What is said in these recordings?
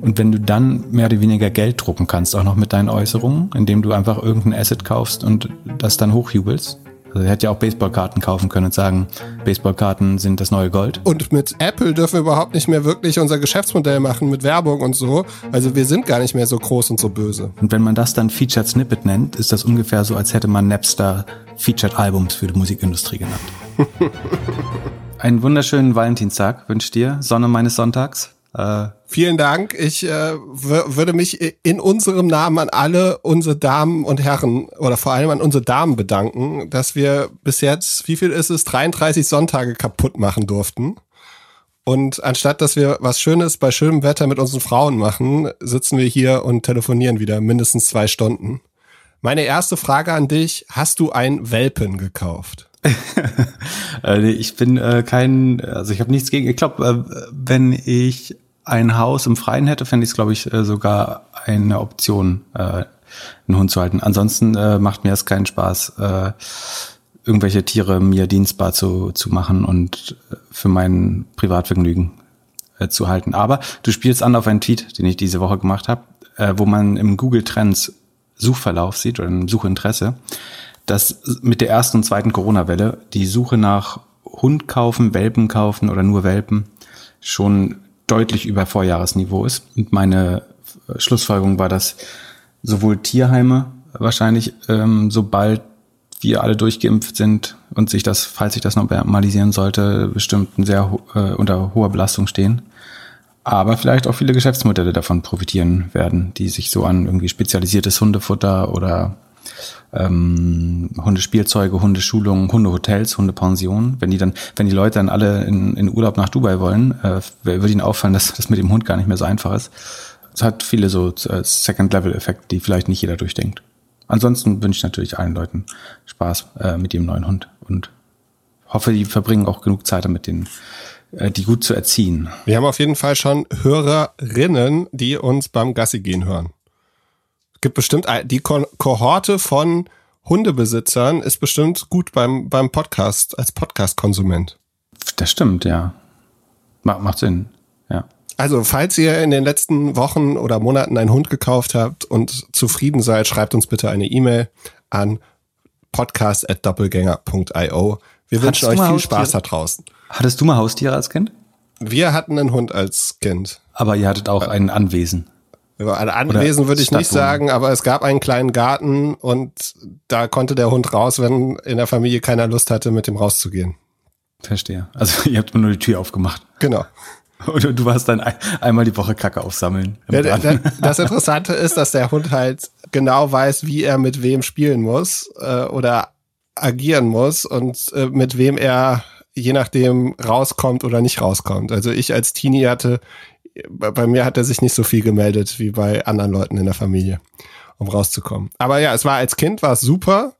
Und wenn du dann mehr oder weniger Geld drucken kannst, auch noch mit deinen Äußerungen, indem du einfach irgendein Asset kaufst und das dann hochjubelst, also er hätte ja auch Baseballkarten kaufen können und sagen, Baseballkarten sind das neue Gold. Und mit Apple dürfen wir überhaupt nicht mehr wirklich unser Geschäftsmodell machen mit Werbung und so. Also wir sind gar nicht mehr so groß und so böse. Und wenn man das dann Featured Snippet nennt, ist das ungefähr so, als hätte man Napster Featured Albums für die Musikindustrie genannt. Einen wunderschönen Valentinstag wünsche dir, Sonne meines Sonntags. Äh, Vielen Dank. Ich äh, würde mich in unserem Namen an alle unsere Damen und Herren oder vor allem an unsere Damen bedanken, dass wir bis jetzt, wie viel ist es, 33 Sonntage kaputt machen durften. Und anstatt dass wir was Schönes bei schönem Wetter mit unseren Frauen machen, sitzen wir hier und telefonieren wieder mindestens zwei Stunden. Meine erste Frage an dich, hast du ein Welpen gekauft? Äh, ich bin äh, kein, also ich habe nichts gegen. Ich glaube, äh, wenn ich ein Haus im Freien hätte, fände ich es, glaube ich, äh, sogar eine Option, äh, einen Hund zu halten. Ansonsten äh, macht mir es keinen Spaß, äh, irgendwelche Tiere mir dienstbar zu, zu machen und äh, für mein Privatvergnügen äh, zu halten. Aber du spielst an auf einen Tweet, den ich diese Woche gemacht habe, äh, wo man im Google Trends Suchverlauf sieht oder im Suchinteresse, dass mit der ersten und zweiten Corona-Welle die Suche nach Hund kaufen, Welpen kaufen oder nur Welpen schon deutlich über Vorjahresniveau ist. Und meine Schlussfolgerung war, dass sowohl Tierheime wahrscheinlich, ähm, sobald wir alle durchgeimpft sind und sich das, falls sich das normalisieren sollte, bestimmt sehr äh, unter hoher Belastung stehen. Aber vielleicht auch viele Geschäftsmodelle davon profitieren werden, die sich so an irgendwie spezialisiertes Hundefutter oder ähm, Hundespielzeuge, Hundeschulungen, Hundehotels, Hundepensionen. Wenn die dann, wenn die Leute dann alle in, in Urlaub nach Dubai wollen, äh, würde ihnen auffallen, dass das mit dem Hund gar nicht mehr so einfach ist. Es hat viele so äh, Second-Level-Effekte, die vielleicht nicht jeder durchdenkt. Ansonsten wünsche ich natürlich allen Leuten Spaß äh, mit ihrem neuen Hund und hoffe, die verbringen auch genug Zeit damit, den, äh, die gut zu erziehen. Wir haben auf jeden Fall schon Hörerinnen, die uns beim Gassi gehen hören gibt bestimmt die Ko Kohorte von Hundebesitzern ist bestimmt gut beim, beim Podcast, als Podcast-Konsument. Das stimmt, ja. Macht, macht Sinn, ja. Also, falls ihr in den letzten Wochen oder Monaten einen Hund gekauft habt und zufrieden seid, schreibt uns bitte eine E-Mail an podcast.doppelgänger.io. Wir wünschen euch viel Haustiere? Spaß da draußen. Hattest du mal Haustiere als Kind? Wir hatten einen Hund als Kind. Aber ihr hattet auch ein Anwesen. Alle Anwesen würde ich nicht sagen, aber es gab einen kleinen Garten und da konnte der Hund raus, wenn in der Familie keiner Lust hatte, mit dem rauszugehen. Verstehe. Also ihr habt nur die Tür aufgemacht. Genau. Und du warst dann ein, einmal die Woche Kacke aufsammeln. Ja, das Interessante ist, dass der Hund halt genau weiß, wie er mit wem spielen muss äh, oder agieren muss und äh, mit wem er je nachdem rauskommt oder nicht rauskommt. Also ich als Teenie hatte bei mir hat er sich nicht so viel gemeldet wie bei anderen Leuten in der Familie, um rauszukommen. Aber ja, es war als Kind war es super,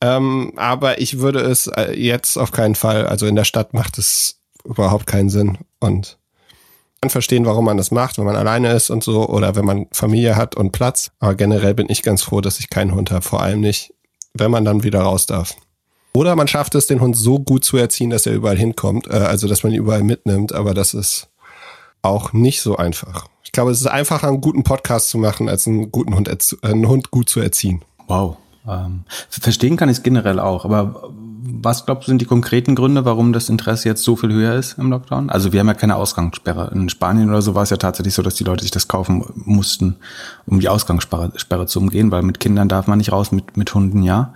ähm, aber ich würde es äh, jetzt auf keinen Fall, also in der Stadt macht es überhaupt keinen Sinn und kann verstehen, warum man das macht, wenn man alleine ist und so oder wenn man Familie hat und Platz. Aber generell bin ich ganz froh, dass ich keinen Hund habe, vor allem nicht, wenn man dann wieder raus darf. Oder man schafft es, den Hund so gut zu erziehen, dass er überall hinkommt, äh, also dass man ihn überall mitnimmt, aber das ist auch nicht so einfach. Ich glaube, es ist einfacher, einen guten Podcast zu machen, als einen guten Hund, einen Hund gut zu erziehen. Wow. Ähm, verstehen kann ich es generell auch, aber was glaubst du sind die konkreten Gründe, warum das Interesse jetzt so viel höher ist im Lockdown? Also wir haben ja keine Ausgangssperre. In Spanien oder so war es ja tatsächlich so, dass die Leute sich das kaufen mussten, um die Ausgangssperre Sperre zu umgehen, weil mit Kindern darf man nicht raus, mit, mit Hunden ja.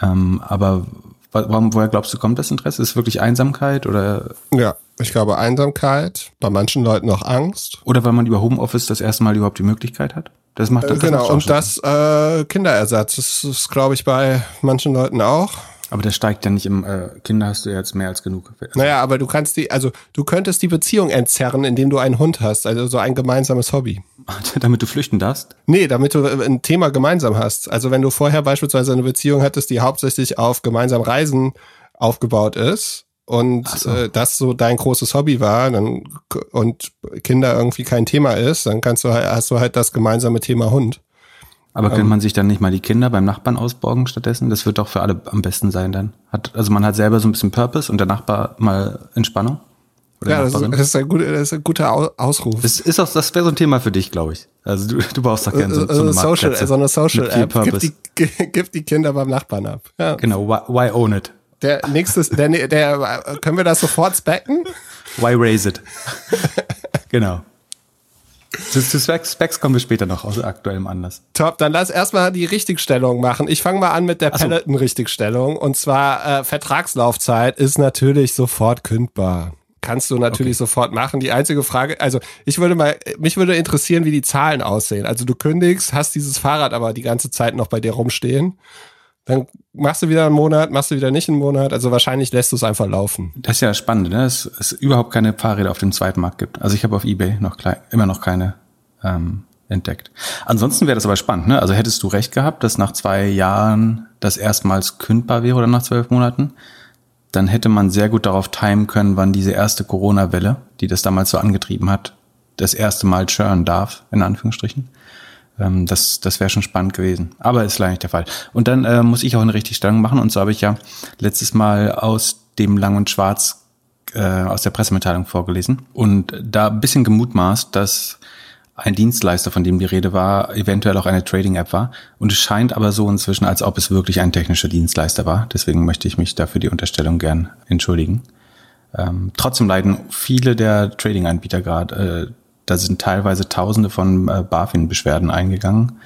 Ähm, aber warum, woher glaubst du, kommt das Interesse? Ist es wirklich Einsamkeit oder? Ja, ich glaube Einsamkeit, bei manchen Leuten auch Angst. Oder weil man über Homeoffice das erste Mal überhaupt die Möglichkeit hat? Das macht das, äh, Genau, und das äh, Kinderersatz, das ist, glaube ich, bei manchen Leuten auch. Aber das steigt ja nicht im äh, Kinder hast du jetzt mehr als genug. Naja, aber du kannst die, also du könntest die Beziehung entzerren, indem du einen Hund hast, also so ein gemeinsames Hobby. damit du flüchten darfst? Nee, damit du ein Thema gemeinsam hast. Also wenn du vorher beispielsweise eine Beziehung hattest, die hauptsächlich auf gemeinsam Reisen aufgebaut ist, und so. äh, das so dein großes Hobby war dann, und Kinder irgendwie kein Thema ist, dann kannst du halt, hast du halt das gemeinsame Thema Hund. Aber ähm, könnte man sich dann nicht mal die Kinder beim Nachbarn ausborgen stattdessen? Das wird doch für alle am besten sein dann. Hat, also man hat selber so ein bisschen Purpose und der Nachbar mal Entspannung? ja, das, das, ist ein guter, das ist ein guter Ausruf. Das ist auch, das wäre so ein Thema für dich, glaube ich. Also du, du brauchst doch gerne so, so, eine Social, so eine Social App. Gib die, gib die Kinder beim Nachbarn ab. Ja. Genau, why, why own it? Der nächste, der, der, können wir das sofort specken? Why raise it? genau. Zu, zu Specs, Specs kommen wir später noch aus aktuellem Anlass. Top, dann lass erstmal die Richtigstellung machen. Ich fange mal an mit der so. Peloton-Richtigstellung. Und zwar äh, Vertragslaufzeit ist natürlich sofort kündbar. Kannst du natürlich okay. sofort machen. Die einzige Frage, also ich würde mal, mich würde interessieren, wie die Zahlen aussehen. Also du kündigst, hast dieses Fahrrad aber die ganze Zeit noch bei dir rumstehen. Dann machst du wieder einen Monat, machst du wieder nicht einen Monat. Also wahrscheinlich lässt du es einfach laufen. Das ist ja spannend, ne? dass es überhaupt keine Fahrräder auf dem zweiten Markt gibt. Also ich habe auf Ebay noch klein, immer noch keine ähm, entdeckt. Ansonsten wäre das aber spannend. Ne? Also hättest du recht gehabt, dass nach zwei Jahren das erstmals kündbar wäre oder nach zwölf Monaten, dann hätte man sehr gut darauf timen können, wann diese erste Corona-Welle, die das damals so angetrieben hat, das erste Mal churn darf, in Anführungsstrichen. Ähm, das das wäre schon spannend gewesen. Aber ist leider nicht der Fall. Und dann äh, muss ich auch eine Richtigstellung machen. Und so habe ich ja letztes Mal aus dem Lang und Schwarz äh, aus der Pressemitteilung vorgelesen und da ein bisschen gemutmaßt, dass ein Dienstleister, von dem die Rede war, eventuell auch eine Trading-App war. Und es scheint aber so inzwischen, als ob es wirklich ein technischer Dienstleister war. Deswegen möchte ich mich dafür die Unterstellung gern entschuldigen. Ähm, trotzdem leiden viele der Trading-Anbieter gerade äh, da sind teilweise Tausende von äh, BaFin-Beschwerden eingegangen.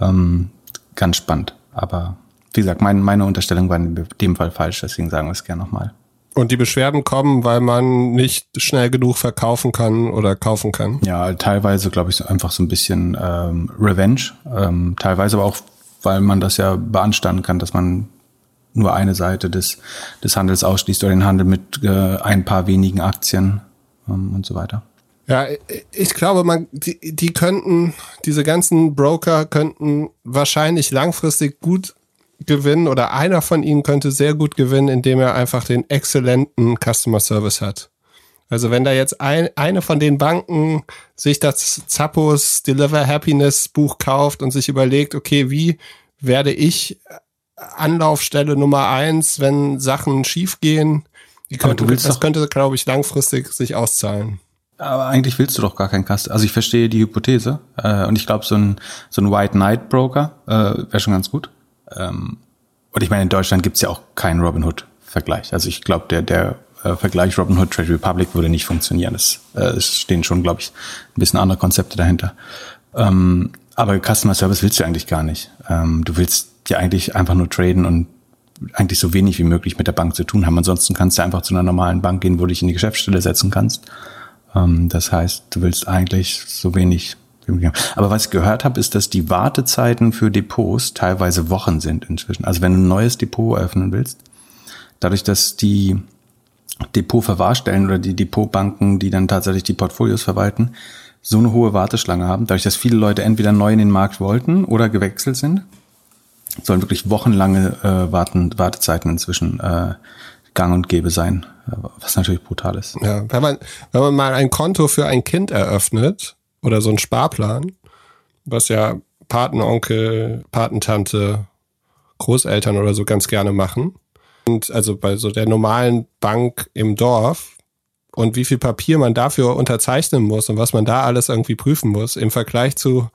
Ähm, ganz spannend. Aber wie gesagt, mein, meine Unterstellung war in dem Fall falsch, deswegen sagen wir es gerne nochmal. Und die Beschwerden kommen, weil man nicht schnell genug verkaufen kann oder kaufen kann? Ja, teilweise glaube ich einfach so ein bisschen ähm, Revenge. Ähm, teilweise aber auch, weil man das ja beanstanden kann, dass man nur eine Seite des, des Handels ausschließt oder den Handel mit äh, ein paar wenigen Aktien ähm, und so weiter. Ja, ich glaube, man, die, die könnten, diese ganzen Broker könnten wahrscheinlich langfristig gut gewinnen oder einer von ihnen könnte sehr gut gewinnen, indem er einfach den exzellenten Customer Service hat. Also wenn da jetzt ein, eine von den Banken sich das Zappos Deliver Happiness Buch kauft und sich überlegt, okay, wie werde ich Anlaufstelle Nummer eins, wenn Sachen schiefgehen, die könnte, das könnte, glaube ich, langfristig sich auszahlen. Aber eigentlich willst du doch gar keinen Custom. Also ich verstehe die Hypothese äh, und ich glaube, so ein, so ein White Knight Broker äh, wäre schon ganz gut. Ähm, und ich meine, in Deutschland gibt's ja auch keinen Robinhood-Vergleich. Also ich glaube, der, der äh, Vergleich Robinhood Trade Republic würde nicht funktionieren. Es, äh, stehen schon, glaube ich, ein bisschen andere Konzepte dahinter. Ähm, aber Customer Service willst du eigentlich gar nicht. Ähm, du willst ja eigentlich einfach nur traden und eigentlich so wenig wie möglich mit der Bank zu tun haben. Ansonsten kannst du einfach zu einer normalen Bank gehen, wo du dich in die Geschäftsstelle setzen kannst das heißt, du willst eigentlich so wenig. Aber was ich gehört habe, ist, dass die Wartezeiten für Depots teilweise Wochen sind inzwischen. Also wenn du ein neues Depot eröffnen willst, dadurch, dass die Depotverwahrstellen oder die Depotbanken, die dann tatsächlich die Portfolios verwalten, so eine hohe Warteschlange haben, dadurch, dass viele Leute entweder neu in den Markt wollten oder gewechselt sind, sollen wirklich wochenlange äh, Warten, Wartezeiten inzwischen äh, gang und gäbe sein, was natürlich brutal ist. Ja, wenn man, wenn man mal ein Konto für ein Kind eröffnet oder so ein Sparplan, was ja Patenonkel, Patentante, Großeltern oder so ganz gerne machen. Und also bei so der normalen Bank im Dorf und wie viel Papier man dafür unterzeichnen muss und was man da alles irgendwie prüfen muss im Vergleich zu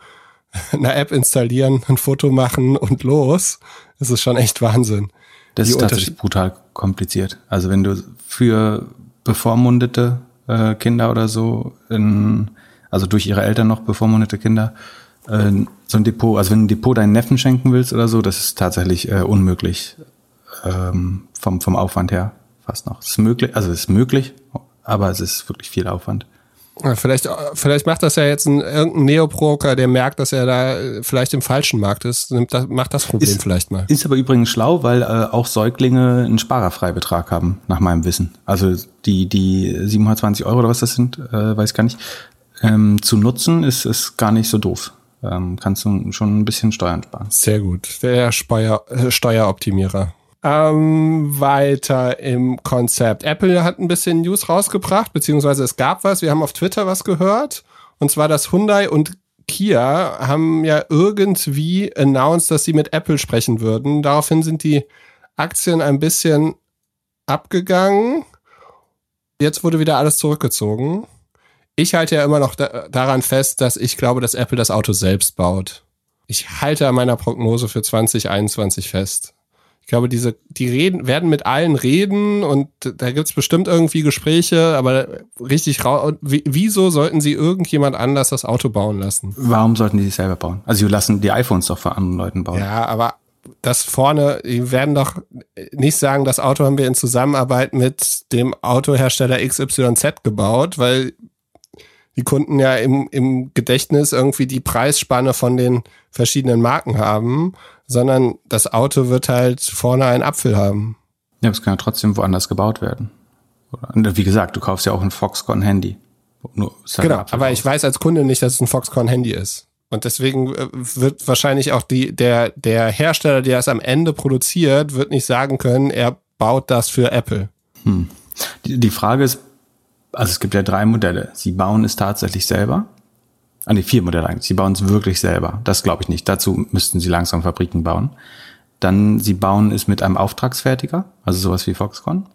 einer App installieren, ein Foto machen und los, ist schon echt Wahnsinn. Das ist tatsächlich brutal kompliziert. Also wenn du für bevormundete äh, Kinder oder so, in, also durch ihre Eltern noch bevormundete Kinder, äh, so ein Depot, also wenn du ein Depot deinen Neffen schenken willst oder so, das ist tatsächlich äh, unmöglich ähm, vom, vom Aufwand her fast noch. Es ist möglich, also es ist möglich, aber es ist wirklich viel Aufwand. Vielleicht, vielleicht macht das ja jetzt ein, irgendein Neobroker, der merkt, dass er da äh, vielleicht im falschen Markt ist, nimmt das, macht das Problem ist, vielleicht mal. Ist aber übrigens schlau, weil äh, auch Säuglinge einen Sparerfreibetrag haben, nach meinem Wissen. Also die, die 720 Euro oder was das sind, äh, weiß ich gar nicht, ähm, zu nutzen, ist, ist gar nicht so doof. Ähm, kannst du schon ein bisschen Steuern sparen. Sehr gut. Der Steuer, äh, Steueroptimierer. Ähm, weiter im Konzept. Apple hat ein bisschen News rausgebracht, beziehungsweise es gab was. Wir haben auf Twitter was gehört. Und zwar, dass Hyundai und Kia haben ja irgendwie announced, dass sie mit Apple sprechen würden. Daraufhin sind die Aktien ein bisschen abgegangen. Jetzt wurde wieder alles zurückgezogen. Ich halte ja immer noch da, daran fest, dass ich glaube, dass Apple das Auto selbst baut. Ich halte an meiner Prognose für 2021 fest. Ich glaube, diese, die reden, werden mit allen reden und da gibt's bestimmt irgendwie Gespräche, aber richtig raus. Wieso sollten sie irgendjemand anders das Auto bauen lassen? Warum sollten die sich selber bauen? Also, sie lassen die iPhones doch von anderen Leuten bauen. Ja, aber das vorne, die werden doch nicht sagen, das Auto haben wir in Zusammenarbeit mit dem Autohersteller XYZ gebaut, weil die Kunden ja im, im Gedächtnis irgendwie die Preisspanne von den verschiedenen Marken haben, sondern das Auto wird halt vorne einen Apfel haben. Ja, es kann ja trotzdem woanders gebaut werden. Und wie gesagt, du kaufst ja auch ein Foxconn-Handy. Genau, aber ich weiß als Kunde nicht, dass es ein Foxconn-Handy ist. Und deswegen äh, wird wahrscheinlich auch die, der, der Hersteller, der es am Ende produziert, wird nicht sagen können, er baut das für Apple. Hm. Die, die Frage ist, also es gibt ja drei Modelle. Sie bauen es tatsächlich selber. Ah, nee, vier Modelle eigentlich. Sie bauen es wirklich selber. Das glaube ich nicht. Dazu müssten sie langsam Fabriken bauen. Dann, sie bauen es mit einem Auftragsfertiger, also sowas wie Foxconn.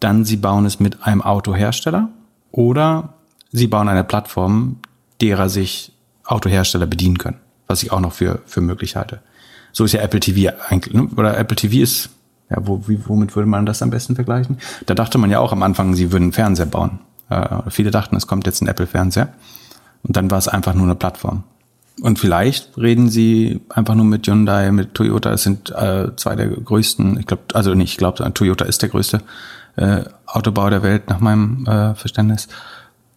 Dann, sie bauen es mit einem Autohersteller. Oder sie bauen eine Plattform, derer sich Autohersteller bedienen können, was ich auch noch für, für möglich halte. So ist ja Apple TV eigentlich, ne? oder Apple TV ist, ja, wo, wie, womit würde man das am besten vergleichen? Da dachte man ja auch am Anfang, sie würden einen Fernseher bauen. Äh, viele dachten, es kommt jetzt ein Apple-Fernseher. Und dann war es einfach nur eine Plattform. Und vielleicht reden sie einfach nur mit Hyundai, mit Toyota. Es sind äh, zwei der größten, ich glaube, also nicht, ich glaube, Toyota ist der größte äh, Autobauer der Welt nach meinem äh, Verständnis.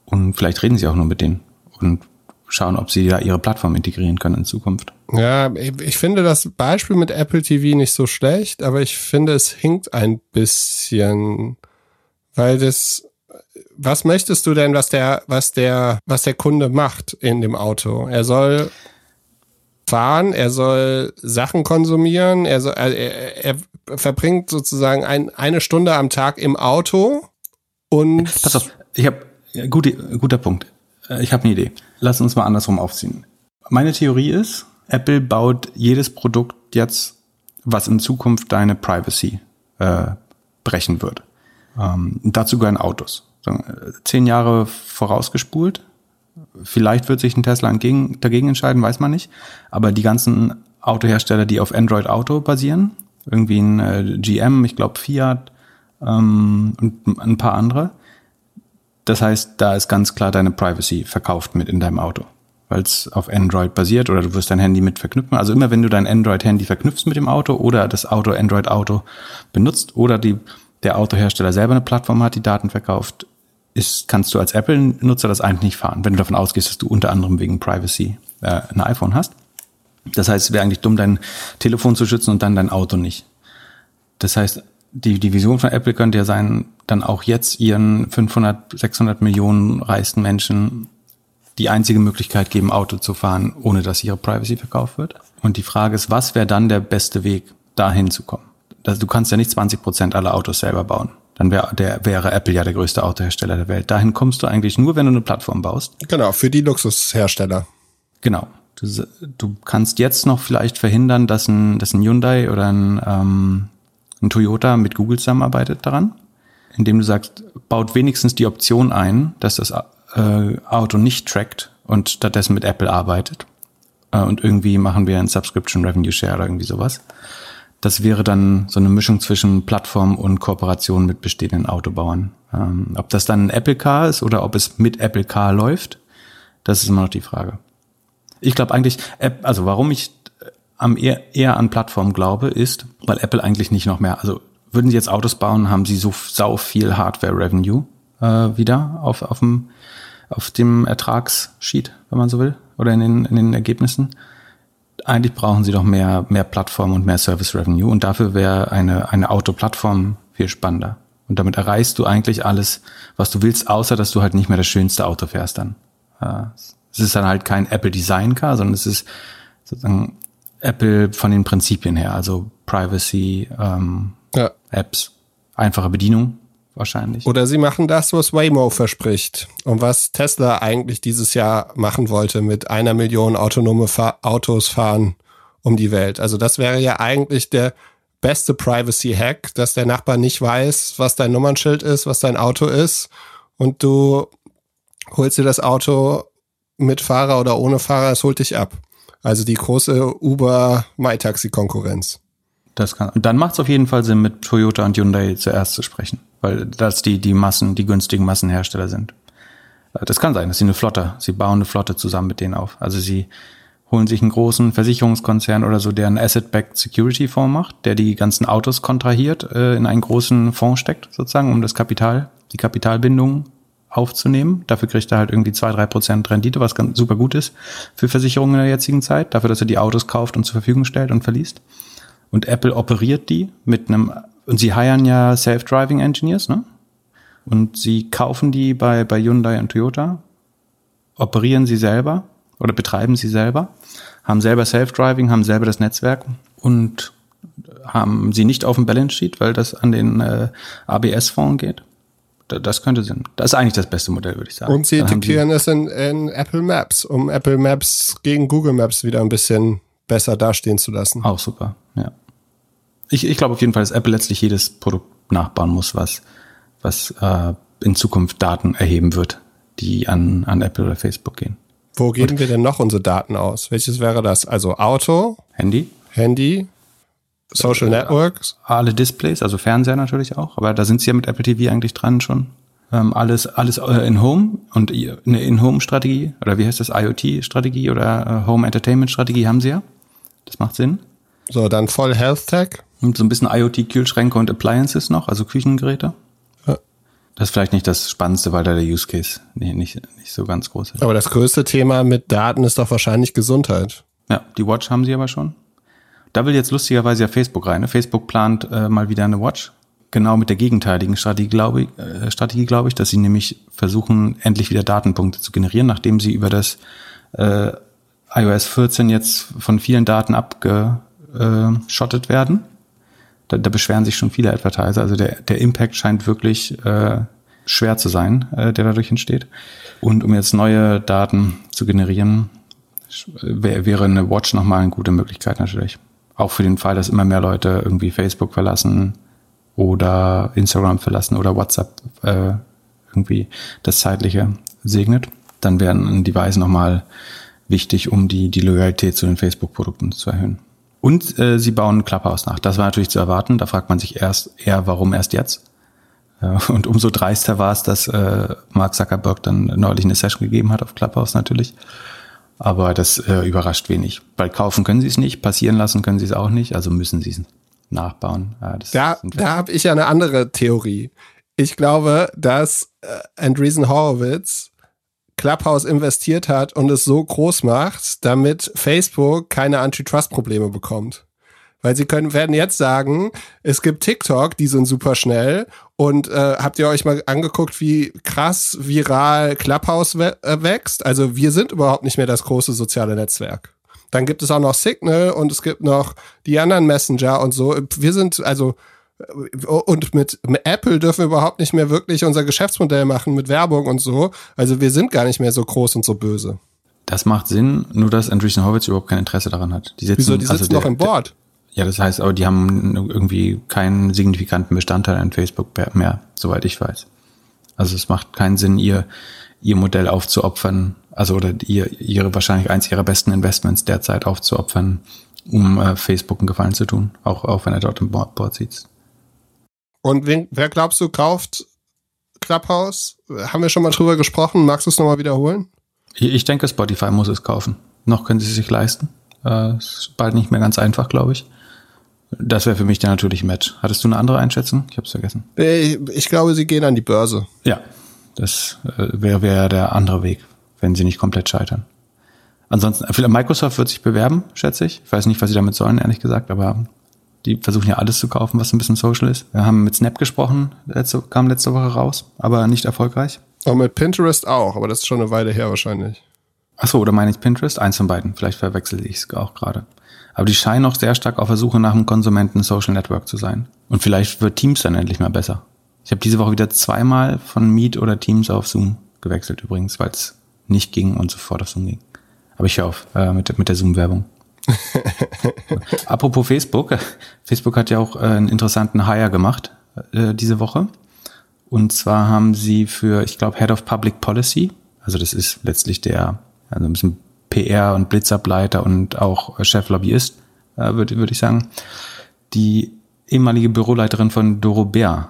Und vielleicht reden sie auch nur mit denen. Und schauen, ob sie da ihre Plattform integrieren können in Zukunft. Ja, ich finde das Beispiel mit Apple TV nicht so schlecht, aber ich finde, es hinkt ein bisschen, weil das, was möchtest du denn, was der, was der, was der Kunde macht in dem Auto? Er soll fahren, er soll Sachen konsumieren, er soll, er, er verbringt sozusagen ein, eine Stunde am Tag im Auto und. Pass auf, ich habe gute, guter Punkt. Äh, ich habe eine Idee. Lass uns mal andersrum aufziehen. Meine Theorie ist, Apple baut jedes Produkt jetzt, was in Zukunft deine Privacy äh, brechen wird. Ähm, dazu gehören Autos. Äh, zehn Jahre vorausgespult. Vielleicht wird sich ein Tesla dagegen, dagegen entscheiden, weiß man nicht. Aber die ganzen Autohersteller, die auf Android Auto basieren, irgendwie ein äh, GM, ich glaube Fiat ähm, und ein paar andere, das heißt, da ist ganz klar deine Privacy verkauft mit in deinem Auto, weil es auf Android basiert oder du wirst dein Handy mit verknüpfen. Also immer wenn du dein Android-Handy verknüpfst mit dem Auto oder das Auto Android-Auto benutzt oder die, der Autohersteller selber eine Plattform hat, die Daten verkauft, ist, kannst du als Apple-Nutzer das eigentlich nicht fahren, wenn du davon ausgehst, dass du unter anderem wegen Privacy äh, ein iPhone hast. Das heißt, es wäre eigentlich dumm, dein Telefon zu schützen und dann dein Auto nicht. Das heißt, die, die Vision von Apple könnte ja sein, dann auch jetzt ihren 500, 600 Millionen reichsten Menschen die einzige Möglichkeit geben, Auto zu fahren, ohne dass ihre Privacy verkauft wird. Und die Frage ist, was wäre dann der beste Weg, dahin zu kommen? Du kannst ja nicht 20 Prozent aller Autos selber bauen. Dann wäre der, wäre Apple ja der größte Autohersteller der Welt. Dahin kommst du eigentlich nur, wenn du eine Plattform baust. Genau, für die Luxushersteller. Genau. Du, du kannst jetzt noch vielleicht verhindern, dass ein, dass ein Hyundai oder ein, ähm, ein Toyota mit Google zusammenarbeitet daran, indem du sagst, baut wenigstens die Option ein, dass das äh, Auto nicht trackt und stattdessen mit Apple arbeitet. Äh, und irgendwie machen wir ein Subscription Revenue Share oder irgendwie sowas. Das wäre dann so eine Mischung zwischen Plattform und Kooperation mit bestehenden Autobauern. Ähm, ob das dann ein Apple Car ist oder ob es mit Apple Car läuft, das ist immer noch die Frage. Ich glaube eigentlich, also warum ich am eher, eher an Plattformen glaube, ist, weil Apple eigentlich nicht noch mehr, also würden sie jetzt Autos bauen, haben sie so sau viel Hardware-Revenue äh, wieder auf, auf, dem, auf dem Ertragssheet, wenn man so will, oder in den, in den Ergebnissen. Eigentlich brauchen sie doch mehr, mehr Plattform und mehr Service-Revenue und dafür wäre eine, eine Autoplattform viel spannender. Und damit erreichst du eigentlich alles, was du willst, außer dass du halt nicht mehr das schönste Auto fährst dann. Äh, es ist dann halt kein Apple Design Car, sondern es ist sozusagen Apple von den Prinzipien her, also Privacy, ähm, ja. Apps, einfache Bedienung wahrscheinlich. Oder sie machen das, was Waymo verspricht und was Tesla eigentlich dieses Jahr machen wollte mit einer Million autonome Fa Autos fahren um die Welt. Also das wäre ja eigentlich der beste Privacy-Hack, dass der Nachbar nicht weiß, was dein Nummernschild ist, was dein Auto ist und du holst dir das Auto mit Fahrer oder ohne Fahrer, es holt dich ab. Also die große Uber MyTaxi Konkurrenz. Das kann, dann macht es auf jeden Fall Sinn, mit Toyota und Hyundai zuerst zu sprechen, weil das die, die Massen, die günstigen Massenhersteller sind. Äh, das kann sein, dass sie eine Flotte, sie bauen eine Flotte zusammen mit denen auf. Also sie holen sich einen großen Versicherungskonzern oder so, der einen Asset-Backed Security Fonds macht, der die ganzen Autos kontrahiert, äh, in einen großen Fonds steckt, sozusagen, um das Kapital, die Kapitalbindung aufzunehmen. Dafür kriegt er halt irgendwie zwei, drei Prozent Rendite, was ganz super gut ist für Versicherungen in der jetzigen Zeit, dafür, dass er die Autos kauft und zur Verfügung stellt und verliest. Und Apple operiert die mit einem, und sie heiern ja Self-Driving Engineers, ne? Und sie kaufen die bei, bei Hyundai und Toyota, operieren sie selber oder betreiben sie selber, haben selber Self-Driving, haben selber das Netzwerk und haben sie nicht auf dem Balance Sheet, weil das an den äh, ABS-Fonds geht. Das könnte Sinn. Das ist eigentlich das beste Modell, würde ich sagen. Und sie integrieren es in, in Apple Maps, um Apple Maps gegen Google Maps wieder ein bisschen besser dastehen zu lassen. Auch super, ja. Ich, ich glaube auf jeden Fall, dass Apple letztlich jedes Produkt nachbauen muss, was, was äh, in Zukunft Daten erheben wird, die an, an Apple oder Facebook gehen. Wo geben Und, wir denn noch unsere Daten aus? Welches wäre das? Also Auto? Handy? Handy? Social Networks? Alle Displays, also Fernseher natürlich auch, aber da sind sie ja mit Apple TV eigentlich dran schon. Ähm, alles alles äh, in Home und eine In-Home-Strategie oder wie heißt das, IoT-Strategie oder äh, Home Entertainment-Strategie haben sie ja. Das macht Sinn. So, dann voll Health Tech. Und so ein bisschen IoT-Kühlschränke und Appliances noch, also Küchengeräte. Ja. Das ist vielleicht nicht das Spannendste, weil da der Use Case nicht, nicht, nicht so ganz groß ist. Aber das größte Thema mit Daten ist doch wahrscheinlich Gesundheit. Ja, die Watch haben sie aber schon. Da will jetzt lustigerweise ja Facebook rein. Ne? Facebook plant äh, mal wieder eine Watch. Genau mit der gegenteiligen Strategie, glaube ich, äh, Strategie, glaube ich, dass sie nämlich versuchen, endlich wieder Datenpunkte zu generieren, nachdem sie über das äh, iOS 14 jetzt von vielen Daten abgeschottet werden. Da, da beschweren sich schon viele Advertiser. Also der, der Impact scheint wirklich äh, schwer zu sein, äh, der dadurch entsteht. Und um jetzt neue Daten zu generieren, wäre eine Watch nochmal eine gute Möglichkeit natürlich. Auch für den Fall, dass immer mehr Leute irgendwie Facebook verlassen oder Instagram verlassen oder WhatsApp äh, irgendwie das Zeitliche segnet, dann wären ein Device nochmal wichtig, um die, die Loyalität zu den Facebook-Produkten zu erhöhen. Und äh, sie bauen Clubhouse nach. Das war natürlich zu erwarten. Da fragt man sich erst eher, warum erst jetzt? Äh, und umso dreister war es, dass äh, Mark Zuckerberg dann neulich eine Session gegeben hat auf Clubhouse natürlich. Aber das äh, überrascht wenig. Weil kaufen können sie es nicht, passieren lassen können sie es auch nicht, also müssen sie es nachbauen. Ja, da da habe ich ja eine andere Theorie. Ich glaube, dass äh, Andreessen Horowitz Clubhouse investiert hat und es so groß macht, damit Facebook keine Antitrust-Probleme bekommt. Weil sie können, werden jetzt sagen, es gibt TikTok, die sind super schnell. Und äh, habt ihr euch mal angeguckt, wie krass viral Clubhouse we äh, wächst? Also wir sind überhaupt nicht mehr das große soziale Netzwerk. Dann gibt es auch noch Signal und es gibt noch die anderen Messenger und so. Wir sind also äh, und mit, Apple dürfen wir überhaupt nicht mehr wirklich unser Geschäftsmodell machen mit Werbung und so. Also wir sind gar nicht mehr so groß und so böse. Das macht Sinn, nur dass Andreessen Horowitz überhaupt kein Interesse daran hat. Die sitzen, Wieso, die sitzen also noch im Board? Ja, das heißt aber, die haben irgendwie keinen signifikanten Bestandteil an Facebook mehr, soweit ich weiß. Also es macht keinen Sinn, ihr, ihr Modell aufzuopfern, also oder ihr, ihre wahrscheinlich eins ihrer besten Investments derzeit aufzuopfern, um äh, Facebook einen Gefallen zu tun, auch, auch wenn er dort im Board, sitzt. Und wen, wer glaubst du kauft Clubhouse? Haben wir schon mal drüber gesprochen? Magst du es nochmal wiederholen? Ich denke, Spotify muss es kaufen. Noch können sie es sich leisten. Äh, ist bald nicht mehr ganz einfach, glaube ich. Das wäre für mich der natürliche Match. Hattest du eine andere Einschätzung? Ich habe es vergessen. Ich, ich, glaube, sie gehen an die Börse. Ja, das äh, wäre wär der andere Weg, wenn sie nicht komplett scheitern. Ansonsten, Microsoft wird sich bewerben, schätze ich. Ich weiß nicht, was sie damit sollen, ehrlich gesagt, aber die versuchen ja alles zu kaufen, was ein bisschen social ist. Wir haben mit Snap gesprochen, letzte, kam letzte Woche raus, aber nicht erfolgreich. Und mit Pinterest auch, aber das ist schon eine Weile her wahrscheinlich. Ach so, oder meine ich Pinterest? Eins von beiden. Vielleicht verwechsel ich es auch gerade. Aber die scheinen auch sehr stark auf der Suche nach einem Konsumenten Social Network zu sein. Und vielleicht wird Teams dann endlich mal besser. Ich habe diese Woche wieder zweimal von Meet oder Teams auf Zoom gewechselt übrigens, weil es nicht ging und sofort auf Zoom ging. Aber ich höre auf äh, mit, mit der Zoom-Werbung. Apropos Facebook. Facebook hat ja auch äh, einen interessanten Hire gemacht äh, diese Woche. Und zwar haben sie für, ich glaube, Head of Public Policy, also das ist letztlich der, also ein bisschen PR und Blitzableiter und auch Cheflobbyist, äh, würde würd ich sagen, die ehemalige Büroleiterin von Doro Bär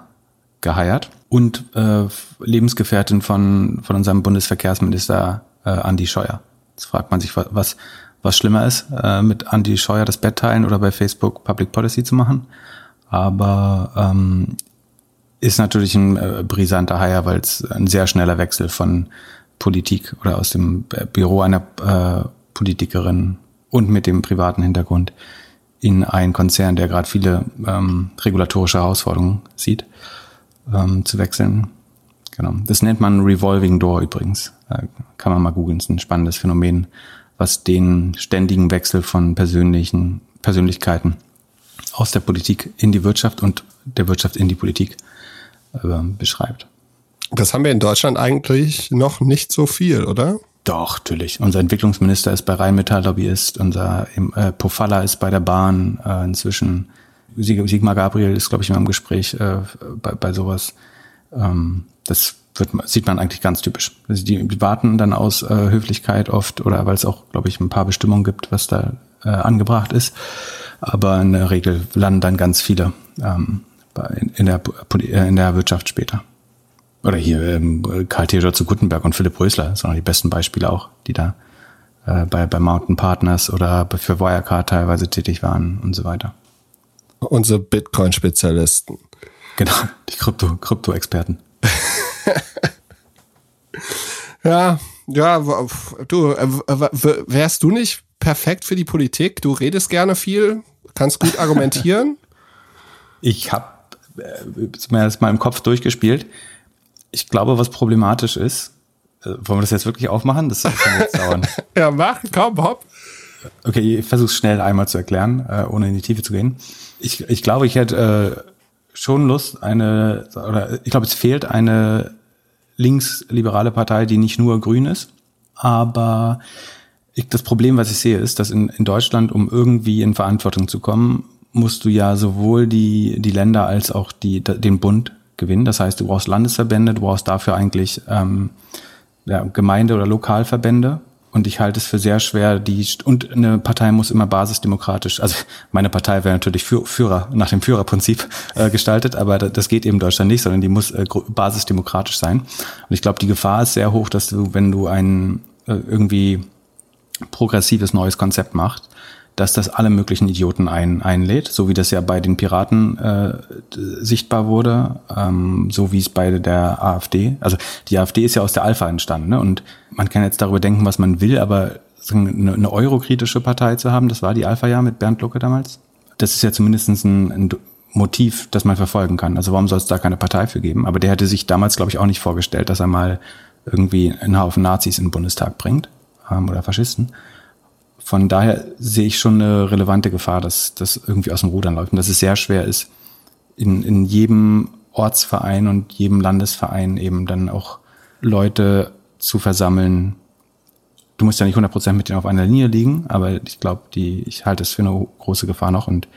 geheiert und äh, Lebensgefährtin von, von unserem Bundesverkehrsminister äh, Andi Scheuer. Jetzt fragt man sich, was, was schlimmer ist, äh, mit Andi Scheuer das Bett teilen oder bei Facebook Public Policy zu machen. Aber ähm, ist natürlich ein äh, brisanter Haier, weil es ein sehr schneller Wechsel von Politik oder aus dem Büro einer äh, Politikerin und mit dem privaten Hintergrund in einen Konzern, der gerade viele ähm, regulatorische Herausforderungen sieht, ähm, zu wechseln. Genau. Das nennt man Revolving Door übrigens. Äh, kann man mal googeln. ist ein spannendes Phänomen, was den ständigen Wechsel von persönlichen Persönlichkeiten aus der Politik in die Wirtschaft und der Wirtschaft in die Politik äh, beschreibt. Das haben wir in Deutschland eigentlich noch nicht so viel, oder? Doch, natürlich. Unser Entwicklungsminister ist bei Rheinmetall Lobbyist, unser äh, Pofalla ist bei der Bahn äh, inzwischen. Sig Sigmar Gabriel ist, glaube ich, immer im Gespräch äh, bei, bei sowas. Ähm, das wird, sieht man eigentlich ganz typisch. Also die, die warten dann aus äh, Höflichkeit oft oder weil es auch, glaube ich, ein paar Bestimmungen gibt, was da äh, angebracht ist. Aber in der Regel landen dann ganz viele ähm, in der, äh, in der Wirtschaft später. Oder hier ähm, Karl Theodor zu Gutenberg und Philipp Rösler sind auch die besten Beispiele auch, die da äh, bei, bei Mountain Partners oder für Wirecard teilweise tätig waren und so weiter. Unsere Bitcoin-Spezialisten. Genau, die Krypto, Krypto-Experten. ja, ja, du, äh, wärst du nicht perfekt für die Politik? Du redest gerne viel, kannst gut argumentieren. ich habe äh, mir das mal im Kopf durchgespielt. Ich glaube, was problematisch ist, äh, wollen wir das jetzt wirklich aufmachen? Das kann jetzt dauern. ja, mach, komm, hopp. Okay, ich versuche es schnell einmal zu erklären, äh, ohne in die Tiefe zu gehen. Ich, ich glaube, ich hätte äh, schon Lust, eine, oder ich glaube, es fehlt eine linksliberale Partei, die nicht nur grün ist, aber ich, das Problem, was ich sehe, ist, dass in, in Deutschland, um irgendwie in Verantwortung zu kommen, musst du ja sowohl die, die Länder als auch die, den Bund gewinnen. Das heißt, du brauchst Landesverbände, du brauchst dafür eigentlich ähm, ja, Gemeinde- oder Lokalverbände. Und ich halte es für sehr schwer, die und eine Partei muss immer basisdemokratisch, also meine Partei wäre natürlich Führer nach dem Führerprinzip äh, gestaltet, aber das geht eben in Deutschland nicht, sondern die muss äh, basisdemokratisch sein. Und ich glaube, die Gefahr ist sehr hoch, dass du, wenn du ein äh, irgendwie progressives neues Konzept machst, dass das alle möglichen Idioten ein, einlädt, so wie das ja bei den Piraten äh, sichtbar wurde, ähm, so wie es bei der AfD. Also die AfD ist ja aus der Alpha entstanden, ne? Und man kann jetzt darüber denken, was man will, aber eine, eine eurokritische Partei zu haben, das war die Alpha ja mit Bernd Lucke damals. Das ist ja zumindest ein, ein Motiv, das man verfolgen kann. Also warum soll es da keine Partei für geben? Aber der hätte sich damals, glaube ich, auch nicht vorgestellt, dass er mal irgendwie einen Haufen Nazis in den Bundestag bringt ähm, oder Faschisten. Von daher sehe ich schon eine relevante Gefahr, dass das irgendwie aus dem Rudern läuft und dass es sehr schwer ist, in, in jedem Ortsverein und jedem Landesverein eben dann auch Leute zu versammeln. Du musst ja nicht 100% mit denen auf einer Linie liegen, aber ich glaube, die, ich halte es für eine große Gefahr noch und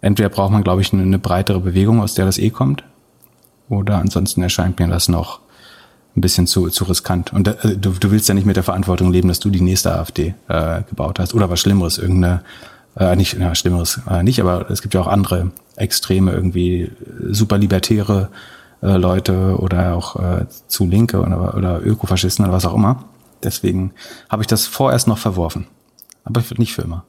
entweder braucht man, glaube ich, eine, eine breitere Bewegung, aus der das eh kommt, oder ansonsten erscheint mir das noch ein bisschen zu, zu riskant. Und äh, du, du willst ja nicht mit der Verantwortung leben, dass du die nächste AfD äh, gebaut hast. Oder was Schlimmeres, irgendeine, äh, nicht, ja, Schlimmeres äh, nicht, aber es gibt ja auch andere Extreme, irgendwie super libertäre äh, Leute oder auch äh, zu Linke oder, oder Ökofaschisten oder was auch immer. Deswegen habe ich das vorerst noch verworfen. Aber nicht für immer.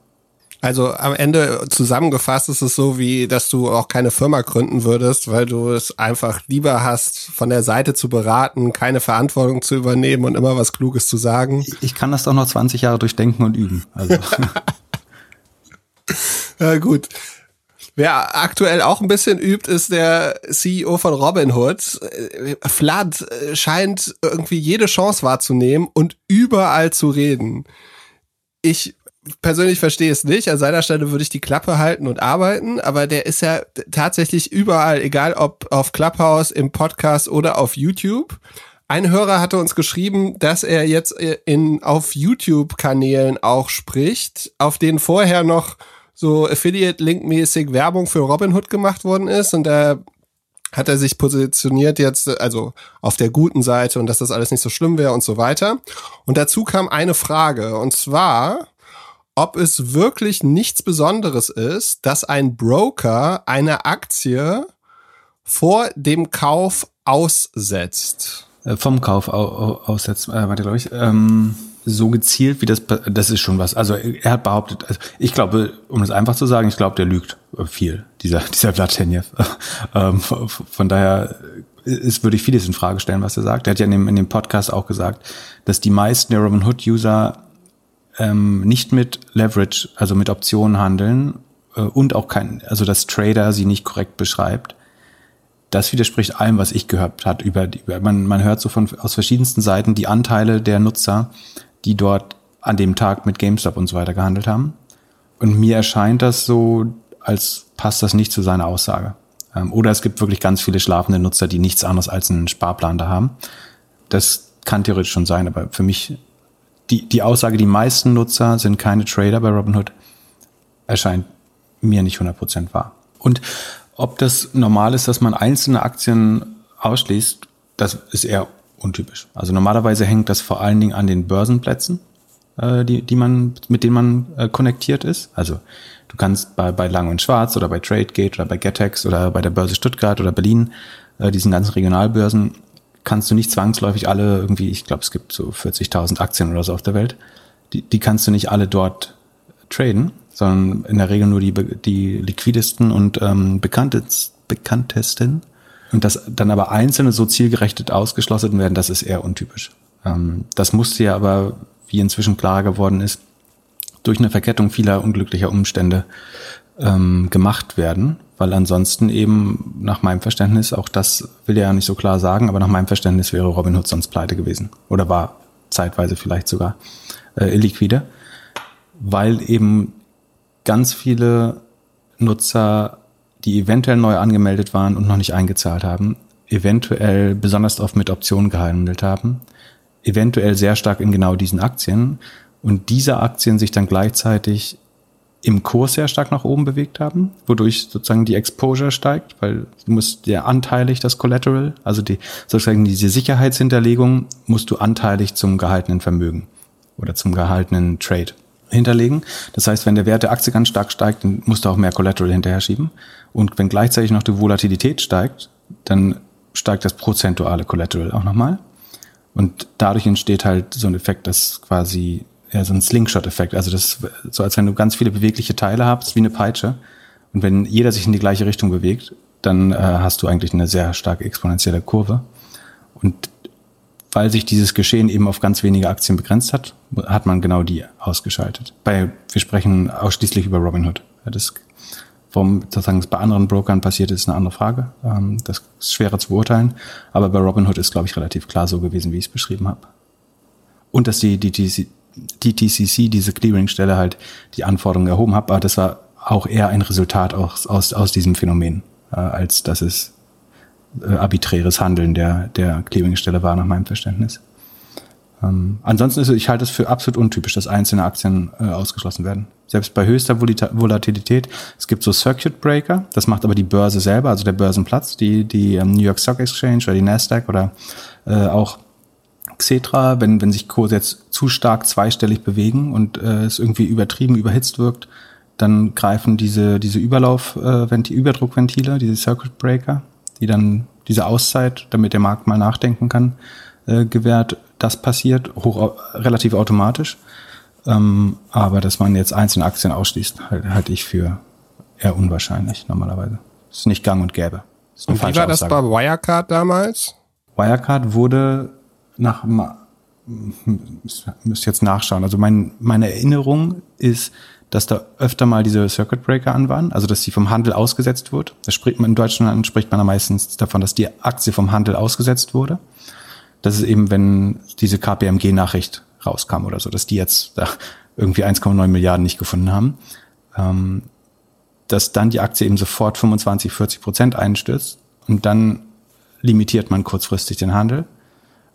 Also am Ende zusammengefasst ist es so, wie dass du auch keine Firma gründen würdest, weil du es einfach lieber hast, von der Seite zu beraten, keine Verantwortung zu übernehmen und immer was Kluges zu sagen. Ich kann das doch noch 20 Jahre durchdenken und üben. Also. ja, gut. Wer aktuell auch ein bisschen übt, ist der CEO von Robinhood. Vlad scheint irgendwie jede Chance wahrzunehmen und überall zu reden. Ich persönlich verstehe es nicht. An seiner Stelle würde ich die Klappe halten und arbeiten, aber der ist ja tatsächlich überall, egal ob auf Clubhouse, im Podcast oder auf YouTube. Ein Hörer hatte uns geschrieben, dass er jetzt in, auf YouTube-Kanälen auch spricht, auf denen vorher noch so Affiliate-Link-mäßig Werbung für Robinhood gemacht worden ist und da hat er sich positioniert jetzt, also auf der guten Seite und dass das alles nicht so schlimm wäre und so weiter. Und dazu kam eine Frage und zwar, ob es wirklich nichts Besonderes ist, dass ein Broker eine Aktie vor dem Kauf aussetzt. Äh, vom Kauf aussetzt, äh, warte, glaube ich. Ähm so gezielt wie das, das ist schon was. Also er hat behauptet, also ich glaube, um es einfach zu sagen, ich glaube, der lügt viel, dieser, dieser Vlatenjev. ähm, von daher ist, würde ich vieles in Frage stellen, was er sagt. Er hat ja in dem, in dem Podcast auch gesagt, dass die meisten der Robinhood-User ähm, nicht mit Leverage, also mit Optionen handeln äh, und auch kein, also dass Trader sie nicht korrekt beschreibt. Das widerspricht allem, was ich gehört hat über, über man, man hört so von aus verschiedensten Seiten die Anteile der Nutzer, die dort an dem Tag mit GameStop und so weiter gehandelt haben. Und mir erscheint das so, als passt das nicht zu seiner Aussage. Ähm, oder es gibt wirklich ganz viele schlafende Nutzer, die nichts anderes als einen Sparplan da haben. Das kann theoretisch schon sein, aber für mich die, die Aussage, die meisten Nutzer sind keine Trader bei Robinhood, erscheint mir nicht 100% wahr. Und ob das normal ist, dass man einzelne Aktien ausschließt, das ist eher untypisch. Also normalerweise hängt das vor allen Dingen an den Börsenplätzen, äh, die, die man, mit denen man äh, connectiert ist. Also du kannst bei, bei Lang und Schwarz oder bei TradeGate oder bei Getex oder bei der Börse Stuttgart oder Berlin, äh, diesen ganzen Regionalbörsen, kannst du nicht zwangsläufig alle irgendwie, ich glaube, es gibt so 40.000 Aktien oder so auf der Welt, die, die kannst du nicht alle dort traden, sondern in der Regel nur die, die liquidesten und ähm, bekanntesten, bekanntesten und dass dann aber einzelne so zielgerechtet ausgeschlossen werden, das ist eher untypisch. Ähm, das musste ja aber, wie inzwischen klar geworden ist, durch eine Verkettung vieler unglücklicher Umstände ähm, gemacht werden, weil ansonsten eben nach meinem Verständnis, auch das will er ja nicht so klar sagen, aber nach meinem Verständnis wäre Robinhood sonst pleite gewesen oder war zeitweise vielleicht sogar äh, illiquide, weil eben ganz viele Nutzer die eventuell neu angemeldet waren und noch nicht eingezahlt haben, eventuell besonders oft mit Optionen gehandelt haben, eventuell sehr stark in genau diesen Aktien und diese Aktien sich dann gleichzeitig im Kurs sehr stark nach oben bewegt haben, wodurch sozusagen die Exposure steigt, weil du musst ja anteilig das Collateral, also die sozusagen diese Sicherheitshinterlegung musst du anteilig zum gehaltenen Vermögen oder zum gehaltenen Trade hinterlegen. Das heißt, wenn der Wert der Aktie ganz stark steigt, dann musst du auch mehr Collateral hinterher schieben. Und wenn gleichzeitig noch die Volatilität steigt, dann steigt das prozentuale Collateral auch nochmal. Und dadurch entsteht halt so ein Effekt, das quasi, ja, so ein Slingshot-Effekt. Also das so, als wenn du ganz viele bewegliche Teile hast, wie eine Peitsche. Und wenn jeder sich in die gleiche Richtung bewegt, dann äh, hast du eigentlich eine sehr starke exponentielle Kurve. Und weil sich dieses Geschehen eben auf ganz wenige Aktien begrenzt hat, hat man genau die ausgeschaltet. Bei, wir sprechen ausschließlich über Robinhood. Das, warum sozusagen es bei anderen Brokern passiert ist, eine andere Frage. Ähm, das ist schwerer zu beurteilen. Aber bei Robinhood ist, glaube ich, relativ klar so gewesen, wie ich es beschrieben habe. Und dass die DTC, DTCC, diese Clearingstelle halt die Anforderungen erhoben hat, aber das war auch eher ein Resultat aus, aus, aus diesem Phänomen, äh, als dass es äh, arbiträres Handeln der, der Clearingstelle war, nach meinem Verständnis. Ähm, ansonsten ist ich halte es für absolut untypisch, dass einzelne Aktien äh, ausgeschlossen werden. Selbst bei höchster Volatilität. Es gibt so Circuit Breaker, das macht aber die Börse selber, also der Börsenplatz, die, die ähm, New York Stock Exchange oder die Nasdaq oder äh, auch Xetra, wenn, wenn sich Kurse jetzt zu stark zweistellig bewegen und äh, es irgendwie übertrieben überhitzt wirkt, dann greifen diese, diese Überlauf, äh, Überdruckventile, diese Circuit Breaker, die dann diese Auszeit, damit der Markt mal nachdenken kann, äh, gewährt. Das passiert hoch, relativ automatisch. Ähm, aber dass man jetzt einzelne Aktien ausschließt, halte halt ich für eher unwahrscheinlich normalerweise. Ist nicht gang und gäbe. Und wie war das bei Wirecard damals? Wirecard wurde nach müsste jetzt nachschauen. Also mein, meine Erinnerung ist, dass da öfter mal diese Circuit Breaker an waren, also dass sie vom Handel ausgesetzt wurde. Das spricht man in Deutschland spricht man meistens davon, dass die Aktie vom Handel ausgesetzt wurde. Das ist eben, wenn diese KPMG-Nachricht rauskam oder so, dass die jetzt da irgendwie 1,9 Milliarden nicht gefunden haben. Ähm, dass dann die Aktie eben sofort 25, 40 Prozent einstürzt und dann limitiert man kurzfristig den Handel.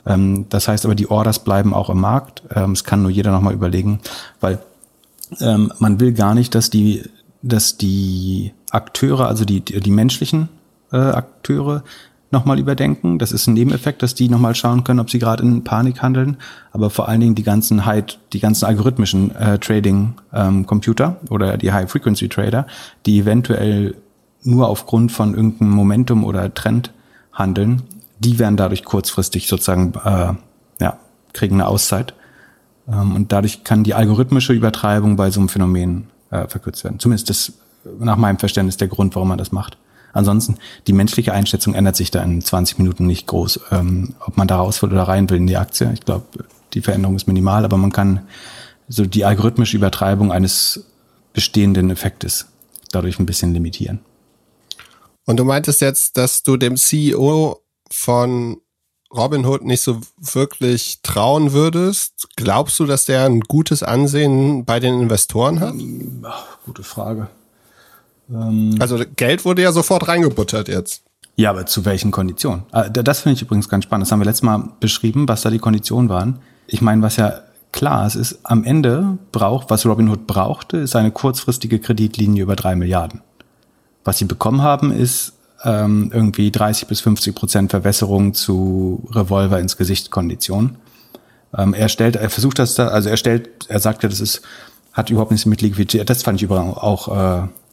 Ähm, das heißt aber, die Orders bleiben auch im Markt. Ähm, es kann nur jeder nochmal überlegen, weil ähm, man will gar nicht, dass die, dass die Akteure, also die, die, menschlichen äh, Akteure, nochmal überdenken. Das ist ein Nebeneffekt, dass die nochmal schauen können, ob sie gerade in Panik handeln. Aber vor allen Dingen die ganzen High, die ganzen algorithmischen äh, Trading-Computer ähm, oder die High-Frequency-Trader, die eventuell nur aufgrund von irgendeinem Momentum oder Trend handeln, die werden dadurch kurzfristig sozusagen, äh, ja, kriegen eine Auszeit. Ähm, und dadurch kann die algorithmische Übertreibung bei so einem Phänomen äh, verkürzt werden. Zumindest das nach meinem Verständnis der Grund, warum man das macht. Ansonsten, die menschliche Einschätzung ändert sich da in 20 Minuten nicht groß. Ähm, ob man da raus will oder rein will in die Aktie. Ich glaube, die Veränderung ist minimal, aber man kann so die algorithmische Übertreibung eines bestehenden Effektes dadurch ein bisschen limitieren. Und du meintest jetzt, dass du dem CEO von Robinhood nicht so wirklich trauen würdest. Glaubst du, dass der ein gutes Ansehen bei den Investoren hat? Ach, gute Frage. Ähm also Geld wurde ja sofort reingebuttert jetzt. Ja, aber zu welchen Konditionen? Ah, das finde ich übrigens ganz spannend. Das haben wir letztes Mal beschrieben, was da die Konditionen waren. Ich meine, was ja klar ist, ist, am Ende braucht, was Robinhood brauchte, ist eine kurzfristige Kreditlinie über drei Milliarden. Was sie bekommen haben, ist ähm, irgendwie 30 bis 50 Prozent Verwässerung zu Revolver ins Gesicht Kondition. Ähm, er stellt, er versucht das da, also er stellt, er sagt ja, das ist, hat überhaupt nichts mit Liquidität. Das fand ich übrigens auch, äh,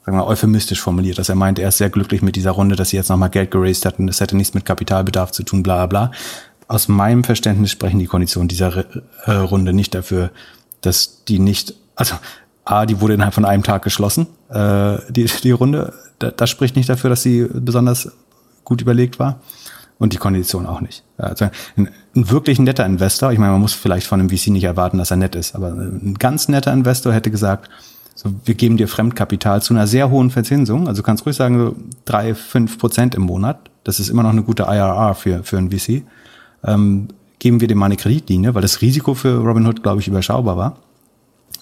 sagen wir, euphemistisch formuliert, dass er meint, er ist sehr glücklich mit dieser Runde, dass sie jetzt nochmal Geld geraced hatten. Das hätte nichts mit Kapitalbedarf zu tun, bla bla. Aus meinem Verständnis sprechen die Konditionen dieser äh, Runde nicht dafür, dass die nicht, also A, die wurde innerhalb von einem Tag geschlossen, äh, die, die Runde. Da, das spricht nicht dafür, dass sie besonders gut überlegt war. Und die Kondition auch nicht. Also ein, ein wirklich netter Investor, ich meine, man muss vielleicht von einem VC nicht erwarten, dass er nett ist, aber ein ganz netter Investor hätte gesagt, so, wir geben dir Fremdkapital zu einer sehr hohen Verzinsung. Also du kannst ruhig sagen, so drei, fünf Prozent im Monat. Das ist immer noch eine gute IRR für, für ein VC. Ähm, geben wir dir mal eine Kreditlinie, weil das Risiko für Robinhood, glaube ich, überschaubar war.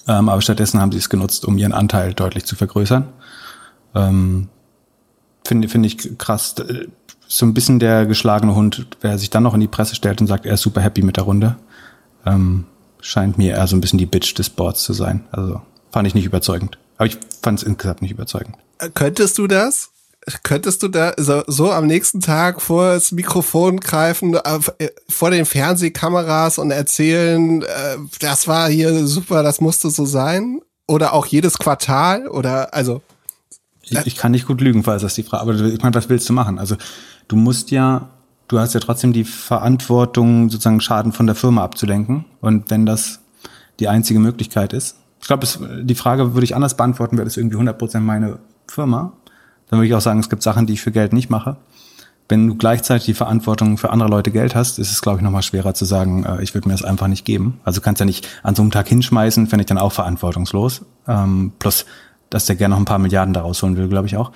Ähm, aber stattdessen haben sie es genutzt, um ihren Anteil deutlich zu vergrößern. Ähm, Finde finde ich krass. So ein bisschen der geschlagene Hund, wer sich dann noch in die Presse stellt und sagt, er ist super happy mit der Runde, ähm, scheint mir eher so ein bisschen die Bitch des Boards zu sein. Also fand ich nicht überzeugend. Aber ich fand es insgesamt nicht überzeugend. Könntest du das? Könntest du da so, so am nächsten Tag vor das Mikrofon greifen, äh, vor den Fernsehkameras und erzählen, äh, das war hier super, das musste so sein? Oder auch jedes Quartal? Oder also. Ich, ich kann nicht gut lügen, falls das die Frage. Aber ich meine, was willst du machen? Also du musst ja, du hast ja trotzdem die Verantwortung, sozusagen Schaden von der Firma abzulenken. Und wenn das die einzige Möglichkeit ist, ich glaube, die Frage würde ich anders beantworten, wäre das irgendwie 100% meine Firma. Dann würde ich auch sagen, es gibt Sachen, die ich für Geld nicht mache. Wenn du gleichzeitig die Verantwortung für andere Leute Geld hast, ist es, glaube ich, nochmal schwerer zu sagen, äh, ich würde mir das einfach nicht geben. Also kannst ja nicht an so einem Tag hinschmeißen, fände ich dann auch verantwortungslos. Ähm, plus, dass der gerne noch ein paar Milliarden daraus holen will, glaube ich auch.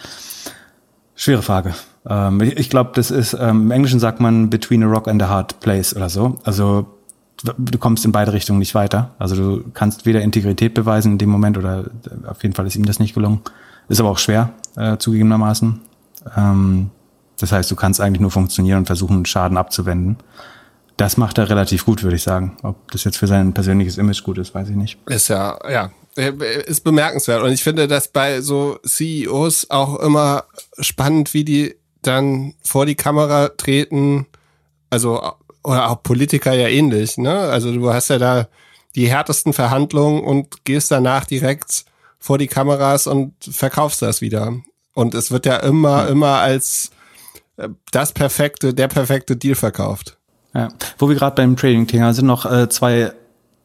Schwere Frage. Ähm, ich, ich glaube, das ist, ähm, im Englischen sagt man between a rock and a hard place oder so. Also du kommst in beide Richtungen nicht weiter. Also du kannst weder Integrität beweisen in dem Moment oder auf jeden Fall ist ihm das nicht gelungen. Ist aber auch schwer, äh, zugegebenermaßen. Ähm, das heißt, du kannst eigentlich nur funktionieren und versuchen, Schaden abzuwenden. Das macht er relativ gut, würde ich sagen. Ob das jetzt für sein persönliches Image gut ist, weiß ich nicht. Ist ja, ja, ist bemerkenswert. Und ich finde das bei so CEOs auch immer spannend, wie die dann vor die Kamera treten. Also oder auch Politiker ja ähnlich, ne? Also du hast ja da die härtesten Verhandlungen und gehst danach direkt vor die Kameras und verkaufst das wieder. Und es wird ja immer, ja. immer als äh, das perfekte, der perfekte Deal verkauft. Ja. Wo wir gerade beim Trading-Thema sind, noch äh, zwei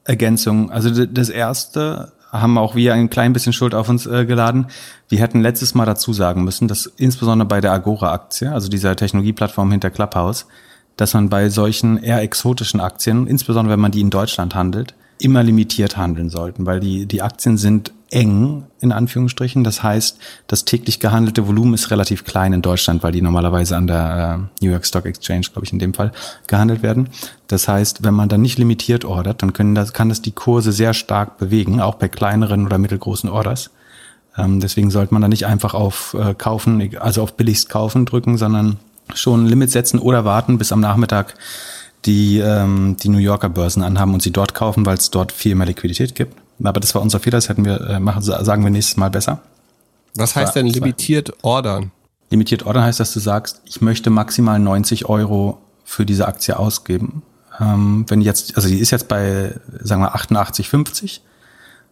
Ergänzungen. Also das erste haben auch wir ein klein bisschen Schuld auf uns äh, geladen. Wir hätten letztes Mal dazu sagen müssen, dass insbesondere bei der Agora-Aktie, also dieser Technologieplattform hinter Clubhouse, dass man bei solchen eher exotischen Aktien, insbesondere wenn man die in Deutschland handelt, immer limitiert handeln sollten, weil die, die Aktien sind eng, in Anführungsstrichen. Das heißt, das täglich gehandelte Volumen ist relativ klein in Deutschland, weil die normalerweise an der äh, New York Stock Exchange, glaube ich, in dem Fall gehandelt werden. Das heißt, wenn man dann nicht limitiert ordert, dann können das, kann das die Kurse sehr stark bewegen, auch bei kleineren oder mittelgroßen Orders. Ähm, deswegen sollte man da nicht einfach auf äh, kaufen, also auf billigst kaufen drücken, sondern schon ein Limit setzen oder warten, bis am Nachmittag die ähm, die New Yorker Börsen anhaben und sie dort kaufen, weil es dort viel mehr Liquidität gibt. Aber das war unser Fehler, das hätten wir äh, machen, sagen wir nächstes Mal besser. Was heißt denn limitiert ordern? Limitiert ordern heißt, dass du sagst, ich möchte maximal 90 Euro für diese Aktie ausgeben. Ähm, wenn jetzt, also die ist jetzt bei, sagen wir, 88,50.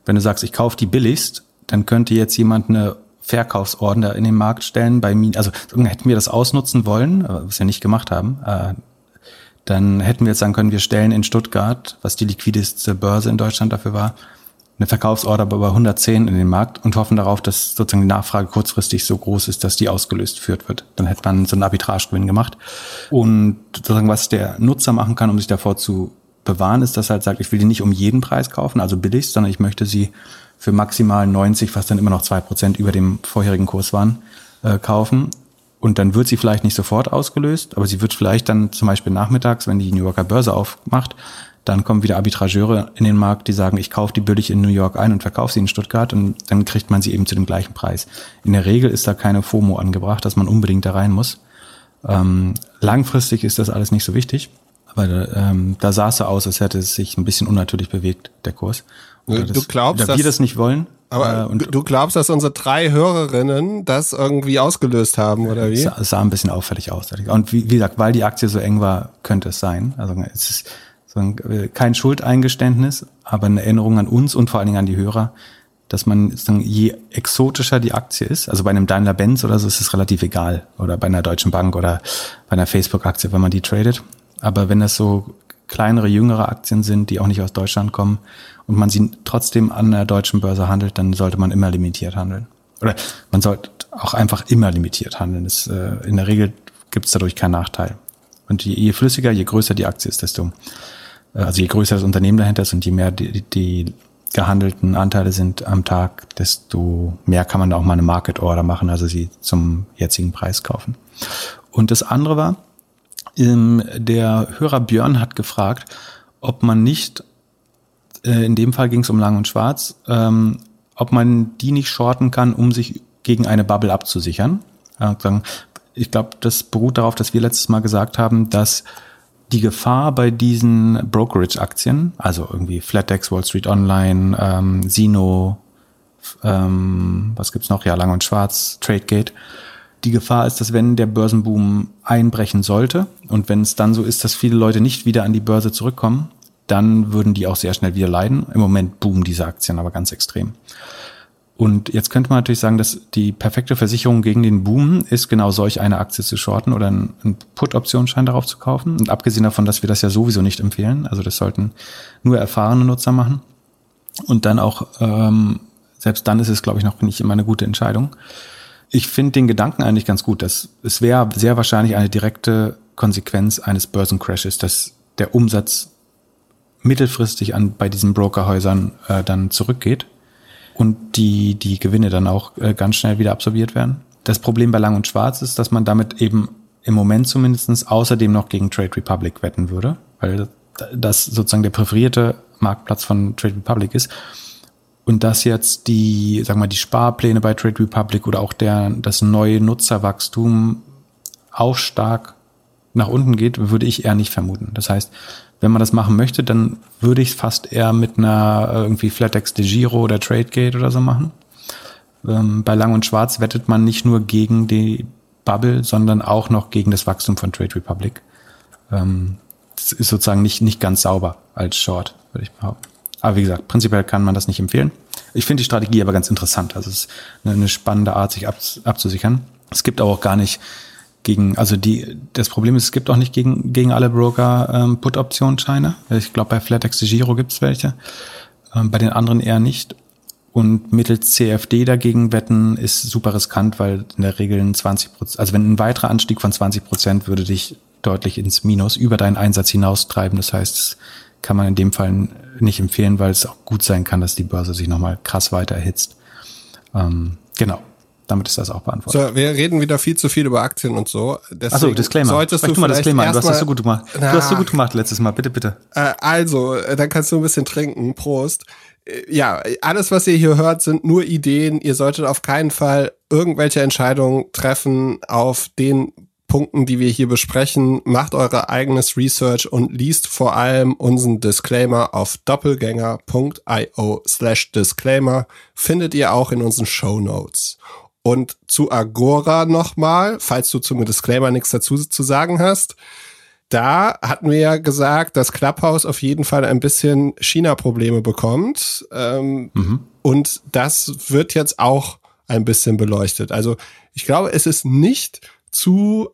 Wenn du sagst, ich kaufe die billigst, dann könnte jetzt jemand eine Verkaufsorder in den Markt stellen bei mir, also hätten wir das ausnutzen wollen, was wir nicht gemacht haben, äh, dann hätten wir jetzt sagen können, wir stellen in Stuttgart, was die liquideste Börse in Deutschland dafür war, eine Verkaufsorder bei 110 in den Markt und hoffen darauf, dass sozusagen die Nachfrage kurzfristig so groß ist, dass die ausgelöst führt wird. Dann hätte man so einen Arbitragegewinn gemacht. Und sozusagen, was der Nutzer machen kann, um sich davor zu bewahren, ist, dass er halt sagt, ich will die nicht um jeden Preis kaufen, also billig, sondern ich möchte sie für maximal 90, was dann immer noch zwei Prozent über dem vorherigen Kurs waren, äh, kaufen. Und dann wird sie vielleicht nicht sofort ausgelöst, aber sie wird vielleicht dann zum Beispiel nachmittags, wenn die New Yorker Börse aufmacht, dann kommen wieder Arbitrageure in den Markt, die sagen, ich kaufe die billig in New York ein und verkaufe sie in Stuttgart und dann kriegt man sie eben zu dem gleichen Preis. In der Regel ist da keine FOMO angebracht, dass man unbedingt da rein muss. Ähm, langfristig ist das alles nicht so wichtig, aber ähm, da sah es so aus, als hätte es sich ein bisschen unnatürlich bewegt, der Kurs. Oder du glaubst, dass wir das nicht wollen. Aber äh, du glaubst, dass unsere drei Hörerinnen das irgendwie ausgelöst haben, oder wie? Es sah, ein bisschen auffällig aus. Und wie, wie gesagt, weil die Aktie so eng war, könnte es sein. Also es ist kein Schuldeingeständnis, aber eine Erinnerung an uns und vor allen Dingen an die Hörer, dass man je exotischer die Aktie ist, also bei einem Daimler-Benz oder so ist es relativ egal oder bei einer Deutschen Bank oder bei einer Facebook-Aktie, wenn man die tradet. Aber wenn das so kleinere, jüngere Aktien sind, die auch nicht aus Deutschland kommen und man sie trotzdem an der deutschen Börse handelt, dann sollte man immer limitiert handeln. Oder man sollte auch einfach immer limitiert handeln. Das, äh, in der Regel gibt es dadurch keinen Nachteil. Und je, je flüssiger, je größer die Aktie ist, desto äh, also je größer das Unternehmen dahinter ist und je mehr die, die gehandelten Anteile sind am Tag, desto mehr kann man da auch mal eine Market Order machen, also sie zum jetzigen Preis kaufen. Und das andere war, ähm, der Hörer Björn hat gefragt, ob man nicht, äh, in dem Fall ging es um Lang und Schwarz, ähm, ob man die nicht shorten kann, um sich gegen eine Bubble abzusichern. Ich glaube, das beruht darauf, dass wir letztes Mal gesagt haben, dass die Gefahr bei diesen Brokerage-Aktien, also irgendwie Flatex, Wall Street Online, ähm, Sino, ähm, was gibt's noch? Ja, Lang und Schwarz, Tradegate. Die Gefahr ist, dass wenn der Börsenboom einbrechen sollte und wenn es dann so ist, dass viele Leute nicht wieder an die Börse zurückkommen, dann würden die auch sehr schnell wieder leiden. Im Moment boomen diese Aktien aber ganz extrem. Und jetzt könnte man natürlich sagen, dass die perfekte Versicherung gegen den Boom ist, genau solch eine Aktie zu shorten oder einen Put-Optionsschein darauf zu kaufen. Und abgesehen davon, dass wir das ja sowieso nicht empfehlen, also das sollten nur erfahrene Nutzer machen. Und dann auch, ähm, selbst dann ist es, glaube ich, noch nicht immer eine gute Entscheidung. Ich finde den Gedanken eigentlich ganz gut. Dass es wäre sehr wahrscheinlich eine direkte Konsequenz eines Börsencrashes, dass der Umsatz mittelfristig an bei diesen Brokerhäusern äh, dann zurückgeht und die, die Gewinne dann auch äh, ganz schnell wieder absorbiert werden. Das Problem bei Lang und Schwarz ist, dass man damit eben im Moment zumindestens außerdem noch gegen Trade Republic wetten würde, weil das sozusagen der präferierte Marktplatz von Trade Republic ist. Und dass jetzt die, sagen wir mal, die Sparpläne bei Trade Republic oder auch der, das neue Nutzerwachstum auch stark nach unten geht, würde ich eher nicht vermuten. Das heißt, wenn man das machen möchte, dann würde ich es fast eher mit einer äh, irgendwie Flatex de Giro oder Tradegate oder so machen. Ähm, bei Lang und Schwarz wettet man nicht nur gegen die Bubble, sondern auch noch gegen das Wachstum von Trade Republic. Ähm, das ist sozusagen nicht, nicht ganz sauber als Short, würde ich behaupten. Aber wie gesagt, prinzipiell kann man das nicht empfehlen. Ich finde die Strategie aber ganz interessant. Also es ist eine, spannende Art, sich abzusichern. Es gibt aber auch gar nicht gegen, also die, das Problem ist, es gibt auch nicht gegen, gegen alle Broker ähm, Put-Optionsscheine. Ich glaube, bei Flatex Giro gibt es welche, ähm, bei den anderen eher nicht. Und mittels CFD dagegen wetten ist super riskant, weil in der Regel ein 20 Prozent, also wenn ein weiterer Anstieg von 20 Prozent würde dich deutlich ins Minus über deinen Einsatz hinaustreiben. Das heißt, das kann man in dem Fall nicht empfehlen, weil es auch gut sein kann, dass die Börse sich nochmal krass weiter erhitzt. Ähm, genau damit ist das auch beantwortet. So, wir reden wieder viel zu viel über Aktien und so. Achso, Disclaimer. Solltest Sprech du mal Disclaimer. Du hast das so gut gemacht. Du hast so gut gemacht letztes Mal. Bitte, bitte. Äh, also, äh, dann kannst du ein bisschen trinken. Prost. Äh, ja, alles, was ihr hier hört, sind nur Ideen. Ihr solltet auf keinen Fall irgendwelche Entscheidungen treffen auf den Punkten, die wir hier besprechen. Macht eure eigenes Research und liest vor allem unseren Disclaimer auf doppelgänger.io slash Disclaimer. Findet ihr auch in unseren Show Notes. Und zu Agora nochmal, falls du zum Disclaimer nichts dazu zu sagen hast. Da hatten wir ja gesagt, dass Clubhouse auf jeden Fall ein bisschen China-Probleme bekommt. Ähm, mhm. Und das wird jetzt auch ein bisschen beleuchtet. Also ich glaube, es ist nicht zu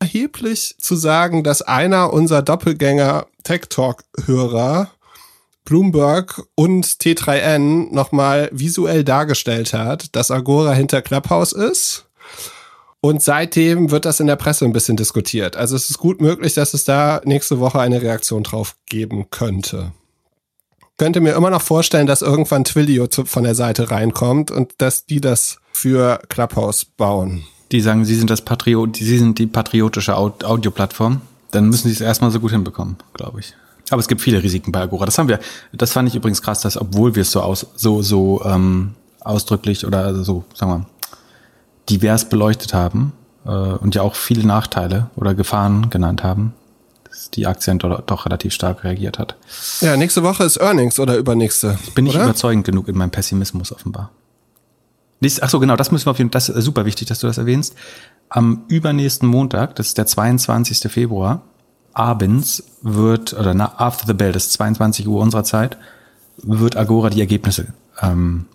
erheblich zu sagen, dass einer unserer Doppelgänger Tech Talk Hörer Bloomberg und T3N nochmal visuell dargestellt hat, dass Agora hinter Clubhouse ist. Und seitdem wird das in der Presse ein bisschen diskutiert. Also es ist gut möglich, dass es da nächste Woche eine Reaktion drauf geben könnte. Könnte mir immer noch vorstellen, dass irgendwann Twilio von der Seite reinkommt und dass die das für Clubhouse bauen. Die sagen, sie sind das Patriot, sie sind die patriotische Audioplattform. Dann müssen sie es erstmal so gut hinbekommen, glaube ich. Aber es gibt viele Risiken bei Agora. Das haben wir, das fand ich übrigens krass, dass obwohl wir es so aus, so, so ähm, ausdrücklich oder so, sagen wir, divers beleuchtet haben äh, und ja auch viele Nachteile oder Gefahren genannt haben, dass die Aktie doch, doch relativ stark reagiert hat. Ja, nächste Woche ist Earnings oder übernächste. Ich bin nicht oder? überzeugend genug in meinem Pessimismus offenbar. Ach so, genau, das müssen wir auf jeden Fall, das ist super wichtig, dass du das erwähnst. Am übernächsten Montag, das ist der 22. Februar, abends wird, oder na, after the bell, das ist 22 Uhr unserer Zeit, wird Agora die Ergebnisse ähm,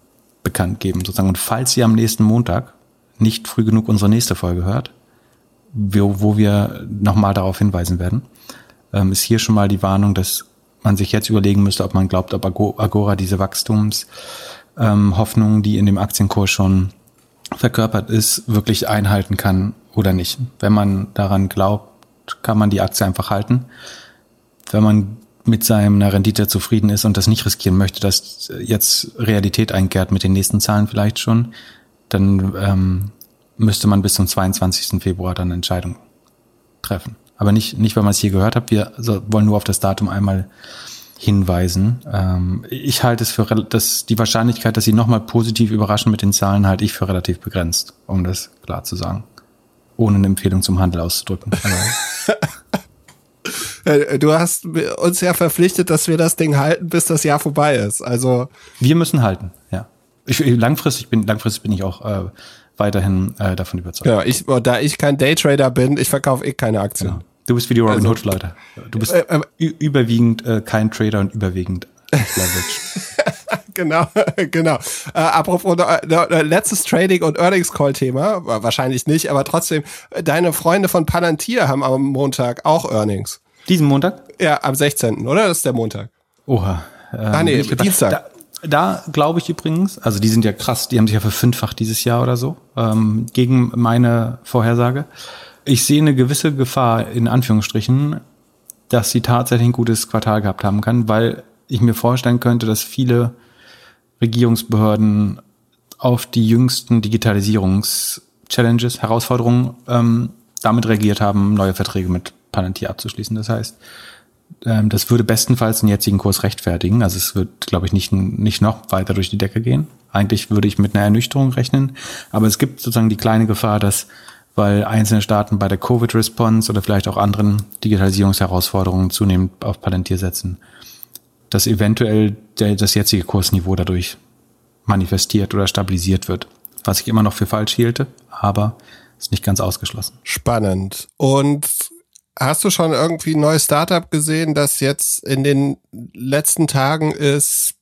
bekannt geben, sozusagen. Und falls ihr am nächsten Montag nicht früh genug unsere nächste Folge hört, wo, wo wir nochmal darauf hinweisen werden, ähm, ist hier schon mal die Warnung, dass man sich jetzt überlegen müsste, ob man glaubt, ob Agora diese Wachstumshoffnungen, ähm, die in dem Aktienkurs schon verkörpert ist, wirklich einhalten kann oder nicht. Wenn man daran glaubt, kann man die Aktie einfach halten. Wenn man mit seiner Rendite zufrieden ist und das nicht riskieren möchte, dass jetzt Realität einkehrt mit den nächsten Zahlen vielleicht schon, dann ähm, müsste man bis zum 22. Februar dann eine Entscheidung treffen. Aber nicht, nicht weil man es hier gehört hat. Wir wollen nur auf das Datum einmal hinweisen. Ähm, ich halte es für dass die Wahrscheinlichkeit, dass sie nochmal positiv überraschen mit den Zahlen, halte ich für relativ begrenzt, um das klar zu sagen ohne eine Empfehlung zum Handel auszudrücken. Äh, du hast uns ja verpflichtet, dass wir das Ding halten, bis das Jahr vorbei ist. Also wir müssen halten, ja. Ich, langfristig bin langfristig bin ich auch äh, weiterhin äh, davon überzeugt. Ja, ich, da ich kein Daytrader bin, ich verkaufe eh keine Aktien. Genau. Du bist wie die Robin also, Hood Leute. Du bist äh, äh, überwiegend äh, kein Trader und überwiegend Leverage. Genau, genau. Äh, apropos äh, letztes Trading und Earnings Call Thema, wahrscheinlich nicht, aber trotzdem, deine Freunde von Palantir haben am Montag auch Earnings. Diesen Montag? Ja, am 16., oder? Das ist der Montag. Oha. Ähm, ah, nee, Dienstag. Da, da glaube ich übrigens, also die sind ja krass, die haben sich ja verfünffacht dieses Jahr oder so, ähm, gegen meine Vorhersage. Ich sehe eine gewisse Gefahr, in Anführungsstrichen, dass sie tatsächlich ein gutes Quartal gehabt haben kann, weil ich mir vorstellen könnte, dass viele Regierungsbehörden auf die jüngsten Digitalisierungs-Challenges, Herausforderungen ähm, damit reagiert haben, neue Verträge mit Palantir abzuschließen. Das heißt, ähm, das würde bestenfalls den jetzigen Kurs rechtfertigen. Also es wird, glaube ich, nicht, nicht noch weiter durch die Decke gehen. Eigentlich würde ich mit einer Ernüchterung rechnen. Aber es gibt sozusagen die kleine Gefahr, dass weil einzelne Staaten bei der Covid-Response oder vielleicht auch anderen Digitalisierungsherausforderungen zunehmend auf Palantir setzen dass eventuell der, das jetzige Kursniveau dadurch manifestiert oder stabilisiert wird. Was ich immer noch für falsch hielte, aber ist nicht ganz ausgeschlossen. Spannend. Und hast du schon irgendwie ein neues Startup gesehen, das jetzt in den letzten Tagen ist,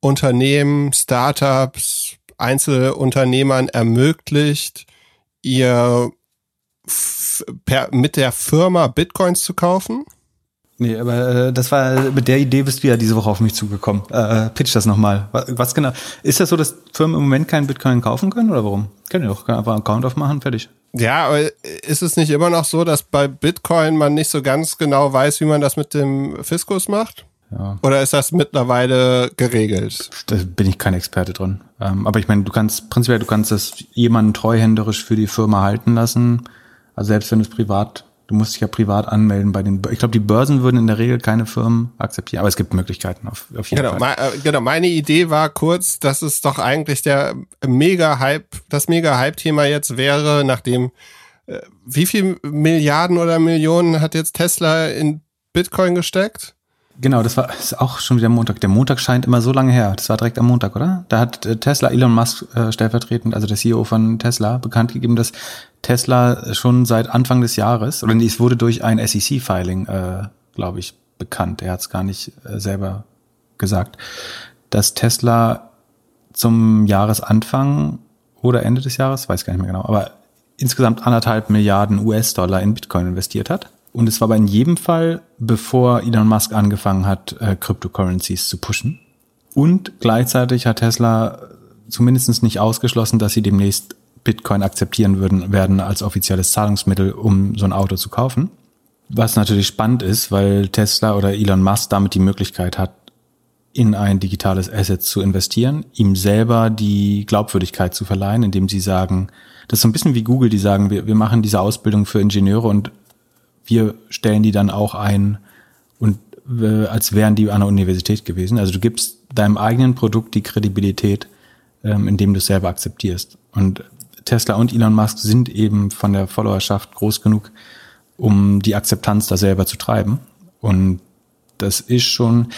Unternehmen, Startups, Einzelunternehmern ermöglicht, ihr mit der Firma Bitcoins zu kaufen? Nee, aber äh, das war mit der Idee bist du ja diese Woche auf mich zugekommen. Äh, pitch das nochmal. Was genau? Ist das so, dass Firmen im Moment keinen Bitcoin kaufen können oder warum? Können die doch einfach einen Account aufmachen, fertig. Ja, aber ist es nicht immer noch so, dass bei Bitcoin man nicht so ganz genau weiß, wie man das mit dem Fiskus macht? Ja. Oder ist das mittlerweile geregelt? Da bin ich kein Experte drin. Ähm, aber ich meine, du kannst prinzipiell, du kannst das jemanden treuhänderisch für die Firma halten lassen. Also selbst wenn es privat Du musst dich ja privat anmelden bei den. Ich glaube, die Börsen würden in der Regel keine Firmen akzeptieren, aber es gibt Möglichkeiten auf, auf jeden genau, Fall. Äh, genau, meine Idee war kurz, dass es doch eigentlich der mega Hype, das mega Hype-Thema jetzt wäre, nachdem Äh, wie viel Milliarden oder Millionen hat jetzt Tesla in Bitcoin gesteckt? Genau, das war ist auch schon wieder Montag. Der Montag scheint immer so lange her. Das war direkt am Montag, oder? Da hat äh, Tesla Elon Musk äh, stellvertretend, also der CEO von Tesla, bekannt gegeben, dass Tesla schon seit Anfang des Jahres, oder nee, es wurde durch ein SEC-Filing, äh, glaube ich, bekannt. Er hat es gar nicht äh, selber gesagt, dass Tesla zum Jahresanfang oder Ende des Jahres, weiß gar nicht mehr genau, aber insgesamt anderthalb Milliarden US-Dollar in Bitcoin investiert hat. Und es war aber in jedem Fall, bevor Elon Musk angefangen hat, äh, Cryptocurrencies zu pushen. Und gleichzeitig hat Tesla zumindest nicht ausgeschlossen, dass sie demnächst Bitcoin akzeptieren würden, werden als offizielles Zahlungsmittel, um so ein Auto zu kaufen. Was natürlich spannend ist, weil Tesla oder Elon Musk damit die Möglichkeit hat, in ein digitales Asset zu investieren, ihm selber die Glaubwürdigkeit zu verleihen, indem sie sagen, das ist so ein bisschen wie Google, die sagen, wir, wir machen diese Ausbildung für Ingenieure und wir stellen die dann auch ein und äh, als wären die an der Universität gewesen. Also du gibst deinem eigenen Produkt die Kredibilität, ähm, indem du es selber akzeptierst. Und Tesla und Elon Musk sind eben von der Followerschaft groß genug, um die Akzeptanz da selber zu treiben. Und das ist schon,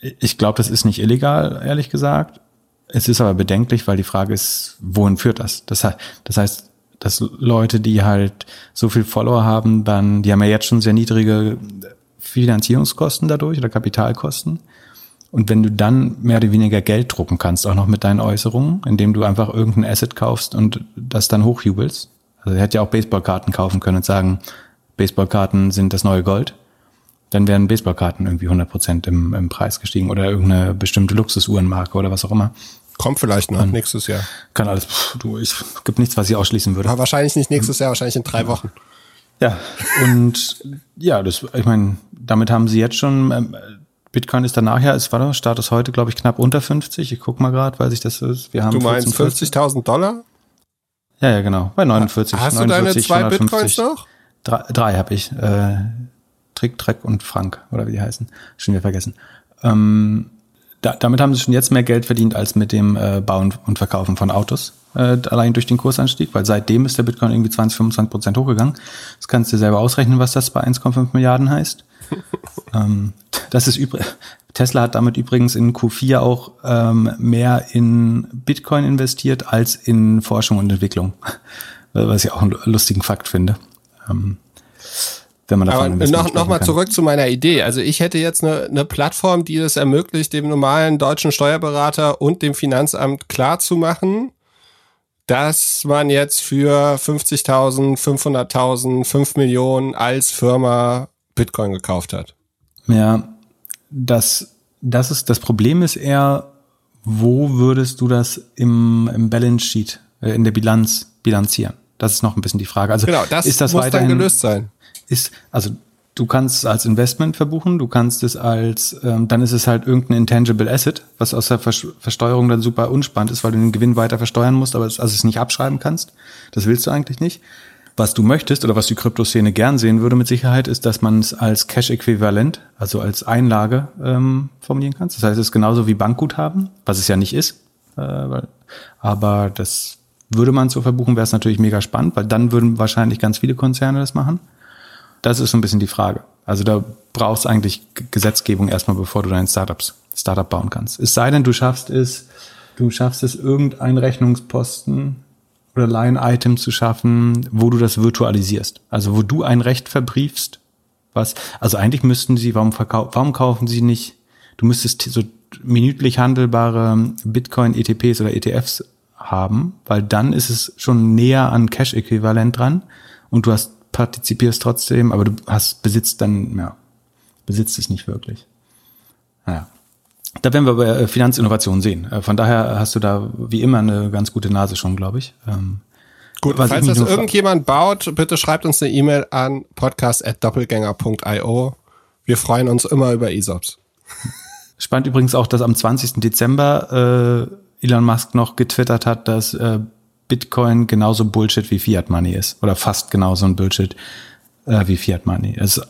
ich glaube, das ist nicht illegal, ehrlich gesagt. Es ist aber bedenklich, weil die Frage ist, wohin führt das? Das, das heißt, dass Leute, die halt so viel Follower haben, dann, die haben ja jetzt schon sehr niedrige Finanzierungskosten dadurch oder Kapitalkosten. Und wenn du dann mehr oder weniger Geld drucken kannst, auch noch mit deinen Äußerungen, indem du einfach irgendein Asset kaufst und das dann hochjubelst. Also er hätte ja auch Baseballkarten kaufen können und sagen, Baseballkarten sind das neue Gold. Dann wären Baseballkarten irgendwie 100 Prozent im, im Preis gestiegen oder irgendeine bestimmte Luxusuhrenmarke oder was auch immer. Kommt vielleicht noch nächstes Jahr. Kann alles. Pff, du, ich gibt nichts, was ich ausschließen würde. Aber wahrscheinlich nicht nächstes Jahr, wahrscheinlich in drei Wochen. Ja, und ja, das, ich meine, damit haben sie jetzt schon, ähm, Bitcoin ist danach ja, es war der Status heute, glaube ich, knapp unter 50. Ich guck mal gerade, weil sich das ist. Wir haben du meinst 50.000 Dollar? Ja, ja, genau. Bei 49. Hast 49, du deine zwei 150. Bitcoins noch? Drei, drei habe ich. Äh, Trick, Treck und Frank, oder wie die heißen. Schon wieder vergessen. Ähm, da, damit haben sie schon jetzt mehr Geld verdient als mit dem äh, Bauen und Verkaufen von Autos, äh, allein durch den Kursanstieg, weil seitdem ist der Bitcoin irgendwie 20, 25 Prozent hochgegangen. Das kannst du dir selber ausrechnen, was das bei 1,5 Milliarden heißt. ähm, das ist übrig. Tesla hat damit übrigens in Q4 auch ähm, mehr in Bitcoin investiert als in Forschung und Entwicklung, was ich auch einen lustigen Fakt finde. Ähm, wenn man davon Aber noch, noch mal kann. zurück zu meiner Idee. Also ich hätte jetzt eine, eine Plattform, die es ermöglicht, dem normalen deutschen Steuerberater und dem Finanzamt klar zu machen, dass man jetzt für 50.000, 500.000, 5 Millionen als Firma Bitcoin gekauft hat. Ja, das, das ist, das Problem ist eher, wo würdest du das im, im Balance Sheet, äh, in der Bilanz bilanzieren? Das ist noch ein bisschen die Frage. Also genau, das ist das muss dann gelöst sein ist, also du kannst es als Investment verbuchen, du kannst es als, ähm, dann ist es halt irgendein Intangible Asset, was aus der Versteuerung dann super unspannend ist, weil du den Gewinn weiter versteuern musst, aber es, also es nicht abschreiben kannst. Das willst du eigentlich nicht. Was du möchtest oder was die Kryptoszene gern sehen würde mit Sicherheit, ist, dass man es als Cash-Äquivalent, also als Einlage ähm, formulieren kannst. Das heißt, es ist genauso wie Bankguthaben, was es ja nicht ist. Äh, aber das würde man so verbuchen, wäre es natürlich mega spannend, weil dann würden wahrscheinlich ganz viele Konzerne das machen. Das ist so ein bisschen die Frage. Also da brauchst du eigentlich Gesetzgebung erstmal, bevor du dein Startups, Startup bauen kannst. Es sei denn, du schaffst es, du schaffst es, irgendein Rechnungsposten oder Line-Item zu schaffen, wo du das virtualisierst. Also wo du ein Recht verbriefst, was, also eigentlich müssten sie, warum verkaufen, warum kaufen sie nicht, du müsstest so minütlich handelbare Bitcoin-ETPs oder ETFs haben, weil dann ist es schon näher an Cash-Äquivalent dran und du hast partizipierst trotzdem, aber du hast, besitzt dann, ja, besitzt es nicht wirklich. Naja. Da werden wir bei äh, Finanzinnovation sehen. Äh, von daher hast du da wie immer eine ganz gute Nase schon, glaube ich. Ähm, Gut, falls das irgendjemand baut, bitte schreibt uns eine E-Mail an podcast.doppelgänger.io. Wir freuen uns immer über ESOPs. Spannend übrigens auch, dass am 20. Dezember äh, Elon Musk noch getwittert hat, dass äh, Bitcoin genauso Bullshit wie Fiat Money ist. Oder fast genauso ein Bullshit äh, wie Fiat Money. Das ist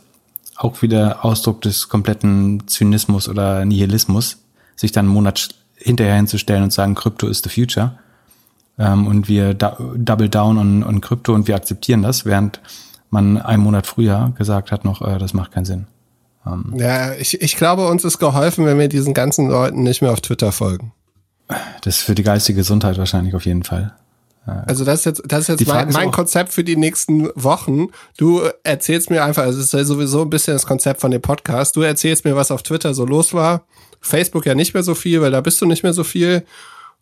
auch wieder Ausdruck des kompletten Zynismus oder Nihilismus, sich dann einen Monat hinterher hinzustellen und sagen, Krypto ist the future. ähm, und wir double down on, on Krypto und wir akzeptieren das, während man einen Monat früher gesagt hat noch, äh, das macht keinen Sinn. Ähm, ja, ich, ich glaube, uns ist geholfen, wenn wir diesen ganzen Leuten nicht mehr auf Twitter folgen. Das ist für die geistige Gesundheit wahrscheinlich auf jeden Fall. Also das ist jetzt, das ist jetzt mein, mein Konzept für die nächsten Wochen. Du erzählst mir einfach, also es ist ja sowieso ein bisschen das Konzept von dem Podcast. Du erzählst mir, was auf Twitter so los war. Facebook ja nicht mehr so viel, weil da bist du nicht mehr so viel.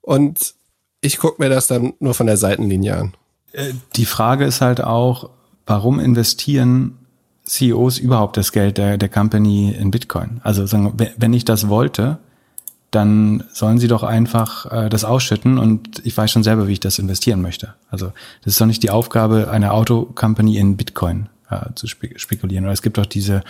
Und ich gucke mir das dann nur von der Seitenlinie an. Äh, die Frage ist halt auch, warum investieren CEOs überhaupt das Geld der, der Company in Bitcoin? Also sagen, wenn ich das wollte, dann sollen sie doch einfach äh, das ausschütten und ich weiß schon selber, wie ich das investieren möchte. Also das ist doch nicht die Aufgabe einer Autocompany in Bitcoin äh, zu spe spekulieren. Oder es gibt doch diese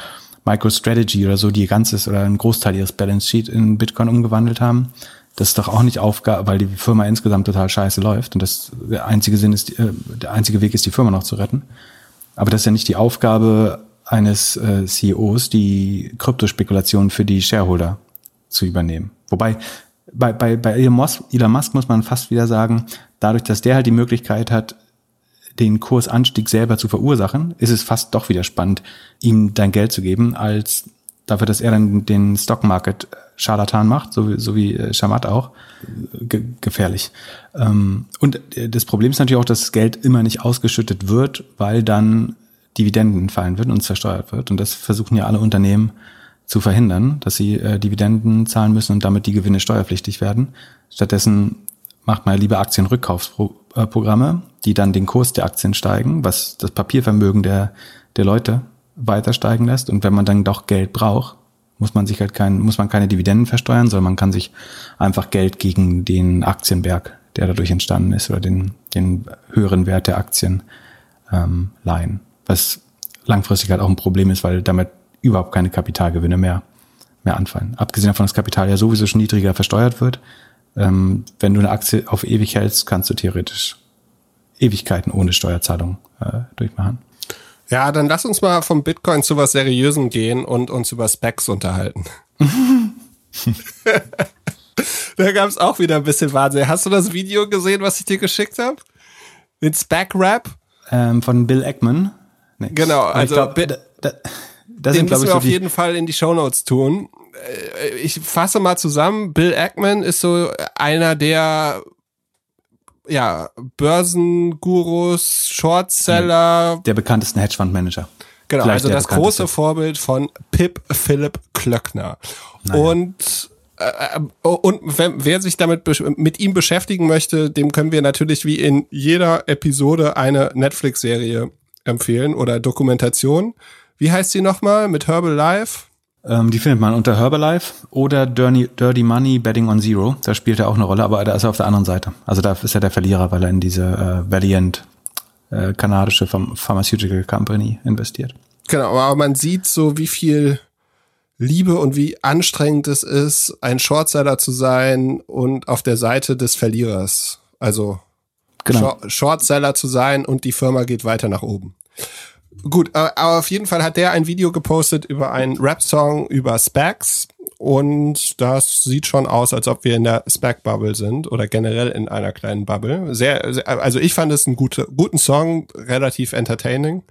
MicroStrategy oder so, die ganzes oder einen Großteil ihres Balance Sheet in Bitcoin umgewandelt haben. Das ist doch auch nicht Aufgabe, weil die Firma insgesamt total scheiße läuft und das der einzige Sinn ist, äh, der einzige Weg ist, die Firma noch zu retten. Aber das ist ja nicht die Aufgabe eines äh, CEOs, die Kryptospekulation für die Shareholder zu übernehmen. Wobei bei, bei, bei Elon Musk, Elon Musk muss man fast wieder sagen, dadurch, dass der halt die Möglichkeit hat, den Kursanstieg selber zu verursachen, ist es fast doch wieder spannend, ihm dein Geld zu geben, als dafür, dass er dann den Stockmarket Scharlatan macht, so, wie so wie äh, Shamat auch, ge gefährlich. Ähm, und äh, das Problem ist natürlich auch, dass das Geld immer nicht ausgeschüttet wird, weil dann Dividenden fallen würden und versteuert wird. Und das versuchen ja alle Unternehmen zu verhindern, dass sie äh, Dividenden zahlen müssen und damit die Gewinne steuerpflichtig werden. Stattdessen macht man lieber Aktienrückkaufsprogramme, die dann den Kurs der Aktien steigen, was das Papiervermögen der, der Leute weiter steigen lässt. Und wenn man dann doch Geld braucht, muss man sich halt kein, muss man keine Dividenden versteuern, sondern man kann sich einfach Geld gegen den Aktienberg, der dadurch entstanden ist, oder den, den höheren Wert der Aktien ähm, leihen. Was langfristig halt auch ein Problem ist, weil damit überhaupt keine Kapitalgewinne mehr, mehr anfallen. Abgesehen davon, dass Kapital ja sowieso schon niedriger versteuert wird. Ähm, wenn du eine Aktie auf ewig hältst, kannst du theoretisch Ewigkeiten ohne Steuerzahlung äh, durchmachen. Ja, dann lass uns mal vom Bitcoin zu was Seriösem gehen und uns über Specs unterhalten. da gab es auch wieder ein bisschen Wahnsinn. Hast du das Video gesehen, was ich dir geschickt habe? Den Spec-Rap? Ähm, von Bill Eckman. Nee. Genau, also das Den sind, müssen wir so auf jeden Fall in die Shownotes tun. Äh, ich fasse mal zusammen. Bill Ackman ist so einer der ja, Börsengurus, Shortseller. Der bekanntesten Hedgefondsmanager. Genau, Vielleicht also das große Vorbild von Pip Philipp Klöckner. Naja. Und äh, äh, und wer sich damit mit ihm beschäftigen möchte, dem können wir natürlich wie in jeder Episode eine Netflix-Serie empfehlen oder Dokumentation. Wie heißt sie nochmal mit Herbalife? Ähm, die findet man unter Herbalife oder Dirty, Dirty Money Betting on Zero. Da spielt er auch eine Rolle, aber da ist er auf der anderen Seite. Also da ist er der Verlierer, weil er in diese äh, Valiant äh, kanadische Pharm Pharmaceutical Company investiert. Genau, aber man sieht so, wie viel Liebe und wie anstrengend es ist, ein Shortseller zu sein und auf der Seite des Verlierers. Also genau. Shortseller zu sein und die Firma geht weiter nach oben. Gut, äh, aber auf jeden Fall hat der ein Video gepostet über einen Rap-Song über Specs und das sieht schon aus, als ob wir in der Spec-Bubble sind oder generell in einer kleinen Bubble. Sehr, also ich fand es einen gute, guten Song, relativ entertaining.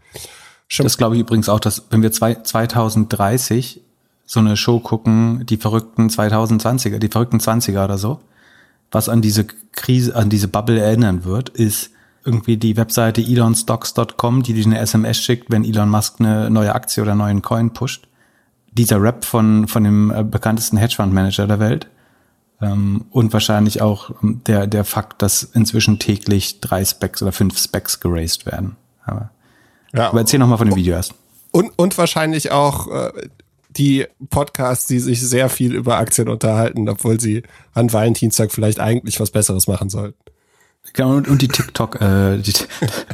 Schon das glaube ich übrigens auch, dass wenn wir zwei, 2030 so eine Show gucken, die verrückten 2020er, die verrückten 20er oder so, was an diese Krise, an diese Bubble erinnern wird, ist irgendwie die Webseite elonstocks.com, die dir eine SMS schickt, wenn Elon Musk eine neue Aktie oder einen neuen Coin pusht. Dieser Rap von, von dem äh, bekanntesten Hedgefondsmanager der Welt. Ähm, und wahrscheinlich auch ähm, der, der Fakt, dass inzwischen täglich drei Specs oder fünf Specs geraced werden. Aber, ja. aber erzähl nochmal von dem Video erst. Und, und wahrscheinlich auch äh, die Podcasts, die sich sehr viel über Aktien unterhalten, obwohl sie an Valentinstag vielleicht eigentlich was Besseres machen sollten. Genau, und, und die TikTok, äh, die,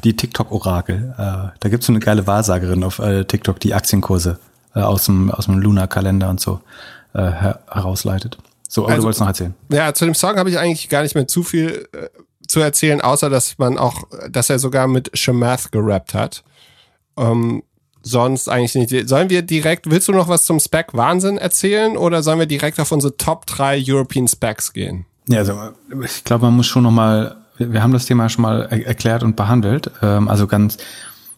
die TikTok-Orakel. Äh, da gibt's so eine geile Wahrsagerin auf äh, TikTok, die Aktienkurse äh, aus dem, aus dem Lunar-Kalender und so äh, her herausleitet. So, aber also, du wolltest noch erzählen. Ja, zu dem Song habe ich eigentlich gar nicht mehr zu viel äh, zu erzählen, außer dass man auch, dass er sogar mit Shamath gerappt hat. Ähm, sonst eigentlich nicht. Sollen wir direkt, willst du noch was zum Spec Wahnsinn erzählen oder sollen wir direkt auf unsere Top 3 European Specs gehen? Ja, also ich glaube, man muss schon noch mal wir haben das Thema schon mal er erklärt und behandelt. Ähm, also ganz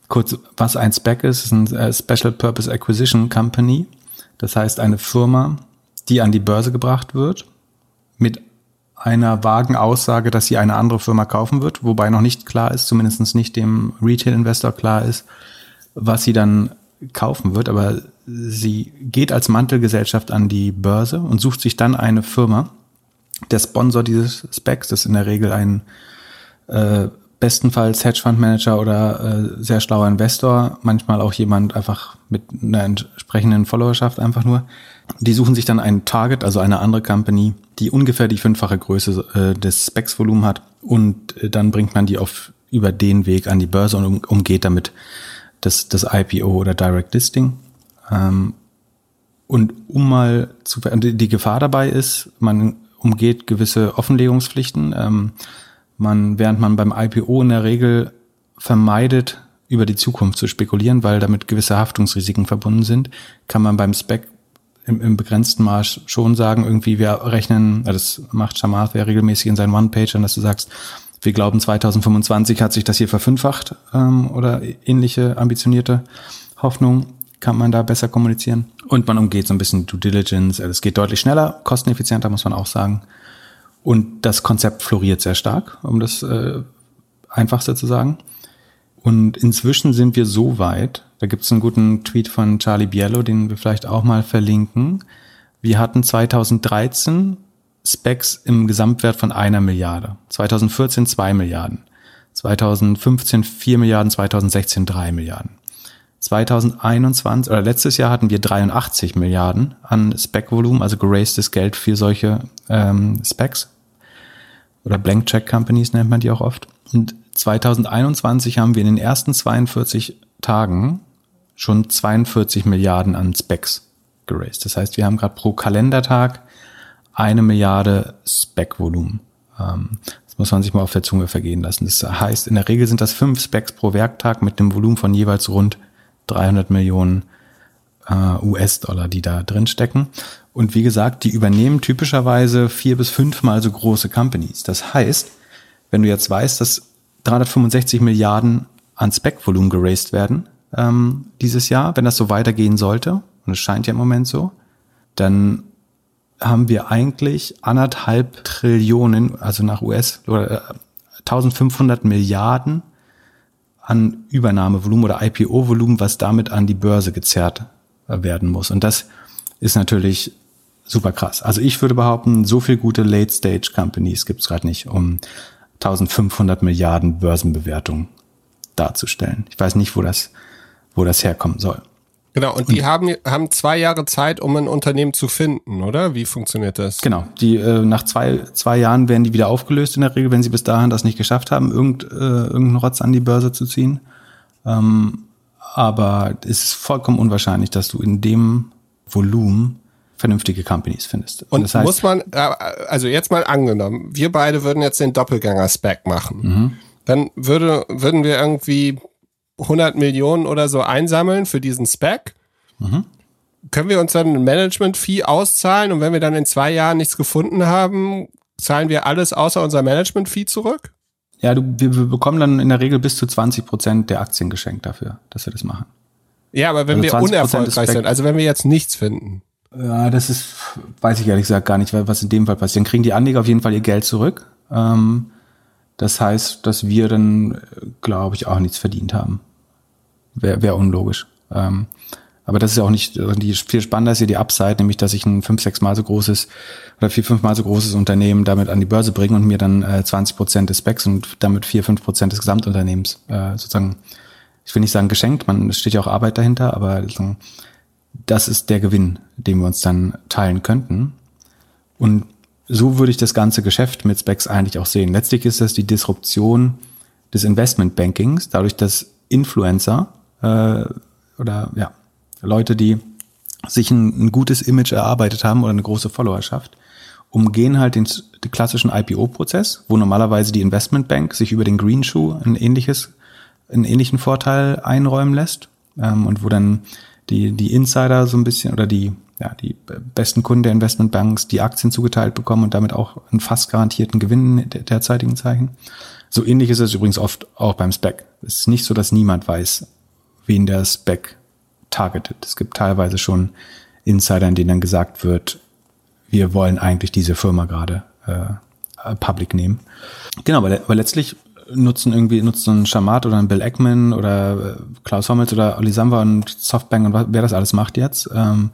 kurz, was ein SPAC ist, ist ein äh, Special Purpose Acquisition Company. Das heißt eine Firma, die an die Börse gebracht wird mit einer vagen Aussage, dass sie eine andere Firma kaufen wird, wobei noch nicht klar ist, zumindest nicht dem Retail-Investor klar ist, was sie dann kaufen wird. Aber sie geht als Mantelgesellschaft an die Börse und sucht sich dann eine Firma. Der Sponsor dieses Specs, das ist in der Regel ein äh, bestenfalls Hedgefondsmanager oder äh, sehr schlauer Investor, manchmal auch jemand einfach mit einer entsprechenden Followerschaft einfach nur. Die suchen sich dann ein Target, also eine andere Company, die ungefähr die fünffache Größe äh, des Specs-Volumen hat und äh, dann bringt man die auf über den Weg an die Börse und um, umgeht damit das, das IPO oder Direct Listing. Ähm, und um mal zu, die Gefahr dabei ist, man umgeht gewisse Offenlegungspflichten. Ähm, man, während man beim IPO in der Regel vermeidet, über die Zukunft zu spekulieren, weil damit gewisse Haftungsrisiken verbunden sind, kann man beim Spec im, im begrenzten Maß schon sagen, irgendwie wir rechnen, das macht Chamath ja regelmäßig in seinen One-Pagern, dass du sagst, wir glauben 2025 hat sich das hier verfünffacht ähm, oder ähnliche ambitionierte Hoffnung kann man da besser kommunizieren. Und man umgeht so ein bisschen Due Diligence. Es geht deutlich schneller, kosteneffizienter, muss man auch sagen. Und das Konzept floriert sehr stark, um das äh, einfachste zu sagen. Und inzwischen sind wir so weit, da gibt es einen guten Tweet von Charlie Biello, den wir vielleicht auch mal verlinken. Wir hatten 2013 Specs im Gesamtwert von einer Milliarde, 2014 zwei Milliarden, 2015 vier Milliarden, 2016 drei Milliarden. 2021 oder letztes Jahr hatten wir 83 Milliarden an Spec-Volumen, also gerastes Geld für solche ähm, Specs oder Blank Check Companies nennt man die auch oft. Und 2021 haben wir in den ersten 42 Tagen schon 42 Milliarden an Specs geraced. Das heißt, wir haben gerade pro Kalendertag eine Milliarde Spec-Volumen. Ähm, das muss man sich mal auf der Zunge vergehen lassen. Das heißt, in der Regel sind das fünf Specs pro Werktag mit einem Volumen von jeweils rund 300 Millionen äh, US-Dollar, die da drin stecken. Und wie gesagt, die übernehmen typischerweise vier bis fünfmal so große Companies. Das heißt, wenn du jetzt weißt, dass 365 Milliarden an Spec-Volumen geraced werden ähm, dieses Jahr, wenn das so weitergehen sollte, und es scheint ja im Moment so, dann haben wir eigentlich anderthalb Trillionen, also nach US, oder äh, 1500 Milliarden an Übernahmevolumen oder IPO-Volumen, was damit an die Börse gezerrt werden muss. Und das ist natürlich super krass. Also ich würde behaupten, so viel gute Late-Stage-Companies gibt es gerade nicht, um 1500 Milliarden Börsenbewertung darzustellen. Ich weiß nicht, wo das, wo das herkommen soll. Genau, und die und, haben, haben zwei Jahre Zeit, um ein Unternehmen zu finden, oder? Wie funktioniert das? Genau, die äh, nach zwei, zwei Jahren werden die wieder aufgelöst in der Regel, wenn sie bis dahin das nicht geschafft haben, irgend, äh, irgendeinen Rotz an die Börse zu ziehen. Ähm, aber es ist vollkommen unwahrscheinlich, dass du in dem Volumen vernünftige Companies findest. Und, und das heißt, muss man, äh, also jetzt mal angenommen, wir beide würden jetzt den Doppelgänger-Spec machen. Mhm. Dann würde, würden wir irgendwie 100 Millionen oder so einsammeln für diesen Spec. Mhm. Können wir uns dann ein Management-Fee auszahlen und wenn wir dann in zwei Jahren nichts gefunden haben, zahlen wir alles außer unser Management-Fee zurück? Ja, du, wir, wir bekommen dann in der Regel bis zu 20 Prozent der Aktien geschenkt dafür, dass wir das machen. Ja, aber wenn also wir unerfolgreich sind, also wenn wir jetzt nichts finden. Ja, das ist, weiß ich ehrlich gesagt gar nicht, was in dem Fall passiert. Dann kriegen die Anleger auf jeden Fall ihr Geld zurück. Ähm, das heißt, dass wir dann, glaube ich, auch nichts verdient haben. Wäre wär unlogisch. Ähm, aber das ist auch nicht, die viel spannender ist hier die Upside, nämlich dass ich ein fünf, sechs Mal so großes oder vier, fünf Mal so großes Unternehmen damit an die Börse bringe und mir dann äh, 20 Prozent des Specs und damit vier, fünf Prozent des Gesamtunternehmens äh, sozusagen, ich will nicht sagen geschenkt, man, es steht ja auch Arbeit dahinter, aber das ist der Gewinn, den wir uns dann teilen könnten. Und so würde ich das ganze Geschäft mit Specs eigentlich auch sehen. Letztlich ist das die Disruption des Investmentbankings, dadurch, dass Influencer äh, oder ja, Leute, die sich ein, ein, gutes Image erarbeitet haben oder eine große Followerschaft, umgehen halt den, den klassischen IPO-Prozess, wo normalerweise die Investmentbank sich über den Green Shoe ein ähnliches, einen ähnlichen Vorteil einräumen lässt ähm, und wo dann die, die Insider so ein bisschen oder die ja, die besten Kunden der Investmentbanks die Aktien zugeteilt bekommen und damit auch einen fast garantierten Gewinn in der derzeitigen Zeichen. So ähnlich ist es übrigens oft auch beim Spec. Es ist nicht so, dass niemand weiß, wen der Spec targetet. Es gibt teilweise schon Insider, in denen dann gesagt wird, wir wollen eigentlich diese Firma gerade äh, public nehmen. Genau, aber, aber letztlich nutzen irgendwie, nutzt so ein Shamat oder ein Bill Eckman oder äh, Klaus Hommels oder Oli Samba und Softbank und wer das alles macht jetzt, ähm,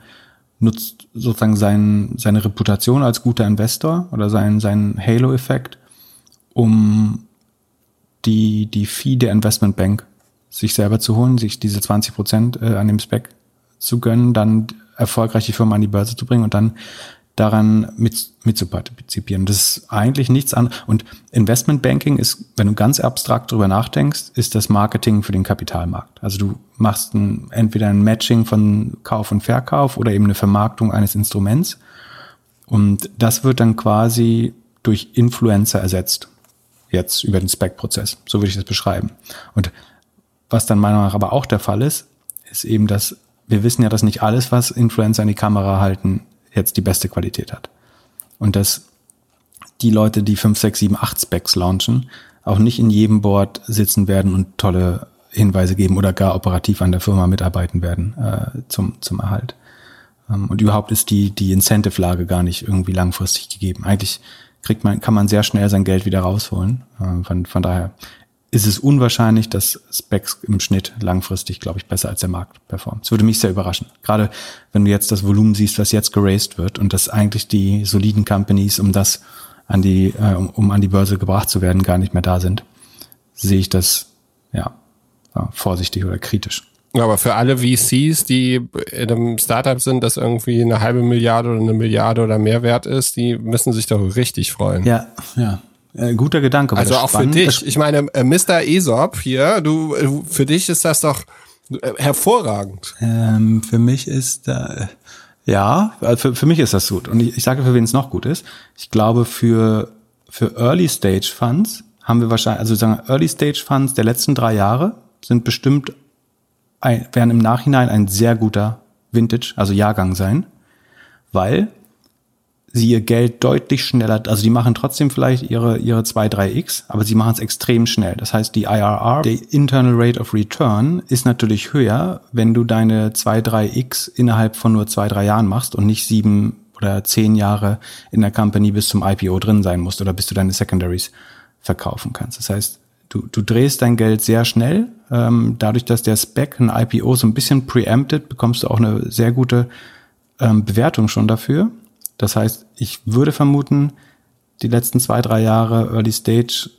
nutzt sozusagen sein, seine Reputation als guter Investor oder seinen, seinen Halo-Effekt, um die, die Fee der Investmentbank sich selber zu holen, sich diese 20 Prozent äh, an dem Spec zu gönnen, dann erfolgreich die Firma an die Börse zu bringen und dann daran mit, mit zu partizipieren. Das ist eigentlich nichts anderes. Und Investmentbanking ist, wenn du ganz abstrakt drüber nachdenkst, ist das Marketing für den Kapitalmarkt. Also du machst ein, entweder ein Matching von Kauf und Verkauf oder eben eine Vermarktung eines Instruments. Und das wird dann quasi durch Influencer ersetzt. Jetzt über den Spec-Prozess. So würde ich das beschreiben. Und was dann meiner Meinung nach aber auch der Fall ist, ist eben, dass wir wissen ja, dass nicht alles, was Influencer in die Kamera halten, jetzt die beste Qualität hat. Und dass die Leute, die 5, 6, 7, 8 Specs launchen, auch nicht in jedem Board sitzen werden und tolle Hinweise geben oder gar operativ an der Firma mitarbeiten werden äh, zum, zum Erhalt. Ähm, und überhaupt ist die, die Incentive-Lage gar nicht irgendwie langfristig gegeben. Eigentlich kriegt man, kann man sehr schnell sein Geld wieder rausholen. Äh, von, von daher ist es unwahrscheinlich, dass Specs im Schnitt langfristig, glaube ich, besser als der Markt performt. Das würde mich sehr überraschen. Gerade wenn du jetzt das Volumen siehst, was jetzt geraced wird und dass eigentlich die soliden Companies, um das an die, äh, um, um an die Börse gebracht zu werden, gar nicht mehr da sind, sehe ich das ja, ja vorsichtig oder kritisch. Aber für alle VCs, die in einem Startup sind, das irgendwie eine halbe Milliarde oder eine Milliarde oder mehr wert ist, die müssen sich doch richtig freuen. Ja, ja. Äh, guter Gedanke. Also auch spannend. für dich. Ich meine, äh, Mr. Aesop hier, du, äh, für dich ist das doch äh, hervorragend. Ähm, für mich ist äh, ja, für, für mich ist das gut. Und ich, ich sage, für wen es noch gut ist. Ich glaube, für, für Early Stage Funds haben wir wahrscheinlich, also sagen Early Stage Funds der letzten drei Jahre sind bestimmt, ein, werden im Nachhinein ein sehr guter Vintage, also Jahrgang sein, weil sie ihr Geld deutlich schneller, also die machen trotzdem vielleicht ihre, ihre 2, 3x, aber sie machen es extrem schnell. Das heißt, die IRR, die Internal Rate of Return, ist natürlich höher, wenn du deine 2, 3x innerhalb von nur 2, 3 Jahren machst und nicht sieben oder zehn Jahre in der Company bis zum IPO drin sein musst oder bis du deine Secondaries verkaufen kannst. Das heißt, du, du drehst dein Geld sehr schnell. Ähm, dadurch, dass der Spec ein IPO so ein bisschen preempted, bekommst du auch eine sehr gute ähm, Bewertung schon dafür. Das heißt, ich würde vermuten, die letzten zwei, drei Jahre Early Stage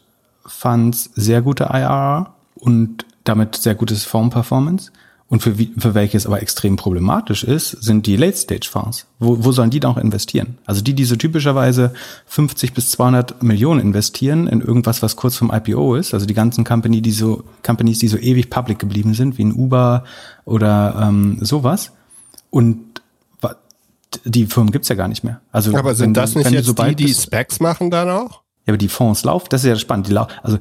Funds sehr gute IRR und damit sehr gutes Form-Performance. Und für, für welche es aber extrem problematisch ist, sind die Late-Stage-Fonds. Wo, wo sollen die noch investieren? Also die, die so typischerweise 50 bis 200 Millionen investieren in irgendwas, was kurz vom IPO ist, also die ganzen Company, die so, Companies, die so ewig public geblieben sind, wie ein Uber oder ähm, sowas. Und die Firmen gibt's ja gar nicht mehr. Also aber sind das nicht jetzt die, die Specs machen dann auch? Ja, aber die Fonds laufen, das ist ja spannend. Die laufen, also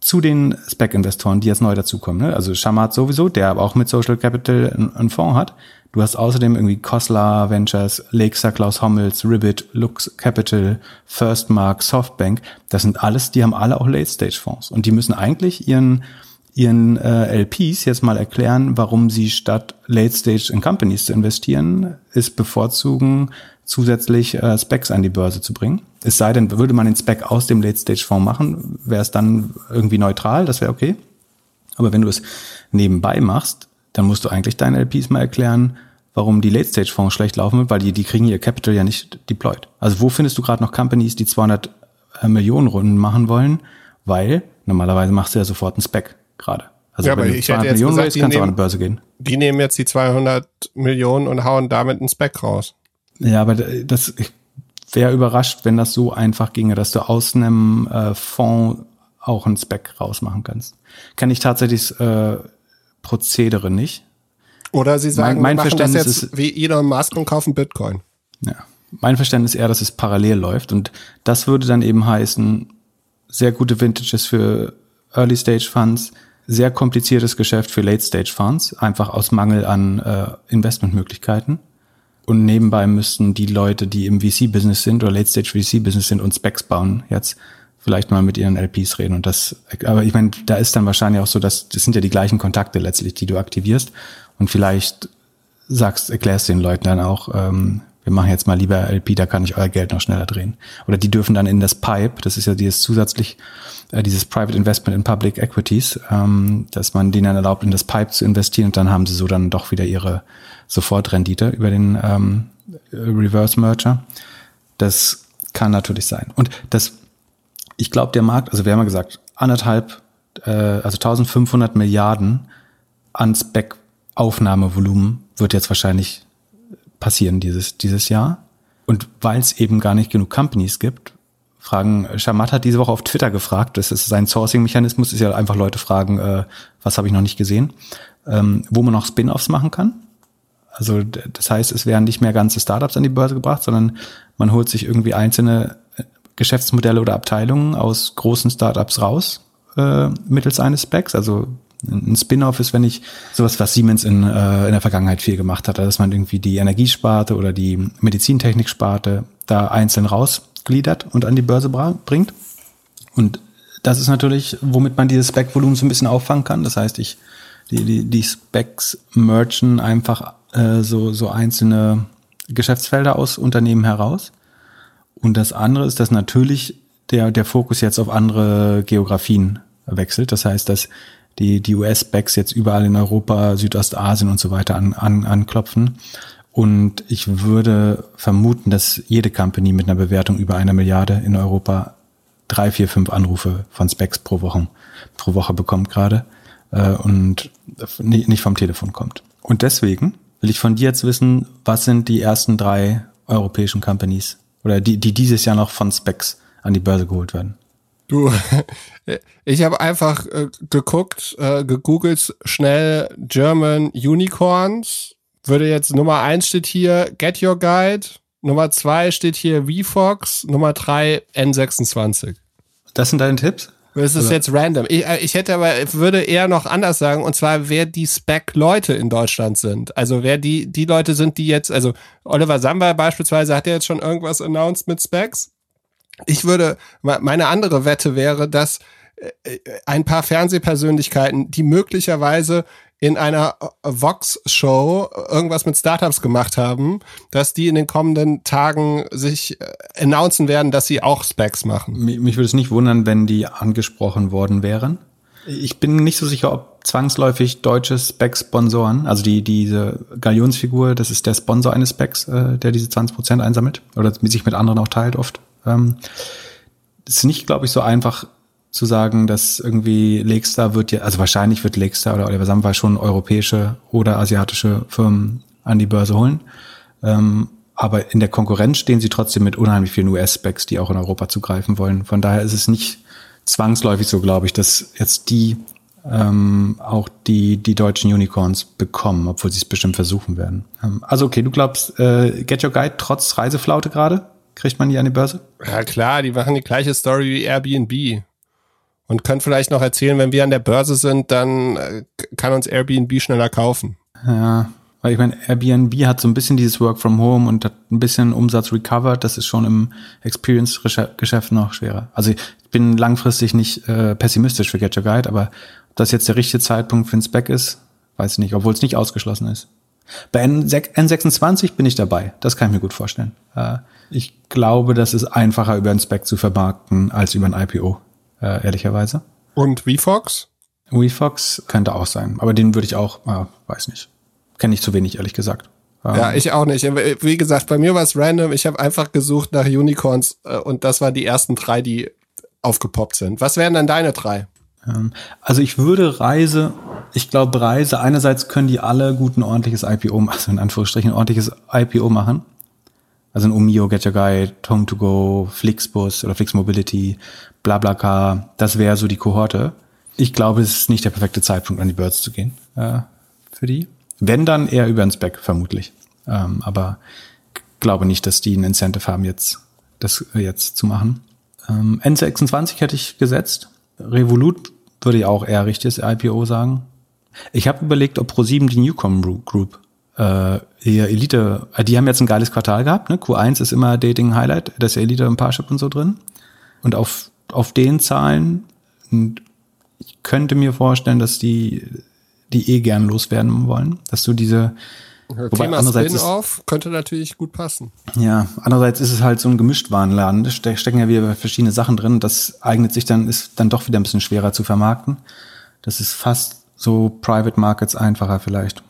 zu den Spec-Investoren, die jetzt neu dazukommen, ne? also Shamat sowieso, der aber auch mit Social Capital einen Fonds hat. Du hast außerdem irgendwie Kosla Ventures, Lakestar, Klaus Hommels, Ribbit, Lux Capital, Firstmark, Softbank. Das sind alles, die haben alle auch Late-Stage-Fonds. Und die müssen eigentlich ihren ihren äh, LPs jetzt mal erklären, warum sie statt Late Stage in Companies zu investieren, ist bevorzugen, zusätzlich äh, Specs an die Börse zu bringen. Es sei denn, würde man den Spec aus dem Late Stage Fonds machen, wäre es dann irgendwie neutral, das wäre okay. Aber wenn du es nebenbei machst, dann musst du eigentlich deinen LPs mal erklären, warum die Late Stage Fonds schlecht laufen, weil die, die kriegen ihr Capital ja nicht deployed. Also wo findest du gerade noch Companies, die 200 äh, Millionen Runden machen wollen? Weil normalerweise machst du ja sofort einen Spec gerade. Also ja, aber ich hätte jetzt Millionen gesagt, raise, kannst du an die Börse gehen. Die nehmen jetzt die 200 Millionen und hauen damit einen Spec raus. Ja, aber das wäre überrascht, wenn das so einfach ginge, dass du aus einem äh, Fonds auch einen Spec rausmachen kannst. Kann ich tatsächlich äh, Prozedere nicht. Oder sie sagen, mein, mein Verständnis das jetzt ist, wie Elon Musk und kaufen Bitcoin. Ja, mein Verständnis ist eher, dass es parallel läuft und das würde dann eben heißen, sehr gute Vintages für Early Stage Funds, sehr kompliziertes Geschäft für Late Stage Funds, einfach aus Mangel an äh, Investmentmöglichkeiten. und nebenbei müssten die Leute, die im VC-Business sind oder Late-Stage-VC-Business sind und Specs bauen, jetzt vielleicht mal mit ihren LPs reden und das, aber ich meine, da ist dann wahrscheinlich auch so, dass das sind ja die gleichen Kontakte letztlich, die du aktivierst und vielleicht sagst, erklärst den Leuten dann auch, ähm, wir machen jetzt mal lieber LP, da kann ich euer Geld noch schneller drehen. Oder die dürfen dann in das Pipe, das ist ja dieses zusätzlich, äh, dieses Private Investment in Public Equities, ähm, dass man denen erlaubt, in das Pipe zu investieren und dann haben sie so dann doch wieder ihre Sofortrendite über den ähm, Reverse Merger. Das kann natürlich sein. Und das, ich glaube, der Markt, also wir haben ja gesagt, anderthalb, äh, also 1500 Milliarden an Spec-Aufnahmevolumen wird jetzt wahrscheinlich passieren dieses, dieses Jahr. Und weil es eben gar nicht genug Companies gibt, fragen, Shamat hat diese Woche auf Twitter gefragt, das ist sein Sourcing-Mechanismus, ist ja einfach Leute fragen, äh, was habe ich noch nicht gesehen, ähm, wo man noch Spin-offs machen kann. Also das heißt, es werden nicht mehr ganze Startups an die Börse gebracht, sondern man holt sich irgendwie einzelne äh, Geschäftsmodelle oder Abteilungen aus großen Startups raus äh, mittels eines Specs. Also ein Spin-off ist, wenn ich sowas, was Siemens in, äh, in der Vergangenheit viel gemacht hat, dass man irgendwie die Energiesparte oder die Medizintechniksparte da einzeln rausgliedert und an die Börse bringt. Und das ist natürlich, womit man dieses Spec-Volumen so ein bisschen auffangen kann. Das heißt, ich die, die, die Specs merchen einfach äh, so, so einzelne Geschäftsfelder aus Unternehmen heraus. Und das andere ist, dass natürlich der, der Fokus jetzt auf andere Geografien wechselt. Das heißt, dass die, die US-Backs jetzt überall in Europa, Südostasien und so weiter an, an, anklopfen. Und ich würde vermuten, dass jede Company mit einer Bewertung über einer Milliarde in Europa drei, vier, fünf Anrufe von Specs pro Woche, pro Woche bekommt gerade äh, und nicht vom Telefon kommt. Und deswegen will ich von dir jetzt wissen, was sind die ersten drei europäischen Companies oder die, die dieses Jahr noch von Specs an die Börse geholt werden? Du, ich habe einfach äh, geguckt, äh, gegoogelt, schnell German Unicorns. Würde jetzt Nummer eins steht hier Get Your Guide, Nummer zwei steht hier VFox, Nummer drei N26. Das sind deine Tipps? Das ist Oder? jetzt random. Ich, äh, ich hätte aber, würde eher noch anders sagen, und zwar, wer die Spec-Leute in Deutschland sind. Also wer die, die Leute sind, die jetzt, also Oliver Samba beispielsweise hat ja jetzt schon irgendwas announced mit Specs. Ich würde, meine andere Wette wäre, dass äh, ein paar Fernsehpersönlichkeiten, die möglicherweise in einer Vox-Show irgendwas mit Startups gemacht haben, dass die in den kommenden Tagen sich äh, announcen werden, dass sie auch Specs machen. Mich würde es nicht wundern, wenn die angesprochen worden wären. Ich bin nicht so sicher, ob zwangsläufig deutsche Specs-Sponsoren, also die diese Galionsfigur, das ist der Sponsor eines Specs, äh, der diese 20% einsammelt oder sich mit anderen auch teilt oft. Ähm, ist nicht, glaube ich, so einfach zu sagen, dass irgendwie Lakestar wird ja, also wahrscheinlich wird Lakestar oder Oliver Samway schon europäische oder asiatische Firmen an die Börse holen. Ähm, aber in der Konkurrenz stehen sie trotzdem mit unheimlich vielen US-Specs, die auch in Europa zugreifen wollen. Von daher ist es nicht zwangsläufig so, glaube ich, dass jetzt die ähm, auch die, die deutschen Unicorns bekommen, obwohl sie es bestimmt versuchen werden. Ähm, also okay, du glaubst, äh, Get Your Guide trotz Reiseflaute gerade? Kriegt man die an die Börse? Ja klar, die machen die gleiche Story wie Airbnb. Und können vielleicht noch erzählen, wenn wir an der Börse sind, dann äh, kann uns Airbnb schneller kaufen. Ja, weil ich meine, Airbnb hat so ein bisschen dieses Work from Home und hat ein bisschen Umsatz recovered. Das ist schon im Experience-Geschäft noch schwerer. Also ich bin langfristig nicht äh, pessimistisch für Get Your Guide, aber ob das jetzt der richtige Zeitpunkt für ein Spec ist, weiß ich nicht, obwohl es nicht ausgeschlossen ist. Bei N26 bin ich dabei. Das kann ich mir gut vorstellen. Äh, ich glaube, das ist einfacher über ein Spec zu vermarkten als über ein IPO, äh, ehrlicherweise. Und VFox? VFox könnte auch sein, aber den würde ich auch, äh, weiß nicht. Kenne ich zu wenig, ehrlich gesagt. Ähm, ja, ich auch nicht. Wie gesagt, bei mir war es random. Ich habe einfach gesucht nach Unicorns äh, und das waren die ersten drei, die aufgepoppt sind. Was wären dann deine drei? Ähm, also ich würde Reise, ich glaube Reise, einerseits können die alle gut ein ordentliches IPO, also in Anführungsstrichen ein ordentliches IPO machen. Also ein Omio, Get Your Guide, Home2Go, Flixbus oder Flix Mobility, BlaBlaCar, das wäre so die Kohorte. Ich glaube, es ist nicht der perfekte Zeitpunkt, an die Birds zu gehen äh, für die. Wenn dann eher über ein Spec, vermutlich. Ähm, aber glaube nicht, dass die ein Incentive haben, jetzt das jetzt zu machen. Ähm, N26 hätte ich gesetzt. Revolut würde ich auch eher richtiges IPO sagen. Ich habe überlegt, ob Pro7 die Newcom Group äh, eher Elite, äh, die haben jetzt ein geiles Quartal gehabt. Ne? Q1 ist immer Dating Highlight, da ist ja Elite und Parship und so drin. Und auf, auf den Zahlen, ich könnte mir vorstellen, dass die, die eh gern loswerden wollen, dass du diese, Wobei Thema Spin-off könnte natürlich gut passen. Ja, andererseits ist es halt so ein Gemischtwarenladen. Da stecken ja wieder verschiedene Sachen drin. Das eignet sich dann, ist dann doch wieder ein bisschen schwerer zu vermarkten. Das ist fast so Private Markets einfacher vielleicht.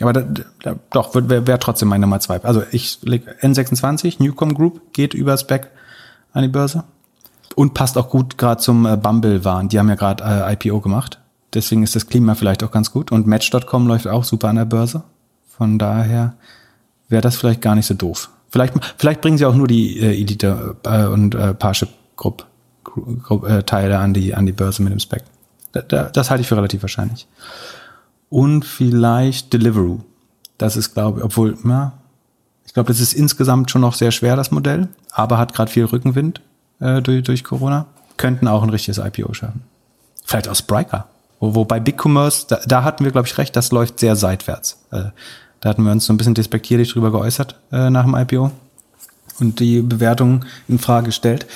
Aber da, da, doch, wäre wär trotzdem meine Nummer zwei. Also ich leg N26, Newcom Group, geht über Spec an die Börse. Und passt auch gut gerade zum äh, Bumble-Wahn. Die haben ja gerade äh, IPO gemacht. Deswegen ist das Klima vielleicht auch ganz gut. Und Match.com läuft auch super an der Börse. Von daher wäre das vielleicht gar nicht so doof. Vielleicht, vielleicht bringen sie auch nur die äh, Elite äh, und äh, Parship Group, äh, Teile an die, an die Börse mit dem Spec. Da, da, das halte ich für relativ wahrscheinlich und vielleicht Deliveroo. Das ist, glaube ich, obwohl, ja, ich glaube, das ist insgesamt schon noch sehr schwer, das Modell, aber hat gerade viel Rückenwind äh, durch, durch Corona. Könnten auch ein richtiges IPO schaffen. Vielleicht aus Spriker. Wo, bei BigCommerce, da, da hatten wir, glaube ich, recht, das läuft sehr seitwärts. Äh, da hatten wir uns so ein bisschen despektierlich drüber geäußert äh, nach dem IPO und die Bewertung in Frage gestellt.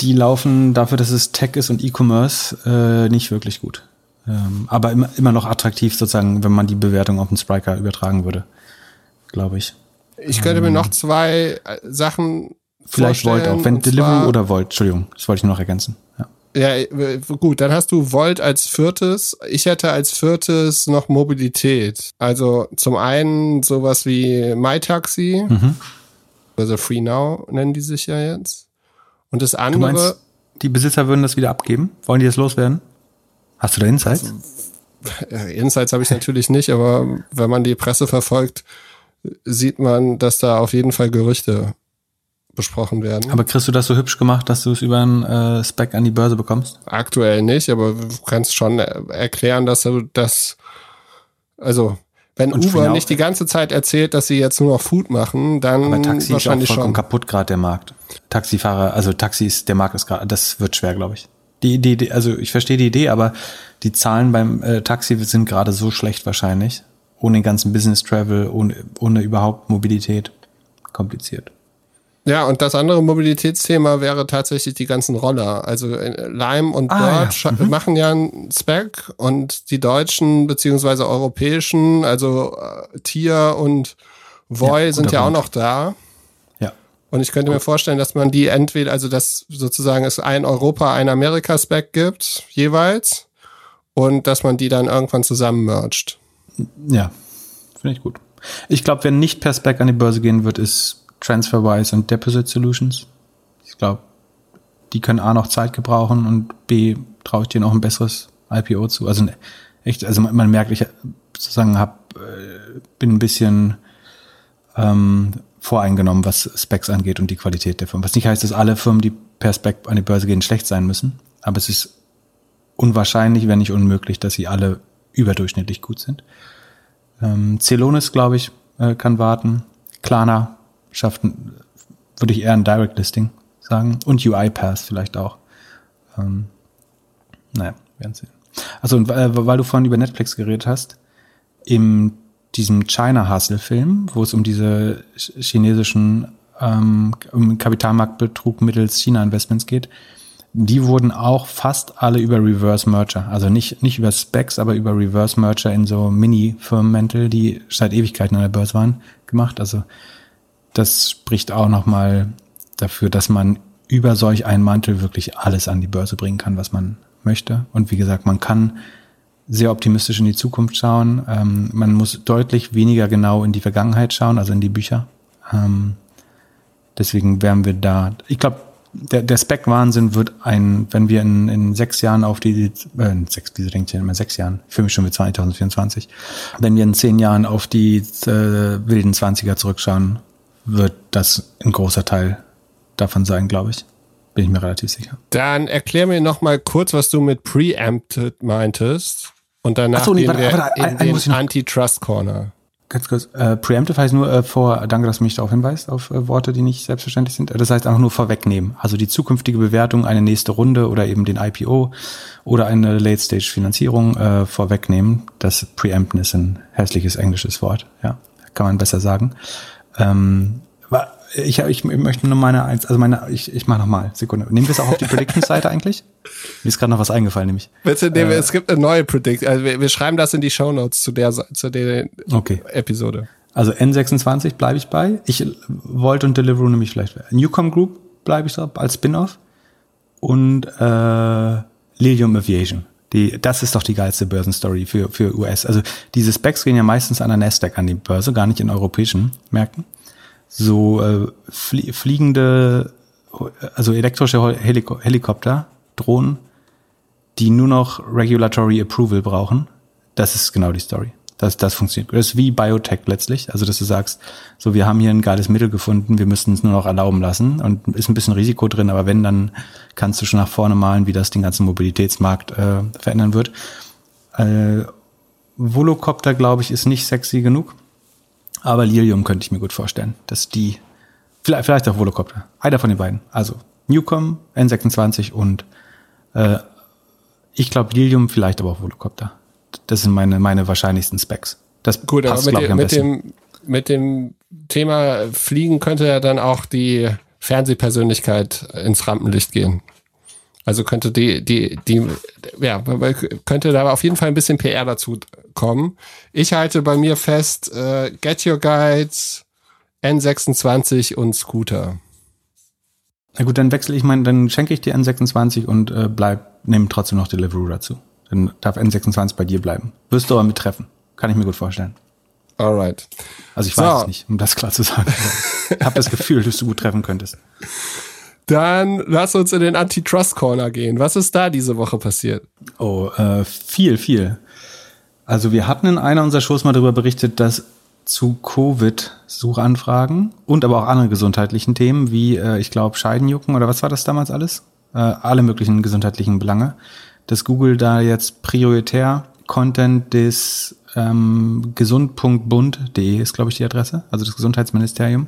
Die laufen dafür, dass es Tech ist und E-Commerce, äh, nicht wirklich gut. Ähm, aber immer, immer noch attraktiv sozusagen, wenn man die Bewertung auf den Spriker übertragen würde, glaube ich. Ich könnte mir ähm, noch zwei äh, Sachen Vielleicht Volt auch, wenn Deliveroo oder Volt, Entschuldigung, das wollte ich noch ergänzen. Ja. Ja, äh, gut, dann hast du Volt als viertes. Ich hätte als viertes noch Mobilität. Also zum einen sowas wie MyTaxi, mhm. also Free Now nennen die sich ja jetzt. Und das andere. Du meinst, die Besitzer würden das wieder abgeben? Wollen die das loswerden? Hast du da Insights? Also, Insights habe ich natürlich nicht, aber wenn man die Presse verfolgt, sieht man, dass da auf jeden Fall Gerüchte besprochen werden. Aber kriegst du das so hübsch gemacht, dass du es über einen äh, Spec an die Börse bekommst? Aktuell nicht, aber du kannst schon erklären, dass du das, also wenn und Uber nicht die ganze Zeit erzählt, dass sie jetzt nur noch Food machen, dann aber Taxi wahrscheinlich ist auch schon kaputt gerade der Markt. Taxifahrer, also Taxis, der Markt ist gerade, das wird schwer, glaube ich. Die, die, also ich verstehe die Idee, aber die Zahlen beim äh, Taxi sind gerade so schlecht wahrscheinlich. Ohne den ganzen Business Travel, ohne, ohne überhaupt Mobilität. Kompliziert. Ja, und das andere Mobilitätsthema wäre tatsächlich die ganzen Roller. Also äh, Lime und ah, Bird ja. mhm. machen ja einen Spec und die deutschen beziehungsweise europäischen, also äh, Tier und Voy ja, sind ja auch noch da. Und ich könnte mir vorstellen, dass man die entweder, also dass sozusagen es ein Europa, ein Amerika-Spec gibt, jeweils, und dass man die dann irgendwann zusammen mercht. Ja, finde ich gut. Ich glaube, wer nicht per Spec an die Börse gehen wird, ist TransferWise und Deposit Solutions. Ich glaube, die können A noch Zeit gebrauchen und B traue ich denen auch ein besseres IPO zu. Also echt, also man, man merkt, ich sozusagen hab, äh, bin ein bisschen ähm, voreingenommen, was Specs angeht und die Qualität der Firmen. Was nicht heißt, dass alle Firmen, die per Spec an die Börse gehen, schlecht sein müssen. Aber es ist unwahrscheinlich, wenn nicht unmöglich, dass sie alle überdurchschnittlich gut sind. Ähm, Celonis, glaube ich, äh, kann warten. Klarna schafft, würde ich eher ein Direct Listing sagen. Und UiPath vielleicht auch. Ähm, naja, werden sehen. Also, äh, weil du vorhin über Netflix geredet hast, im diesem China Hustle Film, wo es um diese chinesischen ähm, um Kapitalmarktbetrug mittels China Investments geht, die wurden auch fast alle über Reverse Merger, also nicht nicht über Specs, aber über Reverse Merger in so Mini-Firmenmäntel, die seit Ewigkeiten an der Börse waren, gemacht. Also das spricht auch nochmal dafür, dass man über solch einen Mantel wirklich alles an die Börse bringen kann, was man möchte. Und wie gesagt, man kann sehr optimistisch in die Zukunft schauen. Ähm, man muss deutlich weniger genau in die Vergangenheit schauen, also in die Bücher. Ähm, deswegen wären wir da. Ich glaube, der, der Spec-Wahnsinn wird ein, wenn wir in, in sechs Jahren auf die, äh, sechs, wieso denkt ihr immer sechs Jahren? Ich fühle mich schon mit 2024. Wenn wir in zehn Jahren auf die äh, wilden Zwanziger zurückschauen, wird das ein großer Teil davon sein, glaube ich. Bin ich mir relativ sicher. Dann erklär mir noch mal kurz, was du mit Preempted meintest. Und danach so, nee, warte, wir warte, in den Antitrust Corner. Ganz kurz, äh, preemptive heißt nur äh, vor, danke, dass du mich darauf hinweist, auf äh, Worte, die nicht selbstverständlich sind. Das heißt einfach nur vorwegnehmen. Also die zukünftige Bewertung, eine nächste Runde oder eben den IPO oder eine Late-Stage-Finanzierung äh, vorwegnehmen. Das Preempten ist ein hässliches englisches Wort, ja. Kann man besser sagen. Ähm, ich, ich, möchte nur meine eins, also meine, ich, ich mach nochmal, Sekunde. Nehmen wir es auch auf die Prediction-Seite eigentlich? Mir ist gerade noch was eingefallen, nämlich. Bitte nehmen wir, äh, es gibt eine neue Predict, also wir, wir schreiben das in die Show Notes zu der, zu der okay. Episode. Also N26 bleibe ich bei. Ich wollte und Deliveroo nämlich vielleicht. Newcom Group bleibe ich da als Spin-off. Und äh, Lilium Aviation. Die, das ist doch die geilste Börsenstory für, für US. Also diese Specs gehen ja meistens an der Nasdaq an die Börse, gar nicht in europäischen Märkten so äh, flie fliegende, also elektrische Heliko Helikopter, Drohnen, die nur noch Regulatory Approval brauchen. Das ist genau die Story. Das, das funktioniert. Das ist wie Biotech letztlich. Also, dass du sagst, so, wir haben hier ein geiles Mittel gefunden, wir müssten es nur noch erlauben lassen und ist ein bisschen Risiko drin, aber wenn, dann kannst du schon nach vorne malen, wie das den ganzen Mobilitätsmarkt äh, verändern wird. Äh, Volocopter, glaube ich, ist nicht sexy genug. Aber Lilium könnte ich mir gut vorstellen, dass die, vielleicht, vielleicht auch Volocopter, einer von den beiden. Also Newcom, N26 und äh, ich glaube Lilium, vielleicht aber auch Volocopter. Das sind meine, meine wahrscheinlichsten Specs. Das gut, passt, aber mit, dem, mit, dem, mit dem Thema Fliegen könnte ja dann auch die Fernsehpersönlichkeit ins Rampenlicht gehen. Also könnte die, die, die, ja, könnte da auf jeden Fall ein bisschen PR dazu kommen. Ich halte bei mir fest, äh, Get Your Guides, N26 und Scooter. Na gut, dann wechsle ich meinen, dann schenke ich dir N26 und äh, bleib, nehme trotzdem noch Deliveroo dazu. Dann darf N26 bei dir bleiben. Wirst du aber mit treffen. Kann ich mir gut vorstellen. Alright. Also ich weiß so. es nicht, um das klar zu sagen. ich habe das Gefühl, dass du gut treffen könntest. Dann lass uns in den Antitrust Corner gehen. Was ist da diese Woche passiert? Oh, äh, viel, viel. Also wir hatten in einer unserer Shows mal darüber berichtet, dass zu Covid-Suchanfragen und aber auch anderen gesundheitlichen Themen wie, äh, ich glaube, Scheidenjucken oder was war das damals alles? Äh, alle möglichen gesundheitlichen Belange, dass Google da jetzt prioritär Content des ähm, gesund.bund.de ist, glaube ich, die Adresse, also das Gesundheitsministerium,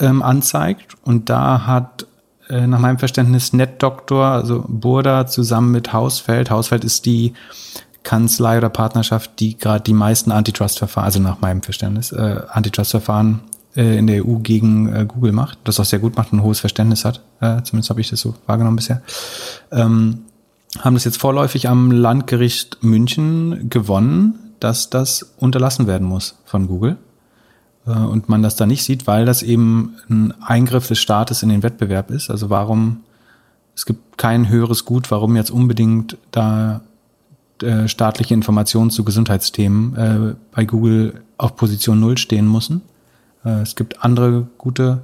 ähm, anzeigt. Und da hat äh, nach meinem Verständnis NetDoktor, also Burda zusammen mit Hausfeld, Hausfeld ist die Kanzlei oder Partnerschaft, die gerade die meisten Antitrust-Verfahren, also nach meinem Verständnis, äh, Antitrust-Verfahren äh, in der EU gegen äh, Google macht, das auch sehr gut macht und ein hohes Verständnis hat, äh, zumindest habe ich das so wahrgenommen bisher, ähm, haben das jetzt vorläufig am Landgericht München gewonnen, dass das unterlassen werden muss von Google. Äh, und man das da nicht sieht, weil das eben ein Eingriff des Staates in den Wettbewerb ist. Also warum, es gibt kein höheres Gut, warum jetzt unbedingt da äh, staatliche Informationen zu Gesundheitsthemen äh, bei Google auf Position Null stehen müssen. Äh, es gibt andere gute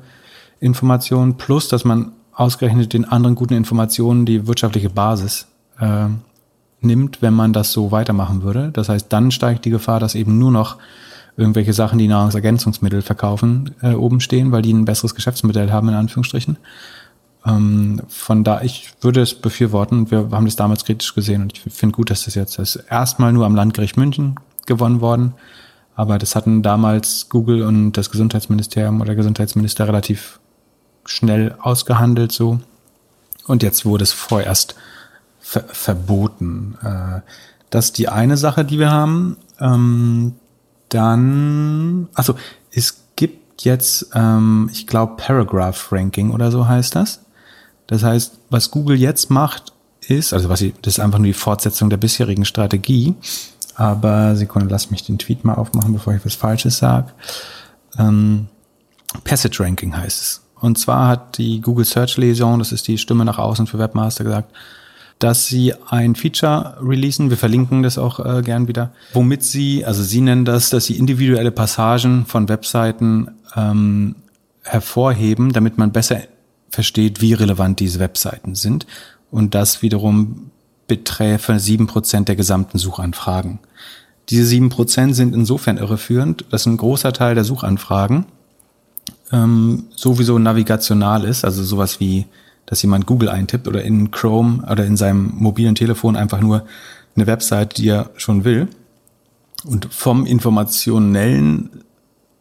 Informationen, plus dass man ausgerechnet den anderen guten Informationen die wirtschaftliche Basis äh, nimmt, wenn man das so weitermachen würde. Das heißt, dann steigt die Gefahr, dass eben nur noch irgendwelche Sachen, die Nahrungsergänzungsmittel verkaufen, äh, oben stehen, weil die ein besseres Geschäftsmodell haben, in Anführungsstrichen. Ähm, von da, ich würde es befürworten. Wir haben das damals kritisch gesehen und ich finde gut, dass das jetzt das erstmal nur am Landgericht München gewonnen worden. Aber das hatten damals Google und das Gesundheitsministerium oder Gesundheitsminister relativ schnell ausgehandelt so. Und jetzt wurde es vorerst ver verboten. Äh, das ist die eine Sache, die wir haben. Ähm, dann, also es gibt jetzt, ähm, ich glaube, Paragraph Ranking oder so heißt das. Das heißt, was Google jetzt macht, ist, also was ich, das ist einfach nur die Fortsetzung der bisherigen Strategie. Aber Sekunde, lass mich den Tweet mal aufmachen, bevor ich was Falsches sage. Ähm, Passage Ranking heißt es. Und zwar hat die Google Search Liaison, das ist die Stimme nach außen für Webmaster, gesagt, dass sie ein Feature releasen, wir verlinken das auch äh, gern wieder, womit sie, also sie nennen das, dass sie individuelle Passagen von Webseiten ähm, hervorheben, damit man besser versteht, wie relevant diese Webseiten sind. Und das wiederum beträfe sieben Prozent der gesamten Suchanfragen. Diese sieben Prozent sind insofern irreführend, dass ein großer Teil der Suchanfragen ähm, sowieso navigational ist, also sowas wie dass jemand Google eintippt oder in Chrome oder in seinem mobilen Telefon einfach nur eine Website, die er schon will. Und vom informationellen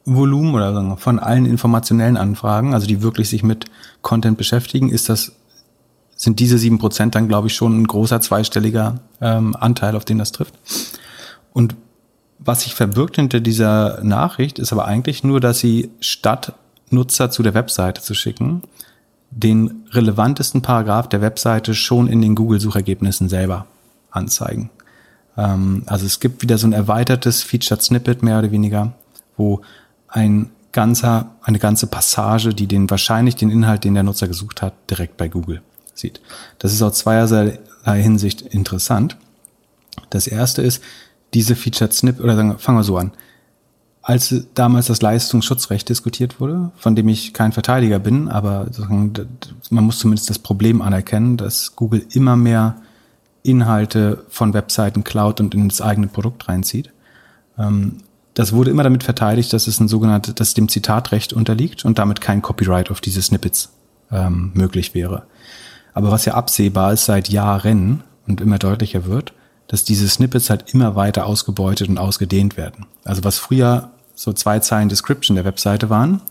Volumen oder von allen informationellen Anfragen, also die wirklich sich mit Content beschäftigen, ist das, sind diese sieben Prozent dann, glaube ich, schon ein großer zweistelliger ähm, Anteil, auf den das trifft. Und was sich verbirgt hinter dieser Nachricht, ist aber eigentlich nur, dass sie statt Nutzer zu der Webseite zu schicken, den relevantesten Paragraph der Webseite schon in den Google-Suchergebnissen selber anzeigen. Ähm, also es gibt wieder so ein erweitertes Featured Snippet mehr oder weniger, wo ein ganzer, eine ganze Passage, die den wahrscheinlich den Inhalt, den der Nutzer gesucht hat, direkt bei Google sieht. Das ist aus zweierlei Hinsicht interessant. Das erste ist, diese Featured Snippet, oder sagen, fangen wir so an. Als damals das Leistungsschutzrecht diskutiert wurde, von dem ich kein Verteidiger bin, aber man muss zumindest das Problem anerkennen, dass Google immer mehr Inhalte von Webseiten klaut und in das eigene Produkt reinzieht. Das wurde immer damit verteidigt, dass es ein sogenanntes, dass dem Zitatrecht unterliegt und damit kein Copyright auf diese Snippets ähm, möglich wäre. Aber was ja absehbar ist seit Jahren und immer deutlicher wird, dass diese Snippets halt immer weiter ausgebeutet und ausgedehnt werden. Also was früher so zwei Zeilen Description der Webseite waren,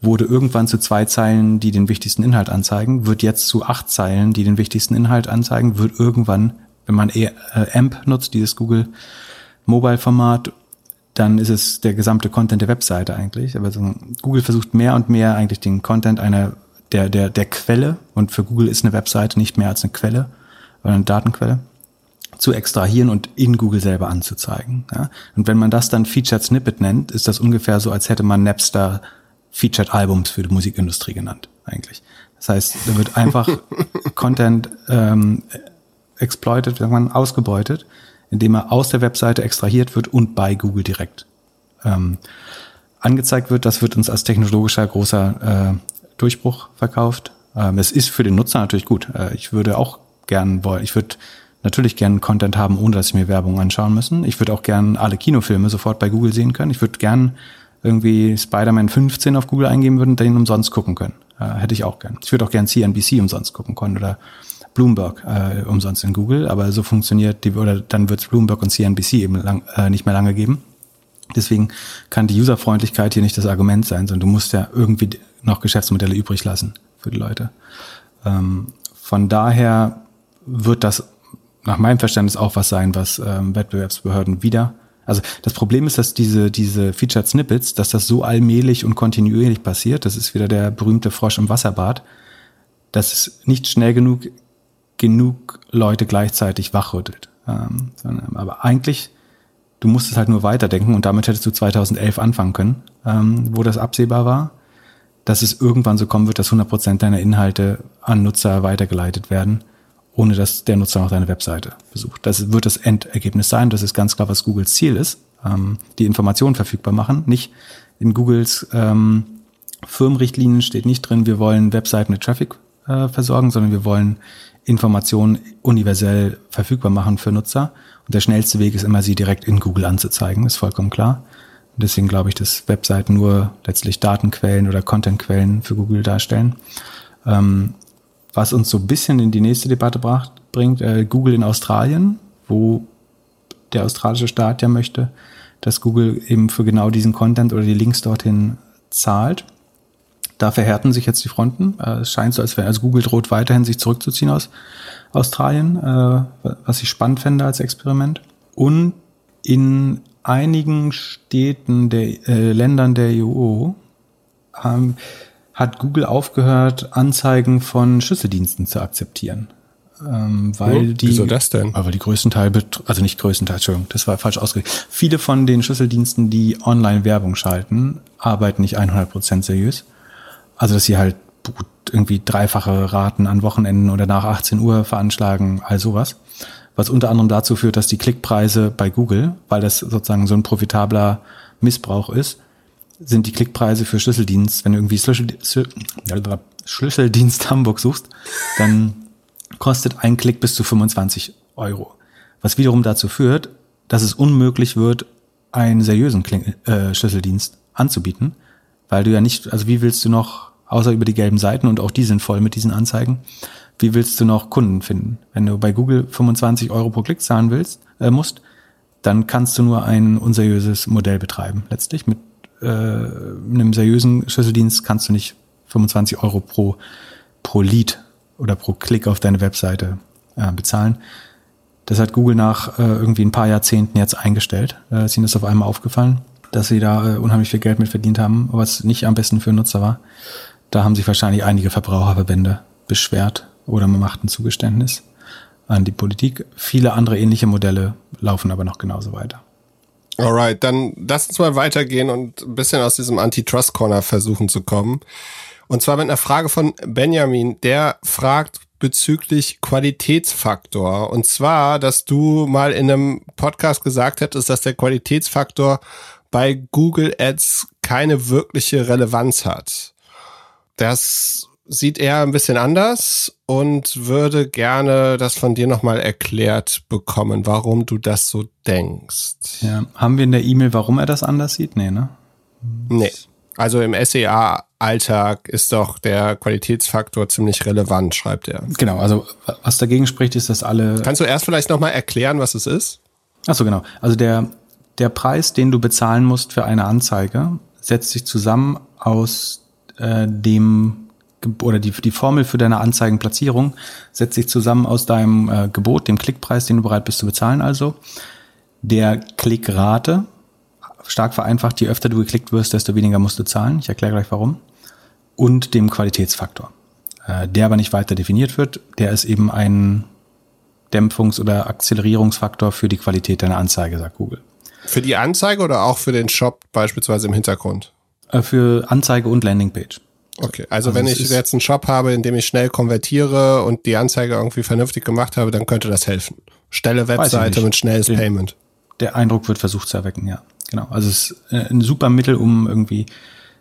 wurde irgendwann zu zwei Zeilen, die den wichtigsten Inhalt anzeigen, wird jetzt zu acht Zeilen, die den wichtigsten Inhalt anzeigen, wird irgendwann, wenn man eher, äh, AMP nutzt, dieses Google Mobile Format, dann ist es der gesamte Content der Webseite eigentlich. Aber so, Google versucht mehr und mehr eigentlich den Content einer der, der, der Quelle, und für Google ist eine Webseite nicht mehr als eine Quelle oder eine Datenquelle, zu extrahieren und in Google selber anzuzeigen. Ja? Und wenn man das dann Featured Snippet nennt, ist das ungefähr so, als hätte man Napster Featured Albums für die Musikindustrie genannt, eigentlich. Das heißt, da wird einfach Content ähm, exploited, sagt man, ausgebeutet indem er aus der Webseite extrahiert wird und bei Google direkt ähm, angezeigt wird. Das wird uns als technologischer großer äh, Durchbruch verkauft. Ähm, es ist für den Nutzer natürlich gut. Äh, ich würde auch gern wollen, ich würde natürlich gern Content haben, ohne dass ich mir Werbung anschauen müssen. Ich würde auch gern alle Kinofilme sofort bei Google sehen können. Ich würde gern irgendwie Spider-Man 15 auf Google eingeben würden den umsonst gucken können. Äh, hätte ich auch gern. Ich würde auch gern CNBC umsonst gucken können oder Bloomberg äh, umsonst in Google, aber so funktioniert die, oder dann wird es Bloomberg und CNBC eben lang, äh, nicht mehr lange geben. Deswegen kann die Userfreundlichkeit hier nicht das Argument sein, sondern du musst ja irgendwie noch Geschäftsmodelle übrig lassen für die Leute. Ähm, von daher wird das nach meinem Verständnis auch was sein, was ähm, Wettbewerbsbehörden wieder. Also das Problem ist, dass diese, diese Featured Snippets, dass das so allmählich und kontinuierlich passiert, das ist wieder der berühmte Frosch im Wasserbad, dass es nicht schnell genug genug Leute gleichzeitig wachrüttelt. Ähm, aber eigentlich, du musst es halt nur weiterdenken und damit hättest du 2011 anfangen können, ähm, wo das absehbar war, dass es irgendwann so kommen wird, dass 100 Prozent deiner Inhalte an Nutzer weitergeleitet werden, ohne dass der Nutzer noch deine Webseite besucht. Das wird das Endergebnis sein. Das ist ganz klar, was Googles Ziel ist. Ähm, die Informationen verfügbar machen. Nicht in Googles ähm, Firmenrichtlinien steht nicht drin, wir wollen Webseiten mit Traffic äh, versorgen, sondern wir wollen Informationen universell verfügbar machen für Nutzer. Und der schnellste Weg ist immer, sie direkt in Google anzuzeigen, ist vollkommen klar. Und deswegen glaube ich, dass Webseiten nur letztlich Datenquellen oder Contentquellen für Google darstellen. Ähm, was uns so ein bisschen in die nächste Debatte bracht, bringt, äh, Google in Australien, wo der australische Staat ja möchte, dass Google eben für genau diesen Content oder die Links dorthin zahlt. Da verhärten sich jetzt die Fronten. Äh, es scheint so, als wenn also Google droht weiterhin sich zurückzuziehen aus Australien, äh, was ich spannend fände als Experiment. Und in einigen Städten der äh, Ländern der EU ähm, hat Google aufgehört, Anzeigen von Schlüsseldiensten zu akzeptieren. Ähm, weil oh, die, wieso das denn? Weil die größten Teil, also nicht größten Teil, Entschuldigung, das war falsch ausgedrückt. Viele von den Schlüsseldiensten, die online Werbung schalten, arbeiten nicht 100% seriös. Also, dass sie halt irgendwie dreifache Raten an Wochenenden oder nach 18 Uhr veranschlagen, all sowas. Was unter anderem dazu führt, dass die Klickpreise bei Google, weil das sozusagen so ein profitabler Missbrauch ist, sind die Klickpreise für Schlüsseldienst, wenn du irgendwie Schlüssel, Schlüsseldienst Hamburg suchst, dann kostet ein Klick bis zu 25 Euro. Was wiederum dazu führt, dass es unmöglich wird, einen seriösen Kling äh, Schlüsseldienst anzubieten, weil du ja nicht, also wie willst du noch, außer über die gelben Seiten und auch die sind voll mit diesen Anzeigen, wie willst du noch Kunden finden? Wenn du bei Google 25 Euro pro Klick zahlen willst, äh, musst, dann kannst du nur ein unseriöses Modell betreiben. Letztlich mit äh, einem seriösen Schlüsseldienst kannst du nicht 25 Euro pro, pro Lead oder pro Klick auf deine Webseite äh, bezahlen. Das hat Google nach äh, irgendwie ein paar Jahrzehnten jetzt eingestellt. Äh, ist ihnen das auf einmal aufgefallen, dass sie da äh, unheimlich viel Geld mit verdient haben, was nicht am besten für Nutzer war. Da haben sich wahrscheinlich einige Verbraucherverbände beschwert oder man macht ein Zugeständnis an die Politik. Viele andere ähnliche Modelle laufen aber noch genauso weiter. Alright, dann lass uns mal weitergehen und ein bisschen aus diesem Antitrust-Corner versuchen zu kommen. Und zwar mit einer Frage von Benjamin, der fragt bezüglich Qualitätsfaktor. Und zwar, dass du mal in einem Podcast gesagt hättest, dass der Qualitätsfaktor bei Google Ads keine wirkliche Relevanz hat. Das sieht er ein bisschen anders und würde gerne das von dir nochmal erklärt bekommen, warum du das so denkst. Ja, haben wir in der E-Mail, warum er das anders sieht? Nee, ne? Nee. Also im SEA-Alltag ist doch der Qualitätsfaktor ziemlich relevant, schreibt er. Genau, also was dagegen spricht, ist, dass alle. Kannst du erst vielleicht nochmal erklären, was es ist? Ach so, genau. Also der, der Preis, den du bezahlen musst für eine Anzeige, setzt sich zusammen aus äh, dem oder die, die Formel für deine Anzeigenplatzierung setzt sich zusammen aus deinem äh, Gebot, dem Klickpreis, den du bereit bist zu bezahlen, also der Klickrate, stark vereinfacht, je öfter du geklickt wirst, desto weniger musst du zahlen. Ich erkläre gleich warum. Und dem Qualitätsfaktor, äh, der aber nicht weiter definiert wird. Der ist eben ein Dämpfungs- oder Akzelerierungsfaktor für die Qualität deiner Anzeige, sagt Google. Für die Anzeige oder auch für den Shop beispielsweise im Hintergrund? Äh, für Anzeige und Landingpage. Okay, also, also wenn ich jetzt einen Shop habe, in dem ich schnell konvertiere und die Anzeige irgendwie vernünftig gemacht habe, dann könnte das helfen. Stelle Webseite mit schnelles den, Payment. Der Eindruck wird versucht zu erwecken, ja. Genau. Also es ist äh, ein super Mittel, um irgendwie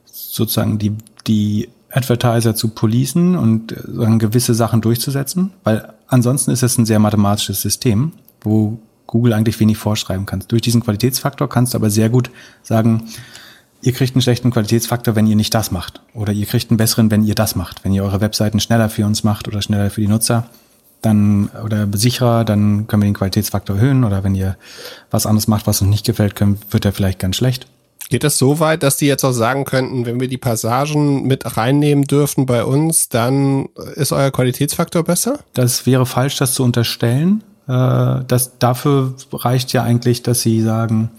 sozusagen die, die Advertiser zu policen und äh, sagen, gewisse Sachen durchzusetzen, weil ansonsten ist es ein sehr mathematisches System, wo Google eigentlich wenig vorschreiben kann. Durch diesen Qualitätsfaktor kannst du aber sehr gut sagen, ihr kriegt einen schlechten Qualitätsfaktor, wenn ihr nicht das macht. Oder ihr kriegt einen besseren, wenn ihr das macht. Wenn ihr eure Webseiten schneller für uns macht oder schneller für die Nutzer, dann oder sicherer, dann können wir den Qualitätsfaktor erhöhen. Oder wenn ihr was anderes macht, was uns nicht gefällt, können, wird er vielleicht ganz schlecht. Geht das so weit, dass die jetzt auch sagen könnten, wenn wir die Passagen mit reinnehmen dürfen bei uns, dann ist euer Qualitätsfaktor besser? Das wäre falsch, das zu unterstellen. Äh, das, dafür reicht ja eigentlich, dass sie sagen,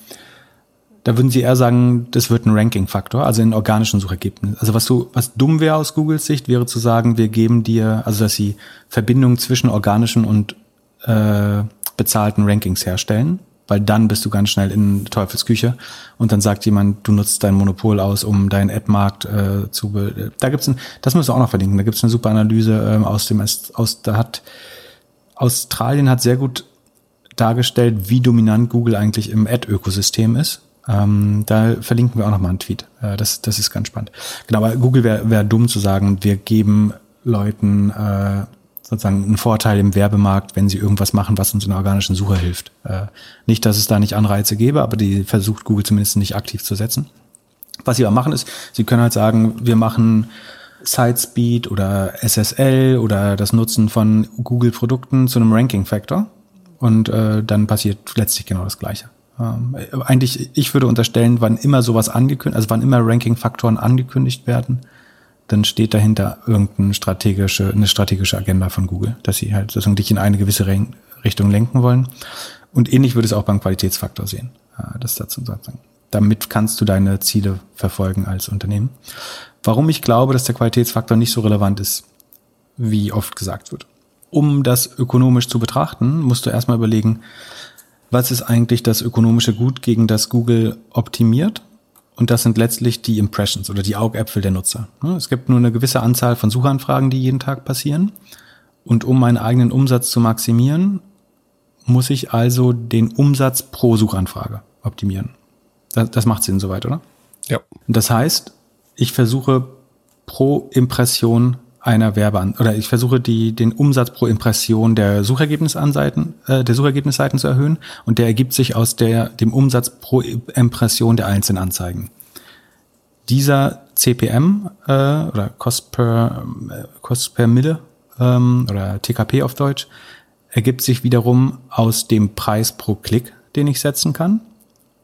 da würden Sie eher sagen, das wird ein Ranking-Faktor, also in organischen Suchergebnissen. Also was du, was dumm wäre aus Googles Sicht, wäre zu sagen, wir geben dir, also dass sie Verbindungen zwischen organischen und äh, bezahlten Rankings herstellen, weil dann bist du ganz schnell in Teufelsküche und dann sagt jemand, du nutzt dein Monopol aus, um deinen Ad-Markt äh, zu. Be da gibt's ein, das müssen wir auch noch verlinken. Da gibt's eine super Analyse ähm, aus dem aus da hat Australien hat sehr gut dargestellt, wie dominant Google eigentlich im Ad-Ökosystem ist ähm, da verlinken wir auch nochmal einen Tweet. Äh, das, das ist ganz spannend. Genau, aber Google wäre wär dumm zu sagen, wir geben Leuten äh, sozusagen einen Vorteil im Werbemarkt, wenn sie irgendwas machen, was uns in der organischen Suche hilft. Äh, nicht, dass es da nicht Anreize gäbe, aber die versucht Google zumindest nicht aktiv zu setzen. Was sie aber machen ist, sie können halt sagen, wir machen Sitespeed oder SSL oder das Nutzen von Google-Produkten zu einem Ranking-Factor. Und äh, dann passiert letztlich genau das Gleiche. Ähm, eigentlich, ich würde unterstellen, wann immer sowas angekündigt, also wann immer Ranking-Faktoren angekündigt werden, dann steht dahinter irgendeine strategische, eine strategische Agenda von Google, dass sie halt sozusagen dich in eine gewisse Richtung lenken wollen. Und ähnlich würde es auch beim Qualitätsfaktor sehen. Das dazu sozusagen. Damit kannst du deine Ziele verfolgen als Unternehmen. Warum ich glaube, dass der Qualitätsfaktor nicht so relevant ist, wie oft gesagt wird. Um das ökonomisch zu betrachten, musst du erstmal überlegen, was ist eigentlich das ökonomische Gut, gegen das Google optimiert? Und das sind letztlich die Impressions oder die Augäpfel der Nutzer. Es gibt nur eine gewisse Anzahl von Suchanfragen, die jeden Tag passieren. Und um meinen eigenen Umsatz zu maximieren, muss ich also den Umsatz pro Suchanfrage optimieren. Das, das macht Sinn soweit, oder? Ja. Das heißt, ich versuche pro Impression einer Werbean oder ich versuche die den Umsatz pro Impression der Suchergebnisanseiten äh, der Suchergebnisseiten zu erhöhen und der ergibt sich aus der dem Umsatz pro Impression der einzelnen Anzeigen. Dieser CPM äh, oder Cost per äh, Cost per Mille ähm, oder TKP auf Deutsch ergibt sich wiederum aus dem Preis pro Klick, den ich setzen kann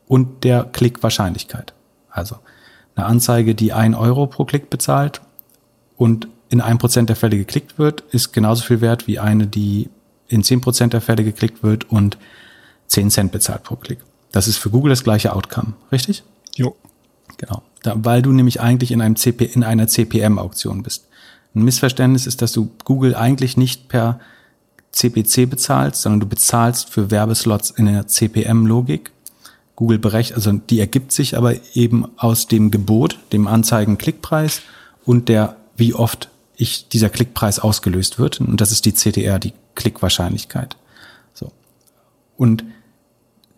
und der Klickwahrscheinlichkeit. Also eine Anzeige, die ein Euro pro Klick bezahlt und in ein Prozent der Fälle geklickt wird, ist genauso viel wert wie eine, die in zehn Prozent der Fälle geklickt wird und zehn Cent bezahlt pro Klick. Das ist für Google das gleiche Outcome, richtig? Jo. Genau. Da, weil du nämlich eigentlich in einem CP, in einer CPM-Auktion bist. Ein Missverständnis ist, dass du Google eigentlich nicht per CPC bezahlst, sondern du bezahlst für Werbeslots in einer CPM-Logik. Google berechnet, also die ergibt sich aber eben aus dem Gebot, dem Anzeigen-Klickpreis und der, wie oft ich dieser Klickpreis ausgelöst wird. Und das ist die CTR, die Klickwahrscheinlichkeit. So. Und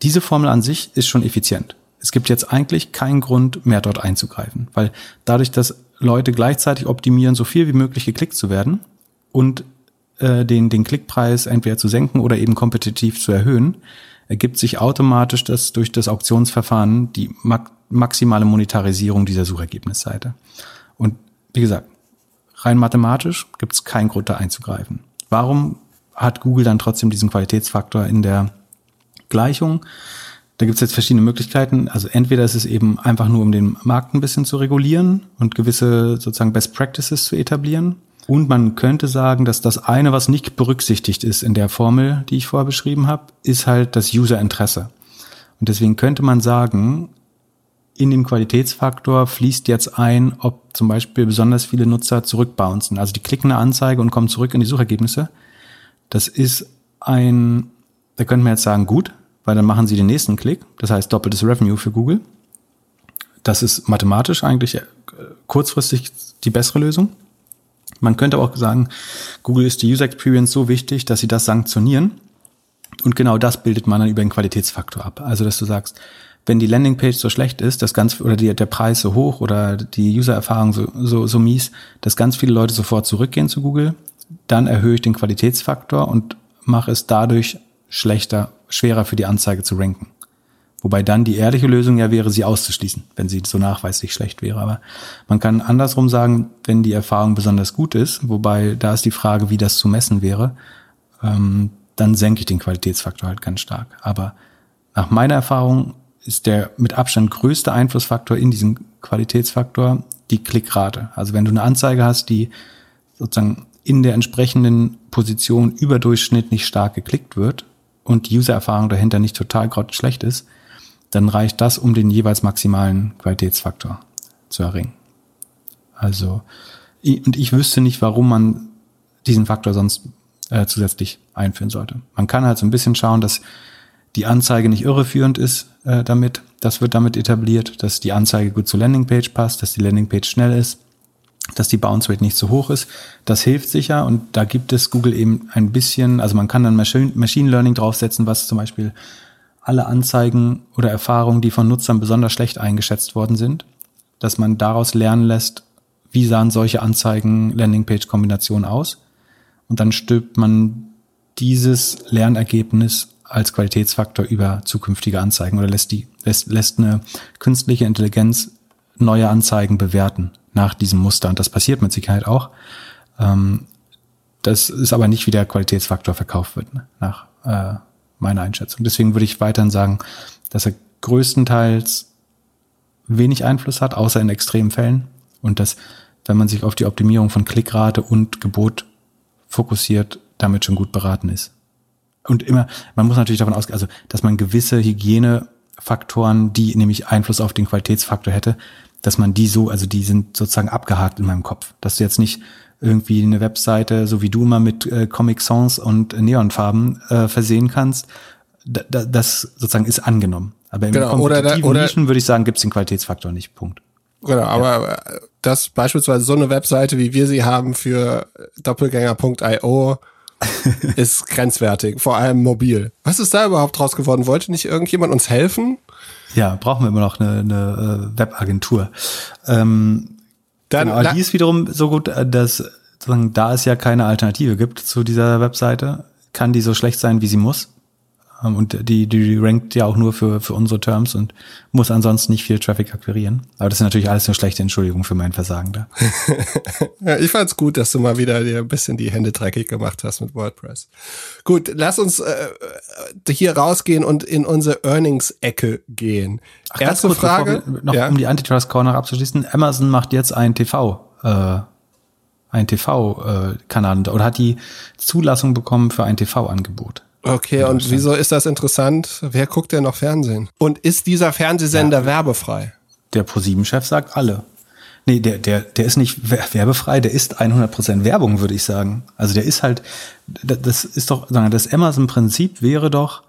diese Formel an sich ist schon effizient. Es gibt jetzt eigentlich keinen Grund mehr dort einzugreifen, weil dadurch, dass Leute gleichzeitig optimieren, so viel wie möglich geklickt zu werden und äh, den, den Klickpreis entweder zu senken oder eben kompetitiv zu erhöhen, ergibt sich automatisch dass durch das Auktionsverfahren die maximale Monetarisierung dieser Suchergebnisseite. Und wie gesagt, rein mathematisch gibt es keinen Grund da einzugreifen. Warum hat Google dann trotzdem diesen Qualitätsfaktor in der Gleichung? Da gibt es jetzt verschiedene Möglichkeiten. Also entweder ist es eben einfach nur, um den Markt ein bisschen zu regulieren und gewisse sozusagen Best Practices zu etablieren. Und man könnte sagen, dass das eine, was nicht berücksichtigt ist in der Formel, die ich vorher beschrieben habe, ist halt das User-Interesse. Und deswegen könnte man sagen, in den Qualitätsfaktor fließt jetzt ein, ob zum Beispiel besonders viele Nutzer zurückbouncen. Also die klicken eine Anzeige und kommen zurück in die Suchergebnisse. Das ist ein, da könnte man jetzt sagen, gut, weil dann machen sie den nächsten Klick. Das heißt doppeltes Revenue für Google. Das ist mathematisch eigentlich äh, kurzfristig die bessere Lösung. Man könnte aber auch sagen, Google ist die User Experience so wichtig, dass sie das sanktionieren. Und genau das bildet man dann über den Qualitätsfaktor ab. Also, dass du sagst, wenn die Landingpage so schlecht ist, das ganz oder die, der Preis so hoch oder die User-Erfahrung so, so, so mies, dass ganz viele Leute sofort zurückgehen zu Google, dann erhöhe ich den Qualitätsfaktor und mache es dadurch schlechter, schwerer für die Anzeige zu ranken. Wobei dann die ehrliche Lösung ja wäre, sie auszuschließen, wenn sie so nachweislich schlecht wäre. Aber man kann andersrum sagen, wenn die Erfahrung besonders gut ist, wobei da ist die Frage, wie das zu messen wäre, ähm, dann senke ich den Qualitätsfaktor halt ganz stark. Aber nach meiner Erfahrung ist der mit Abstand größte Einflussfaktor in diesem Qualitätsfaktor die Klickrate. Also wenn du eine Anzeige hast, die sozusagen in der entsprechenden Position überdurchschnittlich stark geklickt wird und die User-Erfahrung dahinter nicht total schlecht ist, dann reicht das, um den jeweils maximalen Qualitätsfaktor zu erringen. Also, und ich wüsste nicht, warum man diesen Faktor sonst äh, zusätzlich einführen sollte. Man kann halt so ein bisschen schauen, dass die Anzeige nicht irreführend ist äh, damit. Das wird damit etabliert, dass die Anzeige gut zur Landingpage passt, dass die Landingpage schnell ist, dass die Bounce Rate nicht zu hoch ist. Das hilft sicher und da gibt es Google eben ein bisschen, also man kann dann Machine Learning draufsetzen, was zum Beispiel alle Anzeigen oder Erfahrungen, die von Nutzern besonders schlecht eingeschätzt worden sind, dass man daraus lernen lässt, wie sahen solche Anzeigen Landingpage-Kombinationen aus und dann stülpt man dieses Lernergebnis als Qualitätsfaktor über zukünftige Anzeigen oder lässt die lässt, lässt eine künstliche Intelligenz neue Anzeigen bewerten nach diesem Muster und das passiert mit Sicherheit auch. Ähm, das ist aber nicht wie der Qualitätsfaktor verkauft wird ne, nach äh, meine Einschätzung. Deswegen würde ich weiterhin sagen, dass er größtenteils wenig Einfluss hat, außer in extremen Fällen. Und dass, wenn man sich auf die Optimierung von Klickrate und Gebot fokussiert, damit schon gut beraten ist. Und immer, man muss natürlich davon ausgehen, also, dass man gewisse Hygienefaktoren, die nämlich Einfluss auf den Qualitätsfaktor hätte, dass man die so, also die sind sozusagen abgehakt in meinem Kopf. Dass du jetzt nicht irgendwie eine Webseite, so wie du immer mit äh, Comic Sans und Neonfarben äh, versehen kannst, da, da, das sozusagen ist angenommen. Aber im genau, kompetitiven oder, oder, Nischen würde ich sagen, gibt es den Qualitätsfaktor nicht. Punkt. Genau, aber ja. das beispielsweise so eine Webseite, wie wir sie haben für doppelgänger.io, ist grenzwertig, vor allem mobil. Was ist da überhaupt draus geworden? Wollte nicht irgendjemand uns helfen? Ja, brauchen wir immer noch eine, eine äh, Webagentur. Ähm, dann, genau, aber die ist wiederum so gut, äh, dass sozusagen, da es ja keine Alternative gibt zu dieser Webseite, kann die so schlecht sein, wie sie muss. Ähm, und die, die rankt ja auch nur für, für unsere Terms und muss ansonsten nicht viel Traffic akquirieren. Aber das ist natürlich alles eine schlechte Entschuldigung für mein Versagen da. ja, ich fand's gut, dass du mal wieder dir ein bisschen die Hände dreckig gemacht hast mit WordPress. Gut, lass uns äh, äh hier rausgehen und in unsere Earnings-Ecke gehen. Ach, Erste kurz, Frage. noch ja. um die Antitrust Corner abzuschließen. Amazon macht jetzt ein TV, äh, ein TV-Kanal äh, oder hat die Zulassung bekommen für ein TV-Angebot. Okay, und wieso ist das interessant? Wer guckt denn noch Fernsehen? Und ist dieser Fernsehsender ja. werbefrei? Der ProSieben-Chef sagt alle. Nee, der, der, der ist nicht werbefrei, der ist 100% Werbung, würde ich sagen. Also der ist halt, das ist doch, das Amazon-Prinzip wäre doch,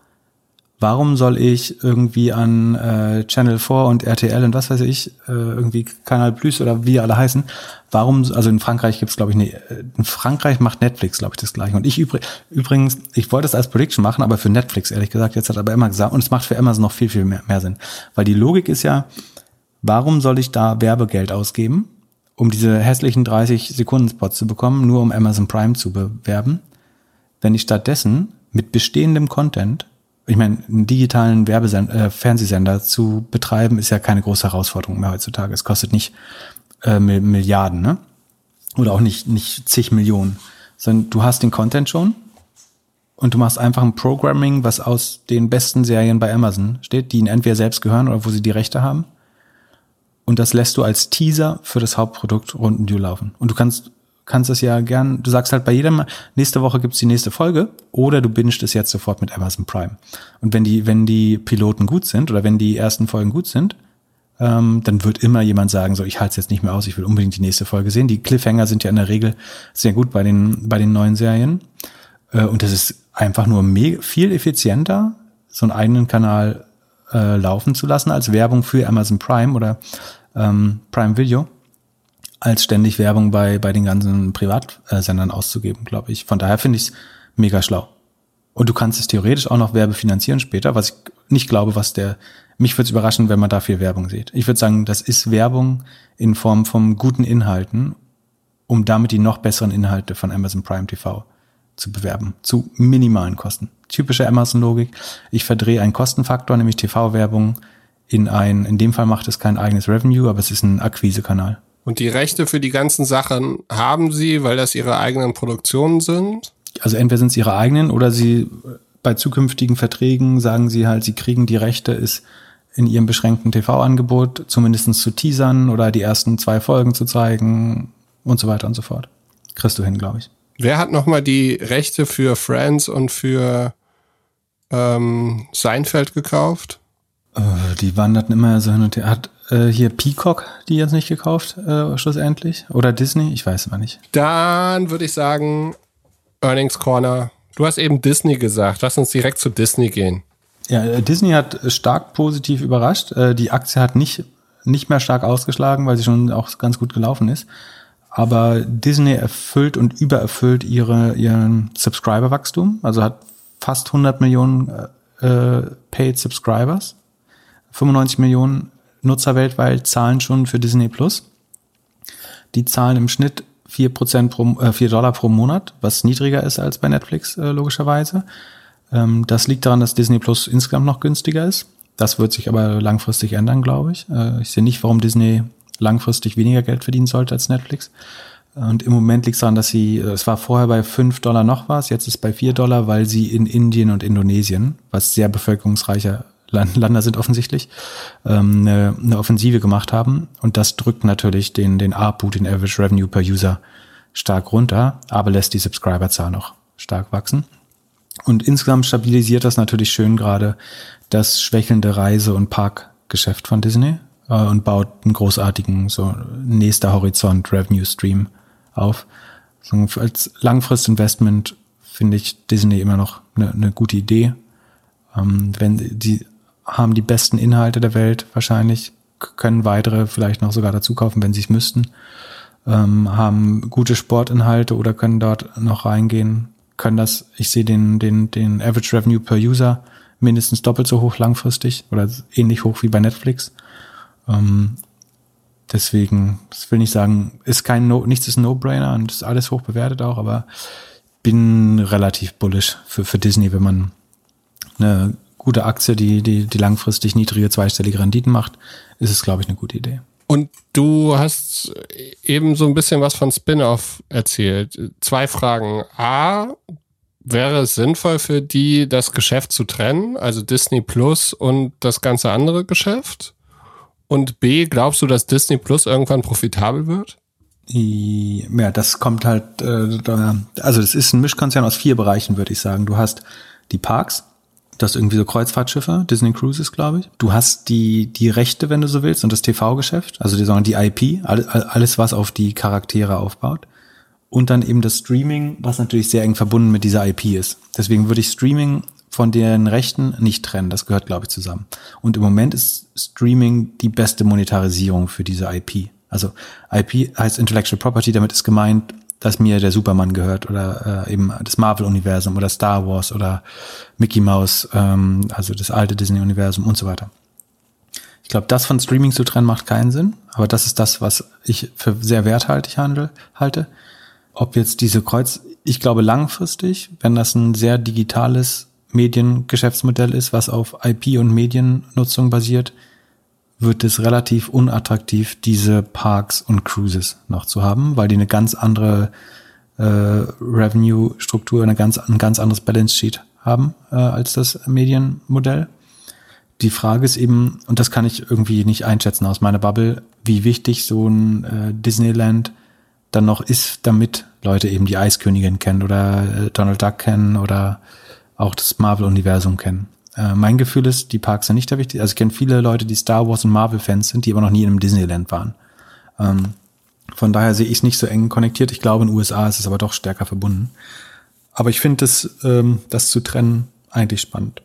warum soll ich irgendwie an äh, Channel 4 und RTL und was weiß ich, äh, irgendwie Kanal Plus oder wie alle heißen, warum, also in Frankreich gibt's glaube ich, nee, in Frankreich macht Netflix, glaube ich, das gleiche. Und ich übrigens, ich wollte es als Prediction machen, aber für Netflix, ehrlich gesagt, jetzt hat aber immer gesagt, und es macht für Amazon noch viel, viel mehr, mehr Sinn. Weil die Logik ist ja, warum soll ich da Werbegeld ausgeben, um diese hässlichen 30 Sekunden Spots zu bekommen, nur um Amazon Prime zu bewerben, wenn ich stattdessen mit bestehendem Content ich meine, einen digitalen Werbesender, äh, Fernsehsender zu betreiben, ist ja keine große Herausforderung mehr heutzutage. Es kostet nicht äh, Milliarden, ne? Oder auch nicht, nicht zig Millionen. Sondern du hast den Content schon und du machst einfach ein Programming, was aus den besten Serien bei Amazon steht, die ihnen entweder selbst gehören oder wo sie die Rechte haben. Und das lässt du als Teaser für das Hauptprodukt runden laufen. Und du kannst kannst es ja gern, du sagst halt bei jedem, nächste Woche gibt's die nächste Folge oder du bingest es jetzt sofort mit Amazon Prime. Und wenn die, wenn die Piloten gut sind oder wenn die ersten Folgen gut sind, ähm, dann wird immer jemand sagen, so ich halte es jetzt nicht mehr aus, ich will unbedingt die nächste Folge sehen. Die Cliffhanger sind ja in der Regel sehr gut bei den, bei den neuen Serien. Äh, und das ist einfach nur viel effizienter, so einen eigenen Kanal äh, laufen zu lassen als Werbung für Amazon Prime oder ähm, Prime Video als ständig Werbung bei, bei den ganzen Privatsendern auszugeben, glaube ich. Von daher finde ich es mega schlau. Und du kannst es theoretisch auch noch werbefinanzieren später, was ich nicht glaube, was der, mich würde es überraschen, wenn man da viel Werbung sieht. Ich würde sagen, das ist Werbung in Form von guten Inhalten, um damit die noch besseren Inhalte von Amazon Prime TV zu bewerben, zu minimalen Kosten. Typische Amazon-Logik. Ich verdrehe einen Kostenfaktor, nämlich TV-Werbung, in ein, in dem Fall macht es kein eigenes Revenue, aber es ist ein Akquisekanal. Und die Rechte für die ganzen Sachen haben sie, weil das ihre eigenen Produktionen sind? Also entweder sind es ihre eigenen oder sie bei zukünftigen Verträgen sagen sie halt, sie kriegen die Rechte, ist in ihrem beschränkten TV-Angebot zumindest zu teasern oder die ersten zwei Folgen zu zeigen und so weiter und so fort. Kriegst du hin, glaube ich. Wer hat nochmal die Rechte für Friends und für ähm, Seinfeld gekauft? Äh, die wanderten immer so hin und her. Hat äh, hier Peacock die jetzt nicht gekauft, äh, schlussendlich? Oder Disney? Ich weiß mal nicht. Dann würde ich sagen, Earnings Corner. Du hast eben Disney gesagt. Lass uns direkt zu Disney gehen. Ja, äh, Disney hat stark positiv überrascht. Äh, die Aktie hat nicht, nicht mehr stark ausgeschlagen, weil sie schon auch ganz gut gelaufen ist. Aber Disney erfüllt und übererfüllt ihre, ihren Subscriber-Wachstum. Also hat fast 100 Millionen äh, Paid Subscribers. 95 Millionen Nutzer weltweit zahlen schon für Disney Plus. Die zahlen im Schnitt 4%, pro, äh, 4 Dollar pro Monat, was niedriger ist als bei Netflix, äh, logischerweise. Ähm, das liegt daran, dass Disney Plus insgesamt noch günstiger ist. Das wird sich aber langfristig ändern, glaube ich. Äh, ich sehe nicht, warum Disney langfristig weniger Geld verdienen sollte als Netflix. Und im Moment liegt es daran, dass sie, äh, es war vorher bei 5 Dollar noch was, jetzt ist es bei 4 Dollar, weil sie in Indien und Indonesien, was sehr bevölkerungsreicher Länder sind offensichtlich, ähm, eine, eine Offensive gemacht haben. Und das drückt natürlich den, den ARPU, den Average Revenue per User, stark runter, aber lässt die Subscriberzahl noch stark wachsen. Und insgesamt stabilisiert das natürlich schön gerade das schwächelnde Reise- und Parkgeschäft von Disney äh, und baut einen großartigen, so nächster Horizont Revenue Stream auf. So, als Langfristinvestment finde ich Disney immer noch eine, eine gute Idee. Ähm, wenn die haben die besten Inhalte der Welt wahrscheinlich, können weitere vielleicht noch sogar dazu kaufen, wenn sie es müssten, ähm, haben gute Sportinhalte oder können dort noch reingehen, können das, ich sehe den, den, den Average Revenue per User mindestens doppelt so hoch langfristig oder ähnlich hoch wie bei Netflix. Ähm, deswegen, das will nicht sagen, ist kein no, nichts ist ein No-Brainer und ist alles hoch bewertet auch, aber bin relativ bullish für, für Disney, wenn man eine gute Aktie, die, die, die langfristig niedrige zweistellige Renditen macht, ist es, glaube ich, eine gute Idee. Und du hast eben so ein bisschen was von Spin-off erzählt. Zwei Fragen. A, wäre es sinnvoll für die, das Geschäft zu trennen, also Disney Plus und das ganze andere Geschäft? Und B, glaubst du, dass Disney Plus irgendwann profitabel wird? Ja, das kommt halt, äh, da, also es ist ein Mischkonzern aus vier Bereichen, würde ich sagen. Du hast die Parks, du hast irgendwie so Kreuzfahrtschiffe, Disney Cruises, glaube ich. Du hast die, die Rechte, wenn du so willst, und das TV-Geschäft, also die sagen die IP, alles, was auf die Charaktere aufbaut. Und dann eben das Streaming, was natürlich sehr eng verbunden mit dieser IP ist. Deswegen würde ich Streaming von den Rechten nicht trennen. Das gehört, glaube ich, zusammen. Und im Moment ist Streaming die beste Monetarisierung für diese IP. Also IP heißt Intellectual Property, damit ist gemeint, dass mir der Superman gehört oder äh, eben das Marvel-Universum oder Star Wars oder Mickey Mouse, ähm, also das alte Disney-Universum und so weiter. Ich glaube, das von Streaming zu trennen macht keinen Sinn, aber das ist das, was ich für sehr werthaltig handel, halte. Ob jetzt diese Kreuz, ich glaube langfristig, wenn das ein sehr digitales Mediengeschäftsmodell ist, was auf IP und Mediennutzung basiert, wird es relativ unattraktiv, diese Parks und Cruises noch zu haben, weil die eine ganz andere äh, Revenue-Struktur, eine ganz, ein ganz anderes Balance Sheet haben äh, als das Medienmodell. Die Frage ist eben, und das kann ich irgendwie nicht einschätzen aus meiner Bubble, wie wichtig so ein äh, Disneyland dann noch ist, damit Leute eben die Eiskönigin kennen oder äh, Donald Duck kennen oder auch das Marvel-Universum kennen. Äh, mein Gefühl ist, die Parks sind nicht der wichtigste. Also ich kenne viele Leute, die Star Wars und Marvel-Fans sind, die aber noch nie in einem Disneyland waren. Ähm, von daher sehe ich es nicht so eng konnektiert. Ich glaube, in den USA ist es aber doch stärker verbunden. Aber ich finde das, ähm, das zu trennen eigentlich spannend.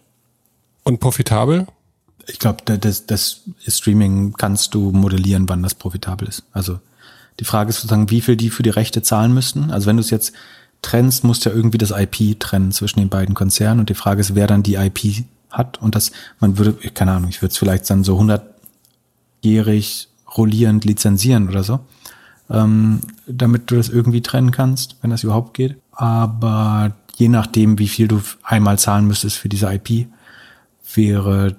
Und profitabel? Ich glaube, das, das Streaming kannst du modellieren, wann das profitabel ist. Also die Frage ist sozusagen, wie viel die für die Rechte zahlen müssten. Also wenn du es jetzt trennst, musst du ja irgendwie das IP trennen zwischen den beiden Konzernen. Und die Frage ist, wer dann die IP hat und das, man würde, keine Ahnung, ich würde es vielleicht dann so hundertjährig rollierend lizenzieren oder so, ähm, damit du das irgendwie trennen kannst, wenn das überhaupt geht. Aber je nachdem, wie viel du einmal zahlen müsstest für diese IP, wäre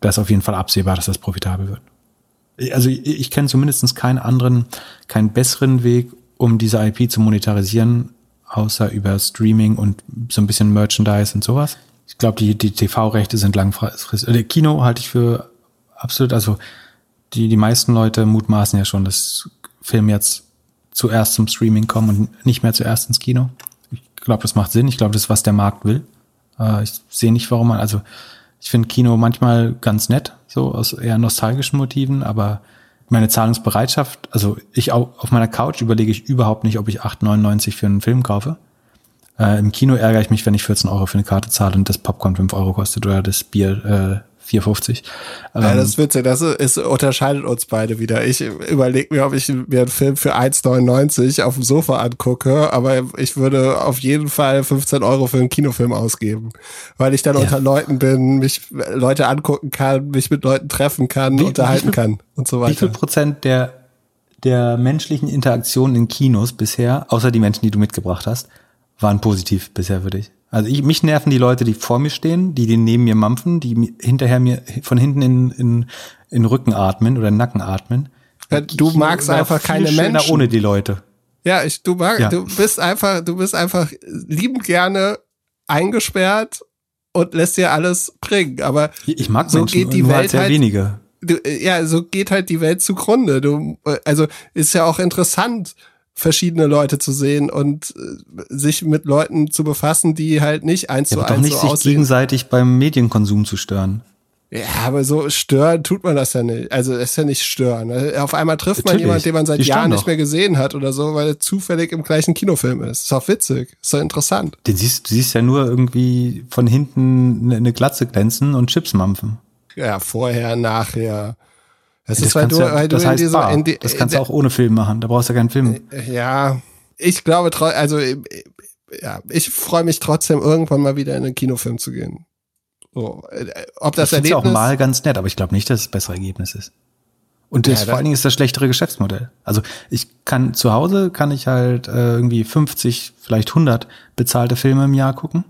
das auf jeden Fall absehbar, dass das profitabel wird. Also ich, ich kenne zumindest keinen anderen, keinen besseren Weg, um diese IP zu monetarisieren, außer über Streaming und so ein bisschen Merchandise und sowas ich glaube, die, die TV-Rechte sind langfristig. Äh, Kino halte ich für absolut, also die, die meisten Leute mutmaßen ja schon, dass Filme jetzt zuerst zum Streaming kommen und nicht mehr zuerst ins Kino. Ich glaube, das macht Sinn. Ich glaube, das ist, was der Markt will. Äh, ich sehe nicht, warum man, also ich finde Kino manchmal ganz nett, so aus eher nostalgischen Motiven, aber meine Zahlungsbereitschaft, also ich auf meiner Couch überlege ich überhaupt nicht, ob ich 8,99 für einen Film kaufe. Äh, Im Kino ärgere ich mich, wenn ich 14 Euro für eine Karte zahle und das Popcorn 5 Euro kostet oder das Bier äh, 4,50. Ähm, ja, das ist witzig, das ist, unterscheidet uns beide wieder. Ich überlege mir, ob ich mir einen Film für 1,99 auf dem Sofa angucke, aber ich würde auf jeden Fall 15 Euro für einen Kinofilm ausgeben, weil ich dann ja. unter Leuten bin, mich Leute angucken kann, mich mit Leuten treffen kann, wie, unterhalten wie viel, kann und so weiter. Wie viel Prozent der der menschlichen Interaktion in Kinos bisher, außer die Menschen, die du mitgebracht hast, waren positiv bisher für dich. Also ich, mich nerven die Leute, die vor mir stehen, die den neben mir mampfen, die hinterher mir von hinten in, in, in Rücken atmen oder Nacken atmen. Ja, du magst einfach keine Menschen. ohne die Leute. Ja, ich, du magst, ja. du bist einfach, du bist einfach liebend gerne eingesperrt und lässt dir alles bringen. Aber ich mag so Menschen, geht die Welt halt sehr halt, wenige. Du, ja, so geht halt die Welt zugrunde. Du, also ist ja auch interessant, verschiedene Leute zu sehen und äh, sich mit Leuten zu befassen, die halt nicht eins ja, zu eins doch nicht so sich aussehen. gegenseitig beim Medienkonsum zu stören. Ja, aber so stören tut man das ja nicht. Also es ist ja nicht stören. Auf einmal trifft man jemanden, den man seit Jahren nicht mehr gesehen hat oder so, weil er zufällig im gleichen Kinofilm ist. Ist doch witzig, ist doch interessant. Den siehst, du siehst ja nur irgendwie von hinten eine Glatze glänzen und Chips mampfen. Ja, vorher, nachher. Das, das ist, weil du, ja, weil das du heißt in dieser, in die, Das kannst du auch ohne Film machen. Da brauchst du keinen Film. Ja, ich glaube, also ja, ich freue mich trotzdem irgendwann mal wieder in einen Kinofilm zu gehen. So, äh, ob das ich Erlebnis auch mal ganz nett, aber ich glaube nicht, dass es das bessere Ergebnis ist. Und das, ja, vor allen Dingen ist das schlechtere Geschäftsmodell. Also ich kann zu Hause kann ich halt äh, irgendwie 50, vielleicht 100 bezahlte Filme im Jahr gucken.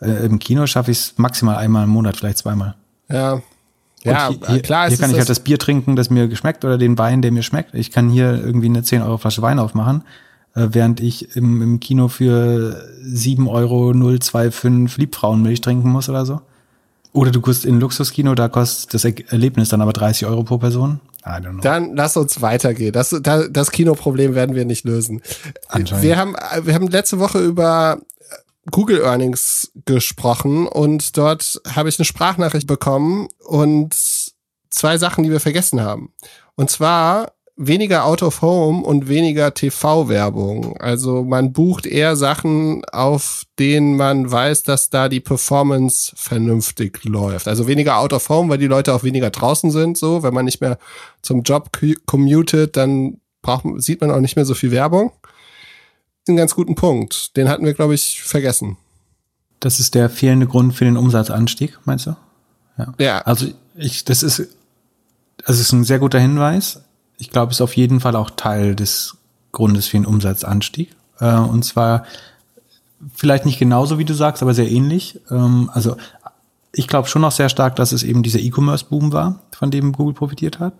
Äh, Im Kino schaffe ich es maximal einmal im Monat, vielleicht zweimal. Ja. Ja, hier, klar. Hier kann ich halt das Bier trinken, das mir geschmeckt oder den Wein, der mir schmeckt. Ich kann hier irgendwie eine 10 Euro Flasche Wein aufmachen, äh, während ich im, im Kino für 7 Euro 025 Liebfrauenmilch trinken muss oder so. Oder du gehst in ein Luxuskino, da kostet das Erlebnis dann aber 30 Euro pro Person. I don't know. Dann lass uns weitergehen. Das, das, Kinoproblem werden wir nicht lösen. Wir haben, wir haben letzte Woche über Google Earnings gesprochen und dort habe ich eine Sprachnachricht bekommen und zwei Sachen, die wir vergessen haben. Und zwar weniger Out of Home und weniger TV-Werbung. Also man bucht eher Sachen, auf denen man weiß, dass da die Performance vernünftig läuft. Also weniger Out of Home, weil die Leute auch weniger draußen sind. So, wenn man nicht mehr zum Job commutet, dann braucht, sieht man auch nicht mehr so viel Werbung. Einen ganz guten Punkt. Den hatten wir, glaube ich, vergessen. Das ist der fehlende Grund für den Umsatzanstieg, meinst du? Ja. ja. Also ich, das ist, das ist ein sehr guter Hinweis ich glaube, ist auf jeden Fall auch Teil des Grundes für den Umsatzanstieg. Äh, und zwar vielleicht nicht genauso, wie du sagst, aber sehr ähnlich. Ähm, also ich glaube schon noch sehr stark, dass es eben dieser E-Commerce-Boom war, von dem Google profitiert hat.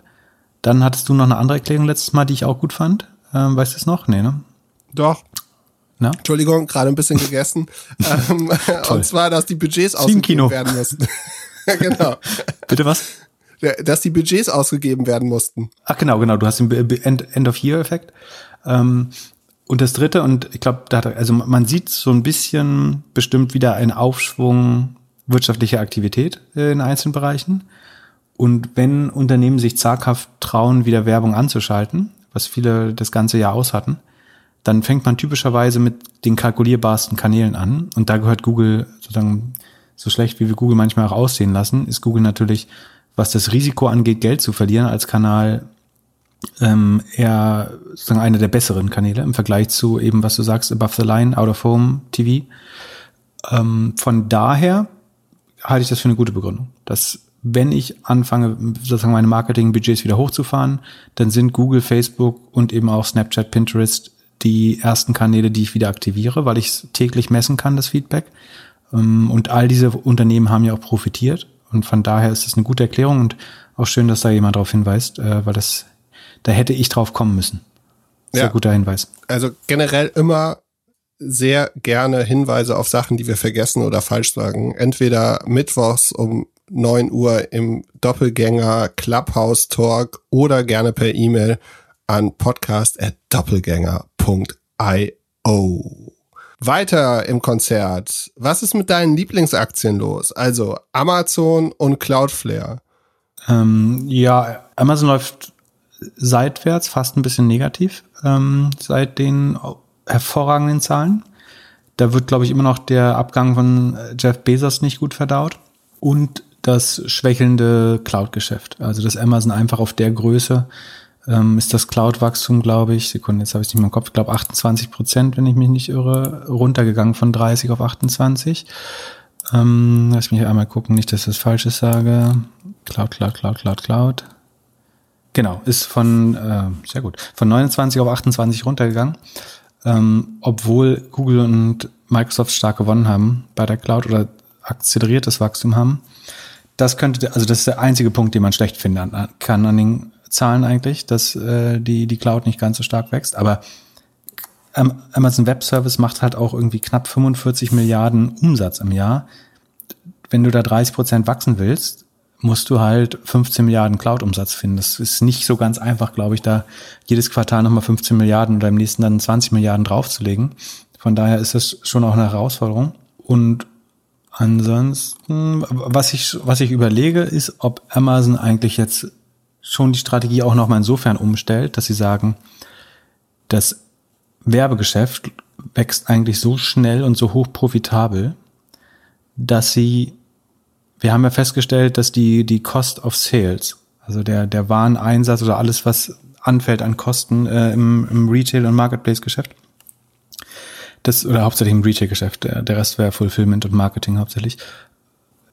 Dann hattest du noch eine andere Erklärung letztes Mal, die ich auch gut fand. Ähm, weißt du es noch? Nee, ne? Doch. Na? Entschuldigung, gerade ein bisschen gegessen. ähm, und zwar, dass die Budgets ausgegeben werden müssen. genau. Bitte was? dass die Budgets ausgegeben werden mussten. Ach genau, genau. Du hast den End-of-Year-Effekt. Ähm, und das Dritte, und ich glaube, da hat, also man sieht so ein bisschen bestimmt wieder einen Aufschwung wirtschaftlicher Aktivität äh, in einzelnen Bereichen. Und wenn Unternehmen sich zaghaft trauen, wieder Werbung anzuschalten, was viele das ganze Jahr aus hatten, dann fängt man typischerweise mit den kalkulierbarsten Kanälen an. Und da gehört Google sozusagen so schlecht, wie wir Google manchmal auch aussehen lassen, ist Google natürlich was das Risiko angeht, Geld zu verlieren als Kanal, ähm, eher sozusagen einer der besseren Kanäle im Vergleich zu eben, was du sagst, Above the Line, Out of Home TV. Ähm, von daher halte ich das für eine gute Begründung, dass wenn ich anfange, sozusagen meine Marketingbudgets wieder hochzufahren, dann sind Google, Facebook und eben auch Snapchat, Pinterest die ersten Kanäle, die ich wieder aktiviere, weil ich es täglich messen kann, das Feedback. Ähm, und all diese Unternehmen haben ja auch profitiert und von daher ist es eine gute Erklärung und auch schön, dass da jemand darauf hinweist, äh, weil das, da hätte ich drauf kommen müssen. Sehr ja. guter Hinweis. Also generell immer sehr gerne Hinweise auf Sachen, die wir vergessen oder falsch sagen. Entweder mittwochs um 9 Uhr im Doppelgänger Clubhouse Talk oder gerne per E-Mail an podcast@doppelgänger.io. Weiter im Konzert. Was ist mit deinen Lieblingsaktien los? Also Amazon und Cloudflare. Ähm, ja, Amazon läuft seitwärts, fast ein bisschen negativ, ähm, seit den hervorragenden Zahlen. Da wird, glaube ich, immer noch der Abgang von Jeff Bezos nicht gut verdaut. Und das schwächelnde Cloud-Geschäft. Also dass Amazon einfach auf der Größe ähm, ist das Cloud-Wachstum, glaube ich, Sekunden, jetzt habe ich es nicht mehr im Kopf, ich glaube 28 Prozent, wenn ich mich nicht irre, runtergegangen von 30 auf 28. Ähm, lass mich einmal gucken, nicht, dass ich das Falsches sage. Cloud, Cloud, Cloud, Cloud, Cloud. Genau, ist von, äh, sehr gut, von 29 auf 28 runtergegangen, ähm, obwohl Google und Microsoft stark gewonnen haben bei der Cloud oder akzeleriertes Wachstum haben. Das könnte, also das ist der einzige Punkt, den man schlecht finden kann an den Zahlen eigentlich, dass äh, die, die Cloud nicht ganz so stark wächst. Aber Amazon Web Service macht halt auch irgendwie knapp 45 Milliarden Umsatz im Jahr. Wenn du da 30 Prozent wachsen willst, musst du halt 15 Milliarden Cloud-Umsatz finden. Das ist nicht so ganz einfach, glaube ich, da jedes Quartal nochmal 15 Milliarden oder im nächsten dann 20 Milliarden draufzulegen. Von daher ist das schon auch eine Herausforderung. Und ansonsten, was ich, was ich überlege, ist, ob Amazon eigentlich jetzt schon die Strategie auch nochmal insofern umstellt, dass sie sagen, das Werbegeschäft wächst eigentlich so schnell und so hoch profitabel, dass sie, wir haben ja festgestellt, dass die, die Cost of Sales, also der, der Wareneinsatz oder alles, was anfällt an Kosten äh, im, im Retail- und Marketplace-Geschäft, das, oder hauptsächlich im Retail-Geschäft, der, der Rest wäre Fulfillment und Marketing hauptsächlich,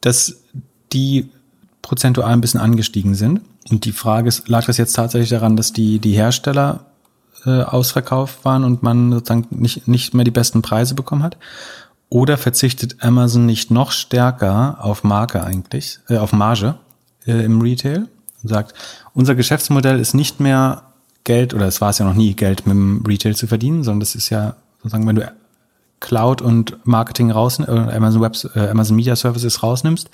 dass die prozentual ein bisschen angestiegen sind. Und die Frage ist, lag das jetzt tatsächlich daran, dass die, die Hersteller äh, ausverkauft waren und man sozusagen nicht, nicht mehr die besten Preise bekommen hat? Oder verzichtet Amazon nicht noch stärker auf Marke eigentlich, äh, auf Marge äh, im Retail und sagt, unser Geschäftsmodell ist nicht mehr Geld, oder es war es ja noch nie, Geld mit dem Retail zu verdienen, sondern das ist ja sozusagen, wenn du Cloud und Marketing raus, äh, Amazon Web, äh, Amazon Media Services rausnimmst,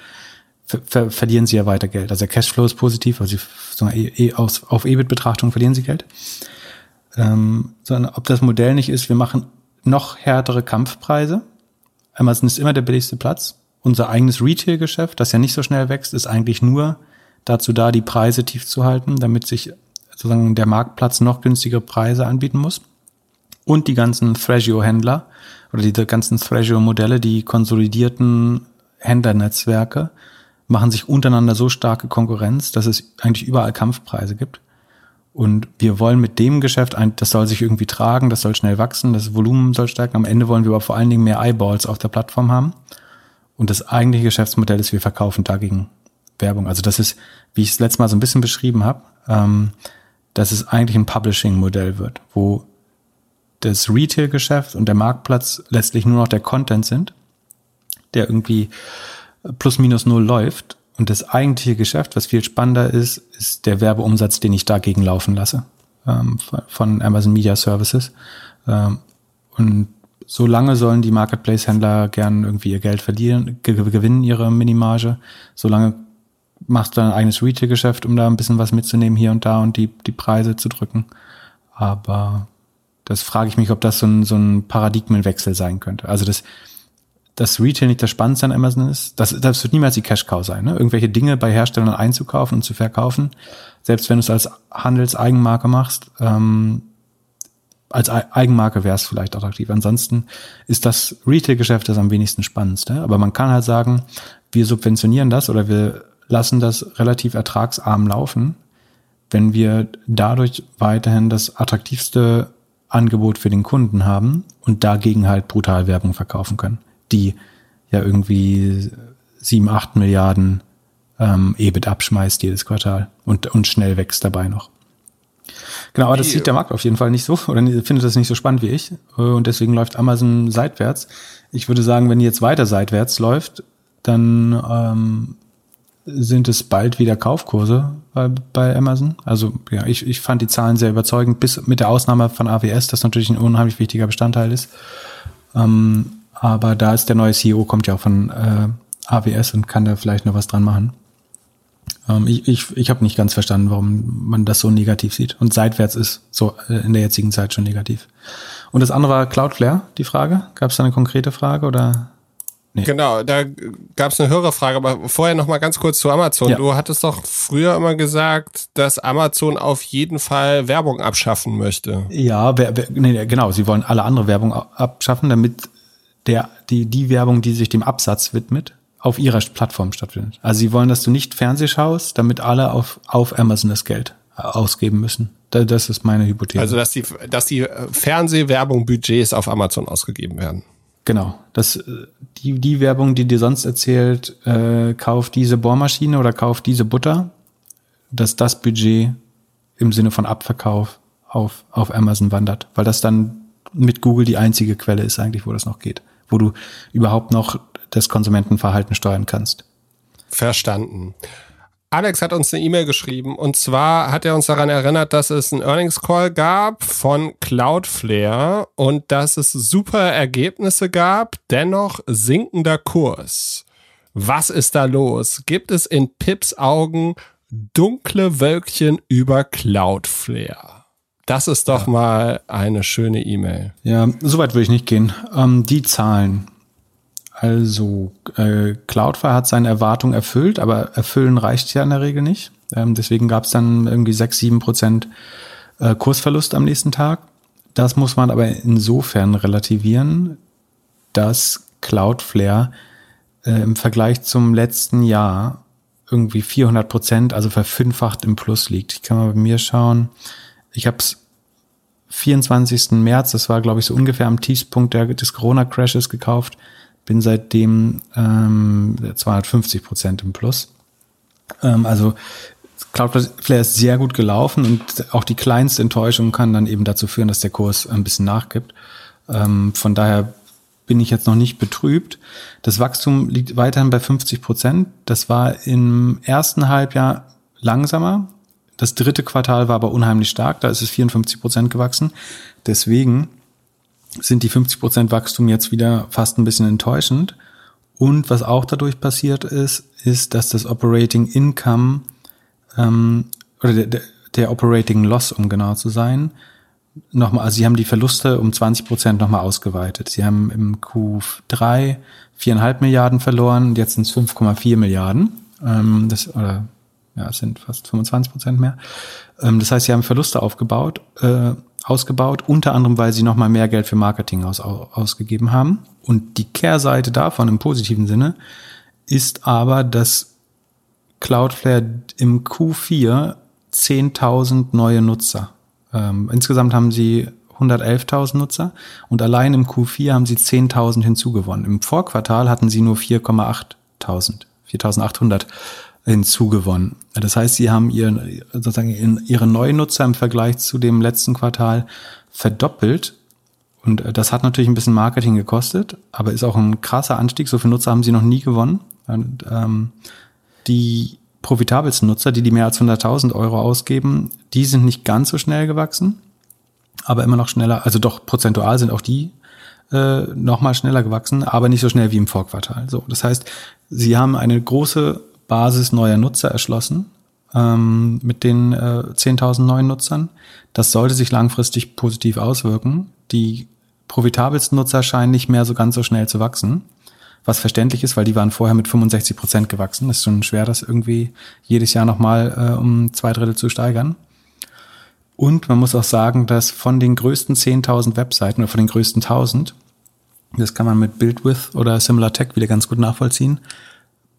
ver ver verlieren sie ja weiter Geld. Also der Cashflow ist positiv, also sie, e e aus, auf EBIT-Betrachtung verlieren sie Geld. Ähm, sondern ob das Modell nicht ist, wir machen noch härtere Kampfpreise, Amazon ist immer der billigste Platz. Unser eigenes Retail-Geschäft, das ja nicht so schnell wächst, ist eigentlich nur dazu da, die Preise tief zu halten, damit sich sozusagen der Marktplatz noch günstigere Preise anbieten muss. Und die ganzen Thrasio-Händler oder die ganzen Thrasio-Modelle, die konsolidierten Händlernetzwerke, machen sich untereinander so starke Konkurrenz, dass es eigentlich überall Kampfpreise gibt. Und wir wollen mit dem Geschäft, ein, das soll sich irgendwie tragen, das soll schnell wachsen, das Volumen soll stärken. Am Ende wollen wir aber vor allen Dingen mehr Eyeballs auf der Plattform haben. Und das eigentliche Geschäftsmodell ist, wir verkaufen dagegen Werbung. Also das ist, wie ich es letztes Mal so ein bisschen beschrieben habe, ähm, dass es eigentlich ein Publishing-Modell wird, wo das Retail-Geschäft und der Marktplatz letztlich nur noch der Content sind, der irgendwie plus minus null läuft und das eigentliche Geschäft, was viel spannender ist, ist der Werbeumsatz, den ich dagegen laufen lasse ähm, von Amazon Media Services. Ähm, und solange sollen die Marketplace-Händler gern irgendwie ihr Geld verlieren, gewinnen ihre Minimarge. Solange machst du dein eigenes Retail-Geschäft, um da ein bisschen was mitzunehmen hier und da und die, die Preise zu drücken. Aber das frage ich mich, ob das so ein, so ein Paradigmenwechsel sein könnte. Also das, dass Retail nicht das Spannendste an Amazon ist. Das, das wird niemals die Cash-Cow sein. Ne? Irgendwelche Dinge bei Herstellern einzukaufen und zu verkaufen, selbst wenn du es als Handelseigenmarke machst, ähm, als Eigenmarke wäre es vielleicht attraktiv. Ansonsten ist das Retail-Geschäft das am wenigsten spannendste. Aber man kann halt sagen, wir subventionieren das oder wir lassen das relativ ertragsarm laufen, wenn wir dadurch weiterhin das attraktivste Angebot für den Kunden haben und dagegen halt brutal Werbung verkaufen können die ja irgendwie sieben, acht Milliarden ähm, EBIT abschmeißt jedes Quartal und, und schnell wächst dabei noch. Genau, aber das sieht der Markt auf jeden Fall nicht so oder findet das nicht so spannend wie ich und deswegen läuft Amazon seitwärts. Ich würde sagen, wenn die jetzt weiter seitwärts läuft, dann ähm, sind es bald wieder Kaufkurse bei, bei Amazon. Also ja, ich, ich fand die Zahlen sehr überzeugend, bis mit der Ausnahme von AWS, das natürlich ein unheimlich wichtiger Bestandteil ist. Ähm, aber da ist der neue CEO, kommt ja auch von äh, AWS und kann da vielleicht noch was dran machen. Ähm, ich ich, ich habe nicht ganz verstanden, warum man das so negativ sieht. Und seitwärts ist so äh, in der jetzigen Zeit schon negativ. Und das andere war Cloudflare, die Frage. Gab es da eine konkrete Frage oder? Nee. Genau, da gab es eine Hörerfrage, aber vorher noch mal ganz kurz zu Amazon. Ja. Du hattest doch früher immer gesagt, dass Amazon auf jeden Fall Werbung abschaffen möchte. Ja, wer, wer, nee, genau, sie wollen alle andere Werbung abschaffen, damit der, die, die Werbung, die sich dem Absatz widmet, auf ihrer Plattform stattfindet. Also sie wollen, dass du nicht Fernseh schaust, damit alle auf, auf Amazon das Geld ausgeben müssen. Das ist meine Hypothese. Also dass die, dass die Fernsehwerbung Budgets auf Amazon ausgegeben werden. Genau. Das, die, die Werbung, die dir sonst erzählt, äh, kauf diese Bohrmaschine oder kauf diese Butter, dass das Budget im Sinne von Abverkauf auf, auf Amazon wandert, weil das dann mit Google die einzige Quelle ist eigentlich, wo das noch geht wo du überhaupt noch das Konsumentenverhalten steuern kannst. Verstanden. Alex hat uns eine E-Mail geschrieben und zwar hat er uns daran erinnert, dass es einen Earnings Call gab von Cloudflare und dass es super Ergebnisse gab, dennoch sinkender Kurs. Was ist da los? Gibt es in Pips Augen dunkle Wölkchen über Cloudflare? Das ist doch ja. mal eine schöne E-Mail. Ja, soweit würde ich nicht gehen. Ähm, die Zahlen. Also, äh, Cloudflare hat seine Erwartungen erfüllt, aber erfüllen reicht ja in der Regel nicht. Ähm, deswegen gab es dann irgendwie sechs, sieben Prozent äh, Kursverlust am nächsten Tag. Das muss man aber insofern relativieren, dass Cloudflare äh, im Vergleich zum letzten Jahr irgendwie 400 Prozent, also verfünffacht im Plus liegt. Ich kann mal bei mir schauen. Ich habe es 24. März, das war glaube ich so ungefähr am Tiefspunkt der, des Corona-Crashes gekauft, bin seitdem ähm, 250 Prozent im Plus. Ähm, also Cloudflare ist sehr gut gelaufen und auch die kleinste Enttäuschung kann dann eben dazu führen, dass der Kurs ein bisschen nachgibt. Ähm, von daher bin ich jetzt noch nicht betrübt. Das Wachstum liegt weiterhin bei 50 Prozent. Das war im ersten Halbjahr langsamer. Das dritte Quartal war aber unheimlich stark. Da ist es 54 Prozent gewachsen. Deswegen sind die 50 Prozent Wachstum jetzt wieder fast ein bisschen enttäuschend. Und was auch dadurch passiert ist, ist, dass das Operating Income ähm, oder der, der Operating Loss, um genau zu sein, nochmal, also sie haben die Verluste um 20 Prozent nochmal ausgeweitet. Sie haben im Q3 viereinhalb Milliarden verloren, jetzt sind es 5,4 Milliarden. Ähm, das, oder ja, es sind fast 25 Prozent mehr. Ähm, das heißt, sie haben Verluste aufgebaut, äh, ausgebaut, unter anderem, weil sie nochmal mehr Geld für Marketing aus, ausgegeben haben. Und die Kehrseite davon im positiven Sinne ist aber, dass Cloudflare im Q4 10.000 neue Nutzer ähm, insgesamt haben sie 111.000 Nutzer und allein im Q4 haben sie 10.000 hinzugewonnen. Im Vorquartal hatten sie nur 4,8.000, 4.800 hinzugewonnen. Das heißt, sie haben ihren, sozusagen ihre neuen Nutzer im Vergleich zu dem letzten Quartal verdoppelt. Und das hat natürlich ein bisschen Marketing gekostet, aber ist auch ein krasser Anstieg. So viele Nutzer haben sie noch nie gewonnen. Und, ähm, die profitabelsten Nutzer, die die mehr als 100.000 Euro ausgeben, die sind nicht ganz so schnell gewachsen, aber immer noch schneller, also doch prozentual sind auch die äh, noch mal schneller gewachsen, aber nicht so schnell wie im Vorquartal. So, das heißt, sie haben eine große Basis neuer Nutzer erschlossen ähm, mit den äh, 10.000 neuen Nutzern. Das sollte sich langfristig positiv auswirken. Die profitabelsten Nutzer scheinen nicht mehr so ganz so schnell zu wachsen was verständlich ist, weil die waren vorher mit 65 Prozent gewachsen. Das ist schon schwer, das irgendwie jedes Jahr nochmal äh, um zwei Drittel zu steigern. Und man muss auch sagen, dass von den größten 10.000 Webseiten oder von den größten 1.000, das kann man mit BuildWith oder SimilarTech wieder ganz gut nachvollziehen,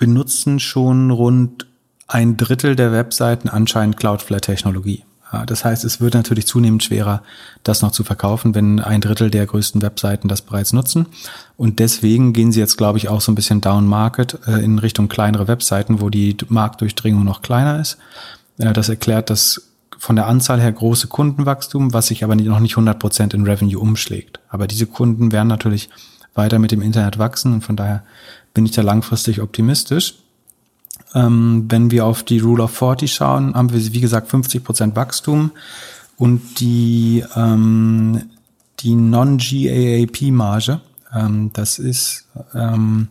benutzen schon rund ein Drittel der Webseiten anscheinend Cloudflare-Technologie. Das heißt, es wird natürlich zunehmend schwerer, das noch zu verkaufen, wenn ein Drittel der größten Webseiten das bereits nutzen. Und deswegen gehen sie jetzt, glaube ich, auch so ein bisschen down market äh, in Richtung kleinere Webseiten, wo die Marktdurchdringung noch kleiner ist. Äh, das erklärt das von der Anzahl her große Kundenwachstum, was sich aber noch nicht 100 Prozent in Revenue umschlägt. Aber diese Kunden werden natürlich weiter mit dem Internet wachsen und von daher bin ich da langfristig optimistisch. Ähm, wenn wir auf die Rule of 40 schauen, haben wir, wie gesagt, 50 Prozent Wachstum und die, ähm, die Non-GAAP-Marge, ähm, das ist, ähm,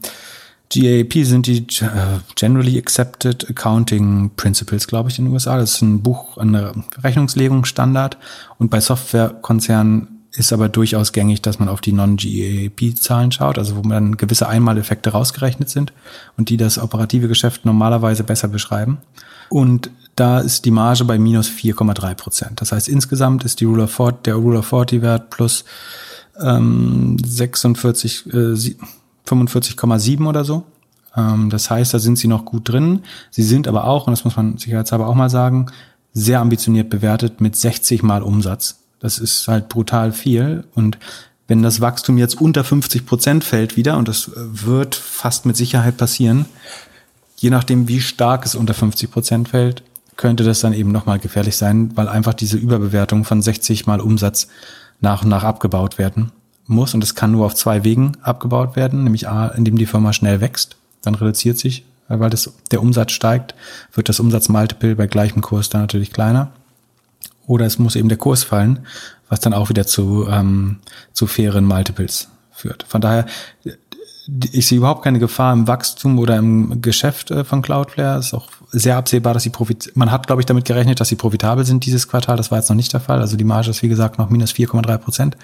GAAP sind die uh, Generally Accepted Accounting Principles, glaube ich, in den USA. Das ist ein Buch, ein Rechnungslegungsstandard. Und bei Softwarekonzernen ist aber durchaus gängig, dass man auf die Non-GAAP-Zahlen schaut, also wo man gewisse Einmaleffekte rausgerechnet sind und die das operative Geschäft normalerweise besser beschreiben. Und da ist die Marge bei minus 4,3 Prozent. Das heißt, insgesamt ist die Rule of 40, der Rule of 40 Wert plus ähm, 46, äh, 45,7 oder so. Ähm, das heißt, da sind sie noch gut drin. Sie sind aber auch, und das muss man sicherheitshalber auch mal sagen, sehr ambitioniert bewertet mit 60 mal Umsatz. Das ist halt brutal viel. Und wenn das Wachstum jetzt unter 50 Prozent fällt wieder, und das wird fast mit Sicherheit passieren, je nachdem, wie stark es unter 50 Prozent fällt, könnte das dann eben nochmal gefährlich sein, weil einfach diese Überbewertung von 60 mal Umsatz nach und nach abgebaut werden muss. Und es kann nur auf zwei Wegen abgebaut werden, nämlich A, indem die Firma schnell wächst, dann reduziert sich, weil das, der Umsatz steigt, wird das Umsatzmultiple bei gleichem Kurs dann natürlich kleiner oder es muss eben der Kurs fallen, was dann auch wieder zu, ähm, zu fairen Multiples führt. Von daher, ich sehe überhaupt keine Gefahr im Wachstum oder im Geschäft äh, von Cloudflare. Es ist auch sehr absehbar, dass sie profit man hat, glaube ich, damit gerechnet, dass sie profitabel sind dieses Quartal. Das war jetzt noch nicht der Fall. Also die Marge ist, wie gesagt, noch minus 4,3 Prozent.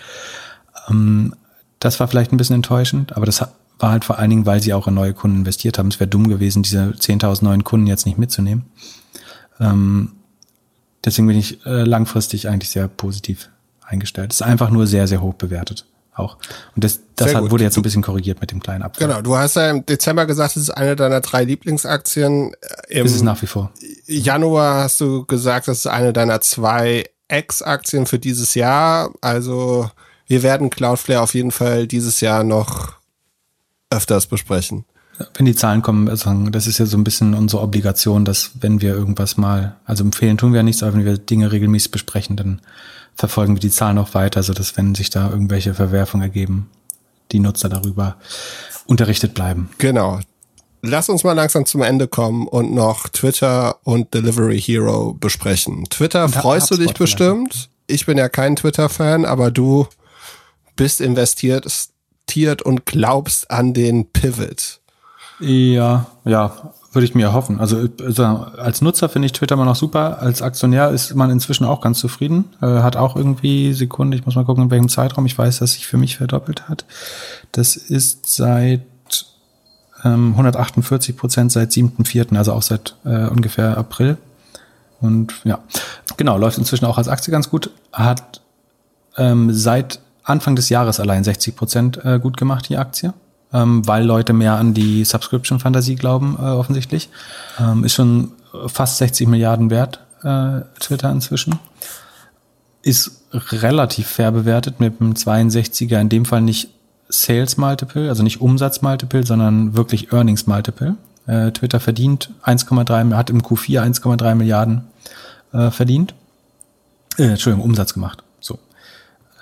Ähm, das war vielleicht ein bisschen enttäuschend, aber das war halt vor allen Dingen, weil sie auch in neue Kunden investiert haben. Es wäre dumm gewesen, diese 10.000 neuen Kunden jetzt nicht mitzunehmen. Ähm, Deswegen bin ich äh, langfristig eigentlich sehr positiv eingestellt. Es ist einfach nur sehr, sehr hoch bewertet auch. Und das, das hat, wurde jetzt ein bisschen korrigiert mit dem kleinen Abfall. Genau, du hast ja im Dezember gesagt, es ist eine deiner drei Lieblingsaktien. Im ist es nach wie vor. Januar hast du gesagt, das ist eine deiner zwei Ex-Aktien für dieses Jahr. Also wir werden Cloudflare auf jeden Fall dieses Jahr noch öfters besprechen wenn die Zahlen kommen, also das ist ja so ein bisschen unsere Obligation, dass wenn wir irgendwas mal, also empfehlen tun wir ja nichts, aber wenn wir Dinge regelmäßig besprechen, dann verfolgen wir die Zahlen auch weiter, so dass wenn sich da irgendwelche Verwerfungen ergeben, die Nutzer darüber unterrichtet bleiben. Genau. Lass uns mal langsam zum Ende kommen und noch Twitter und Delivery Hero besprechen. Twitter freust du dich bestimmt. Ich bin ja kein Twitter-Fan, aber du bist investiert und glaubst an den Pivot. Ja, ja, würde ich mir hoffen. Also, also als Nutzer finde ich Twitter immer noch super. Als Aktionär ist man inzwischen auch ganz zufrieden. Äh, hat auch irgendwie Sekunde, ich muss mal gucken, in welchem Zeitraum. Ich weiß, dass sich für mich verdoppelt hat. Das ist seit ähm, 148 Prozent seit 7.4., also auch seit äh, ungefähr April. Und ja, genau, läuft inzwischen auch als Aktie ganz gut. Hat ähm, seit Anfang des Jahres allein 60 Prozent äh, gut gemacht, die Aktie ähm, weil Leute mehr an die Subscription-Fantasie glauben, äh, offensichtlich. Ähm, ist schon fast 60 Milliarden wert, äh, Twitter inzwischen. Ist relativ fair bewertet mit einem 62er, in dem Fall nicht Sales Multiple, also nicht Umsatz Multiple, sondern wirklich Earnings Multiple. Äh, Twitter verdient 1,3, hat im Q4 1,3 Milliarden äh, verdient. Äh, Entschuldigung, Umsatz gemacht. So.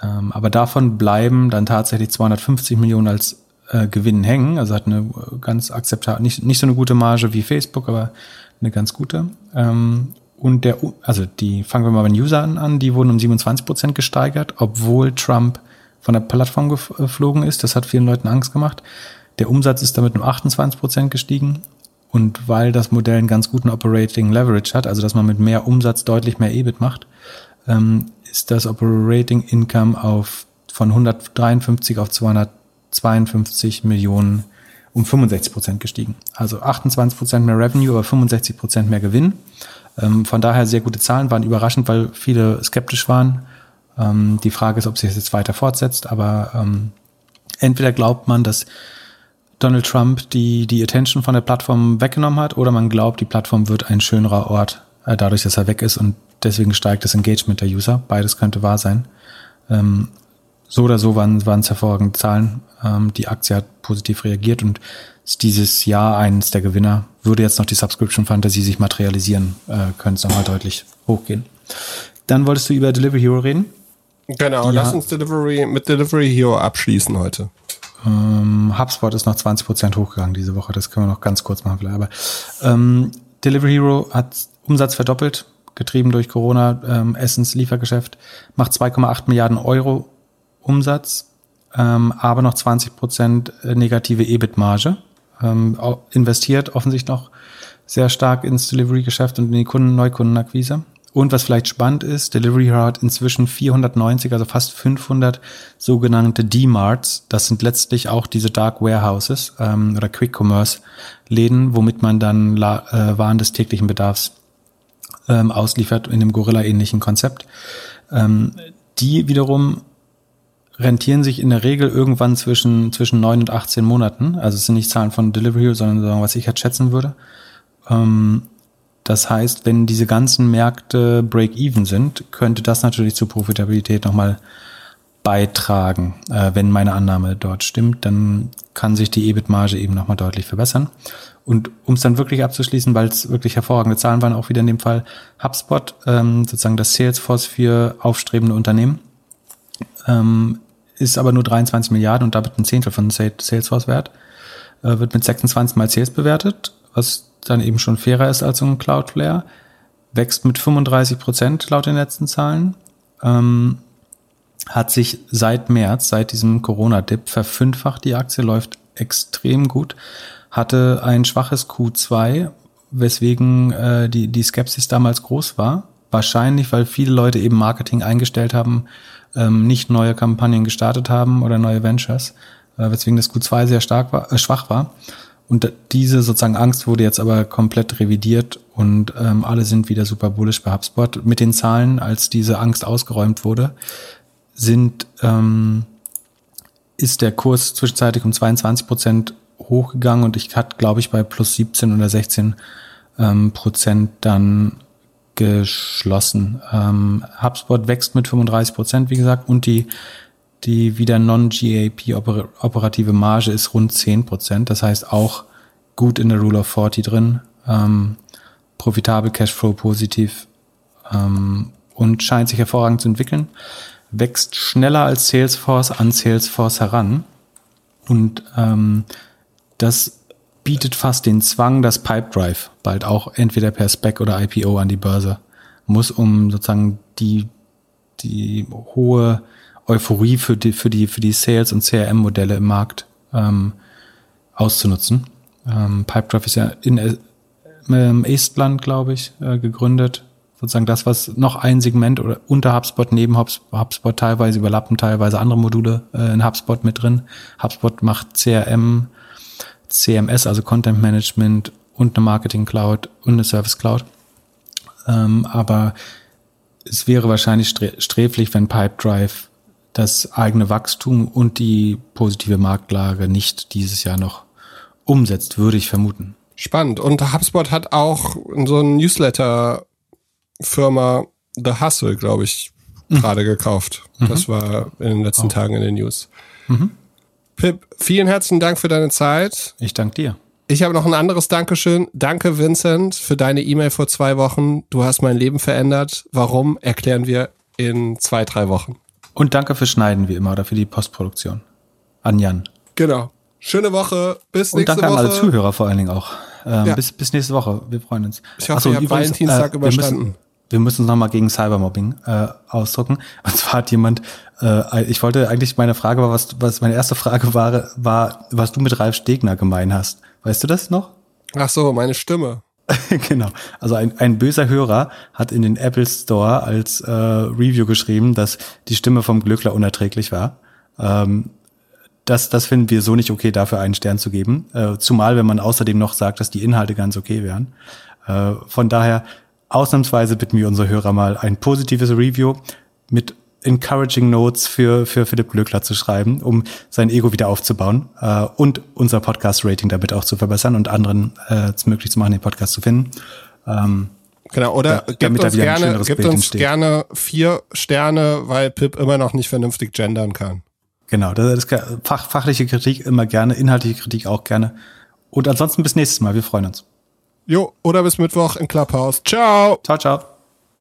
Ähm, aber davon bleiben dann tatsächlich 250 Millionen als äh, Gewinnen hängen. Also hat eine ganz akzeptable, nicht, nicht so eine gute Marge wie Facebook, aber eine ganz gute. Ähm, und der, also die, fangen wir mal bei den Usern an, die wurden um 27 Prozent gesteigert, obwohl Trump von der Plattform geflogen ist. Das hat vielen Leuten Angst gemacht. Der Umsatz ist damit um 28 Prozent gestiegen. Und weil das Modell einen ganz guten Operating Leverage hat, also dass man mit mehr Umsatz deutlich mehr EBIT macht, ähm, ist das Operating Income auf von 153 auf 200 52 Millionen um 65 Prozent gestiegen. Also 28 Prozent mehr Revenue, aber 65 Prozent mehr Gewinn. Ähm, von daher sehr gute Zahlen, waren überraschend, weil viele skeptisch waren. Ähm, die Frage ist, ob sich das jetzt weiter fortsetzt, aber ähm, entweder glaubt man, dass Donald Trump die, die Attention von der Plattform weggenommen hat oder man glaubt, die Plattform wird ein schönerer Ort, äh, dadurch, dass er weg ist und deswegen steigt das Engagement der User. Beides könnte wahr sein. Ähm, so oder so waren, waren es hervorragende Zahlen. Ähm, die Aktie hat positiv reagiert und ist dieses Jahr eines der Gewinner. Würde jetzt noch die Subscription Fantasy sich materialisieren, äh, könnte es nochmal deutlich hochgehen. Dann wolltest du über Delivery Hero reden? Genau, ja. lass uns Delivery mit Delivery Hero abschließen heute. Ähm, HubSpot ist noch 20% hochgegangen diese Woche, das können wir noch ganz kurz machen vielleicht. Aber ähm, Delivery Hero hat Umsatz verdoppelt, getrieben durch Corona, ähm, Essensliefergeschäft, macht 2,8 Milliarden Euro Umsatz, ähm, aber noch 20 Prozent äh, negative EBIT-Marge. Ähm, investiert offensichtlich noch sehr stark ins Delivery-Geschäft und in die Kunden, Neukundenakquise. Und was vielleicht spannend ist, Delivery hat inzwischen 490, also fast 500 sogenannte D-Marts. Das sind letztlich auch diese Dark Warehouses ähm, oder Quick Commerce Läden, womit man dann La äh, Waren des täglichen Bedarfs ähm, ausliefert in dem Gorilla-ähnlichen Konzept. Ähm, die wiederum rentieren sich in der Regel irgendwann zwischen, zwischen neun und 18 Monaten. Also es sind nicht Zahlen von Delivery, sondern was ich halt schätzen würde. Ähm, das heißt, wenn diese ganzen Märkte break-even sind, könnte das natürlich zur Profitabilität nochmal beitragen. Äh, wenn meine Annahme dort stimmt, dann kann sich die EBIT-Marge eben nochmal deutlich verbessern. Und um es dann wirklich abzuschließen, weil es wirklich hervorragende Zahlen waren, auch wieder in dem Fall HubSpot, ähm, sozusagen das Salesforce für aufstrebende Unternehmen, ähm, ist aber nur 23 Milliarden und damit ein Zehntel von Salesforce wert. Äh, wird mit 26 mal Sales bewertet, was dann eben schon fairer ist als so ein Cloudflare. Wächst mit 35 Prozent laut den letzten Zahlen. Ähm, hat sich seit März, seit diesem Corona-Dip, verfünffacht. Die Aktie läuft extrem gut. Hatte ein schwaches Q2, weswegen äh, die, die Skepsis damals groß war. Wahrscheinlich, weil viele Leute eben Marketing eingestellt haben, ähm, nicht neue Kampagnen gestartet haben oder neue Ventures, äh, weswegen das Q2 sehr stark war, äh, schwach war. Und diese sozusagen Angst wurde jetzt aber komplett revidiert und ähm, alle sind wieder super bullish bei HubSpot. Mit den Zahlen, als diese Angst ausgeräumt wurde, sind ähm, ist der Kurs zwischenzeitlich um 22 Prozent hochgegangen und ich hatte, glaube ich, bei plus 17 oder 16 ähm, Prozent dann geschlossen. Ähm, HubSpot wächst mit 35 Prozent, wie gesagt, und die, die wieder non-GAP operative Marge ist rund 10 Prozent. Das heißt auch gut in der Rule of 40 drin, ähm, profitabel, Cashflow positiv ähm, und scheint sich hervorragend zu entwickeln. Wächst schneller als Salesforce an Salesforce heran. Und ähm, das bietet fast den Zwang, dass Pipedrive bald auch entweder per Spec oder IPO an die Börse muss, um sozusagen die, die hohe Euphorie für die, für die, für die Sales- und CRM-Modelle im Markt ähm, auszunutzen. Ähm, Pipedrive ist ja in äh, Estland, glaube ich, äh, gegründet. Sozusagen das, was noch ein Segment oder unter HubSpot, neben HubSpot teilweise überlappen, teilweise andere Module äh, in HubSpot mit drin. HubSpot macht CRM, CMS, also Content Management und eine Marketing Cloud und eine Service Cloud. Ähm, aber es wäre wahrscheinlich sträflich, wenn Pipedrive das eigene Wachstum und die positive Marktlage nicht dieses Jahr noch umsetzt, würde ich vermuten. Spannend. Und HubSpot hat auch so ein Newsletter-Firma The Hustle, glaube ich, mhm. gerade gekauft. Mhm. Das war in den letzten oh. Tagen in den News. Mhm. Pip, vielen herzlichen Dank für deine Zeit. Ich danke dir. Ich habe noch ein anderes Dankeschön. Danke, Vincent, für deine E-Mail vor zwei Wochen. Du hast mein Leben verändert. Warum, erklären wir in zwei, drei Wochen. Und danke fürs Schneiden, wie immer, oder für die Postproduktion. An Jan. Genau. Schöne Woche. Bis nächste Woche. Und danke an alle Zuhörer vor allen Dingen auch. Ähm, ja. bis, bis nächste Woche. Wir freuen uns. Ich hoffe, Achso, ihr habt Valentinstag äh, überstanden. Wir müssen, uns nochmal gegen Cybermobbing äh, ausdrucken. Und zwar hat jemand, äh, ich wollte eigentlich, meine Frage war, was, was meine erste Frage war, war, was du mit Ralf Stegner gemein hast. Weißt du das noch? Ach so, meine Stimme. genau. Also ein, ein böser Hörer hat in den Apple Store als äh, Review geschrieben, dass die Stimme vom Glückler unerträglich war. Ähm, das, das finden wir so nicht okay, dafür einen Stern zu geben. Äh, zumal, wenn man außerdem noch sagt, dass die Inhalte ganz okay wären. Äh, von daher, ausnahmsweise bitten wir unsere Hörer mal ein positives Review mit encouraging Notes für, für Philipp Glöckler zu schreiben, um sein Ego wieder aufzubauen äh, und unser Podcast-Rating damit auch zu verbessern und anderen äh, es möglich zu machen, den Podcast zu finden. Ähm, genau, oder da, gibt uns, gerne, gibt uns gerne vier Sterne, weil Pip immer noch nicht vernünftig gendern kann. Genau, das ist fach, fachliche Kritik immer gerne, inhaltliche Kritik auch gerne. Und ansonsten bis nächstes Mal, wir freuen uns. Jo, oder bis Mittwoch in Clubhouse. Ciao. Ciao, ciao.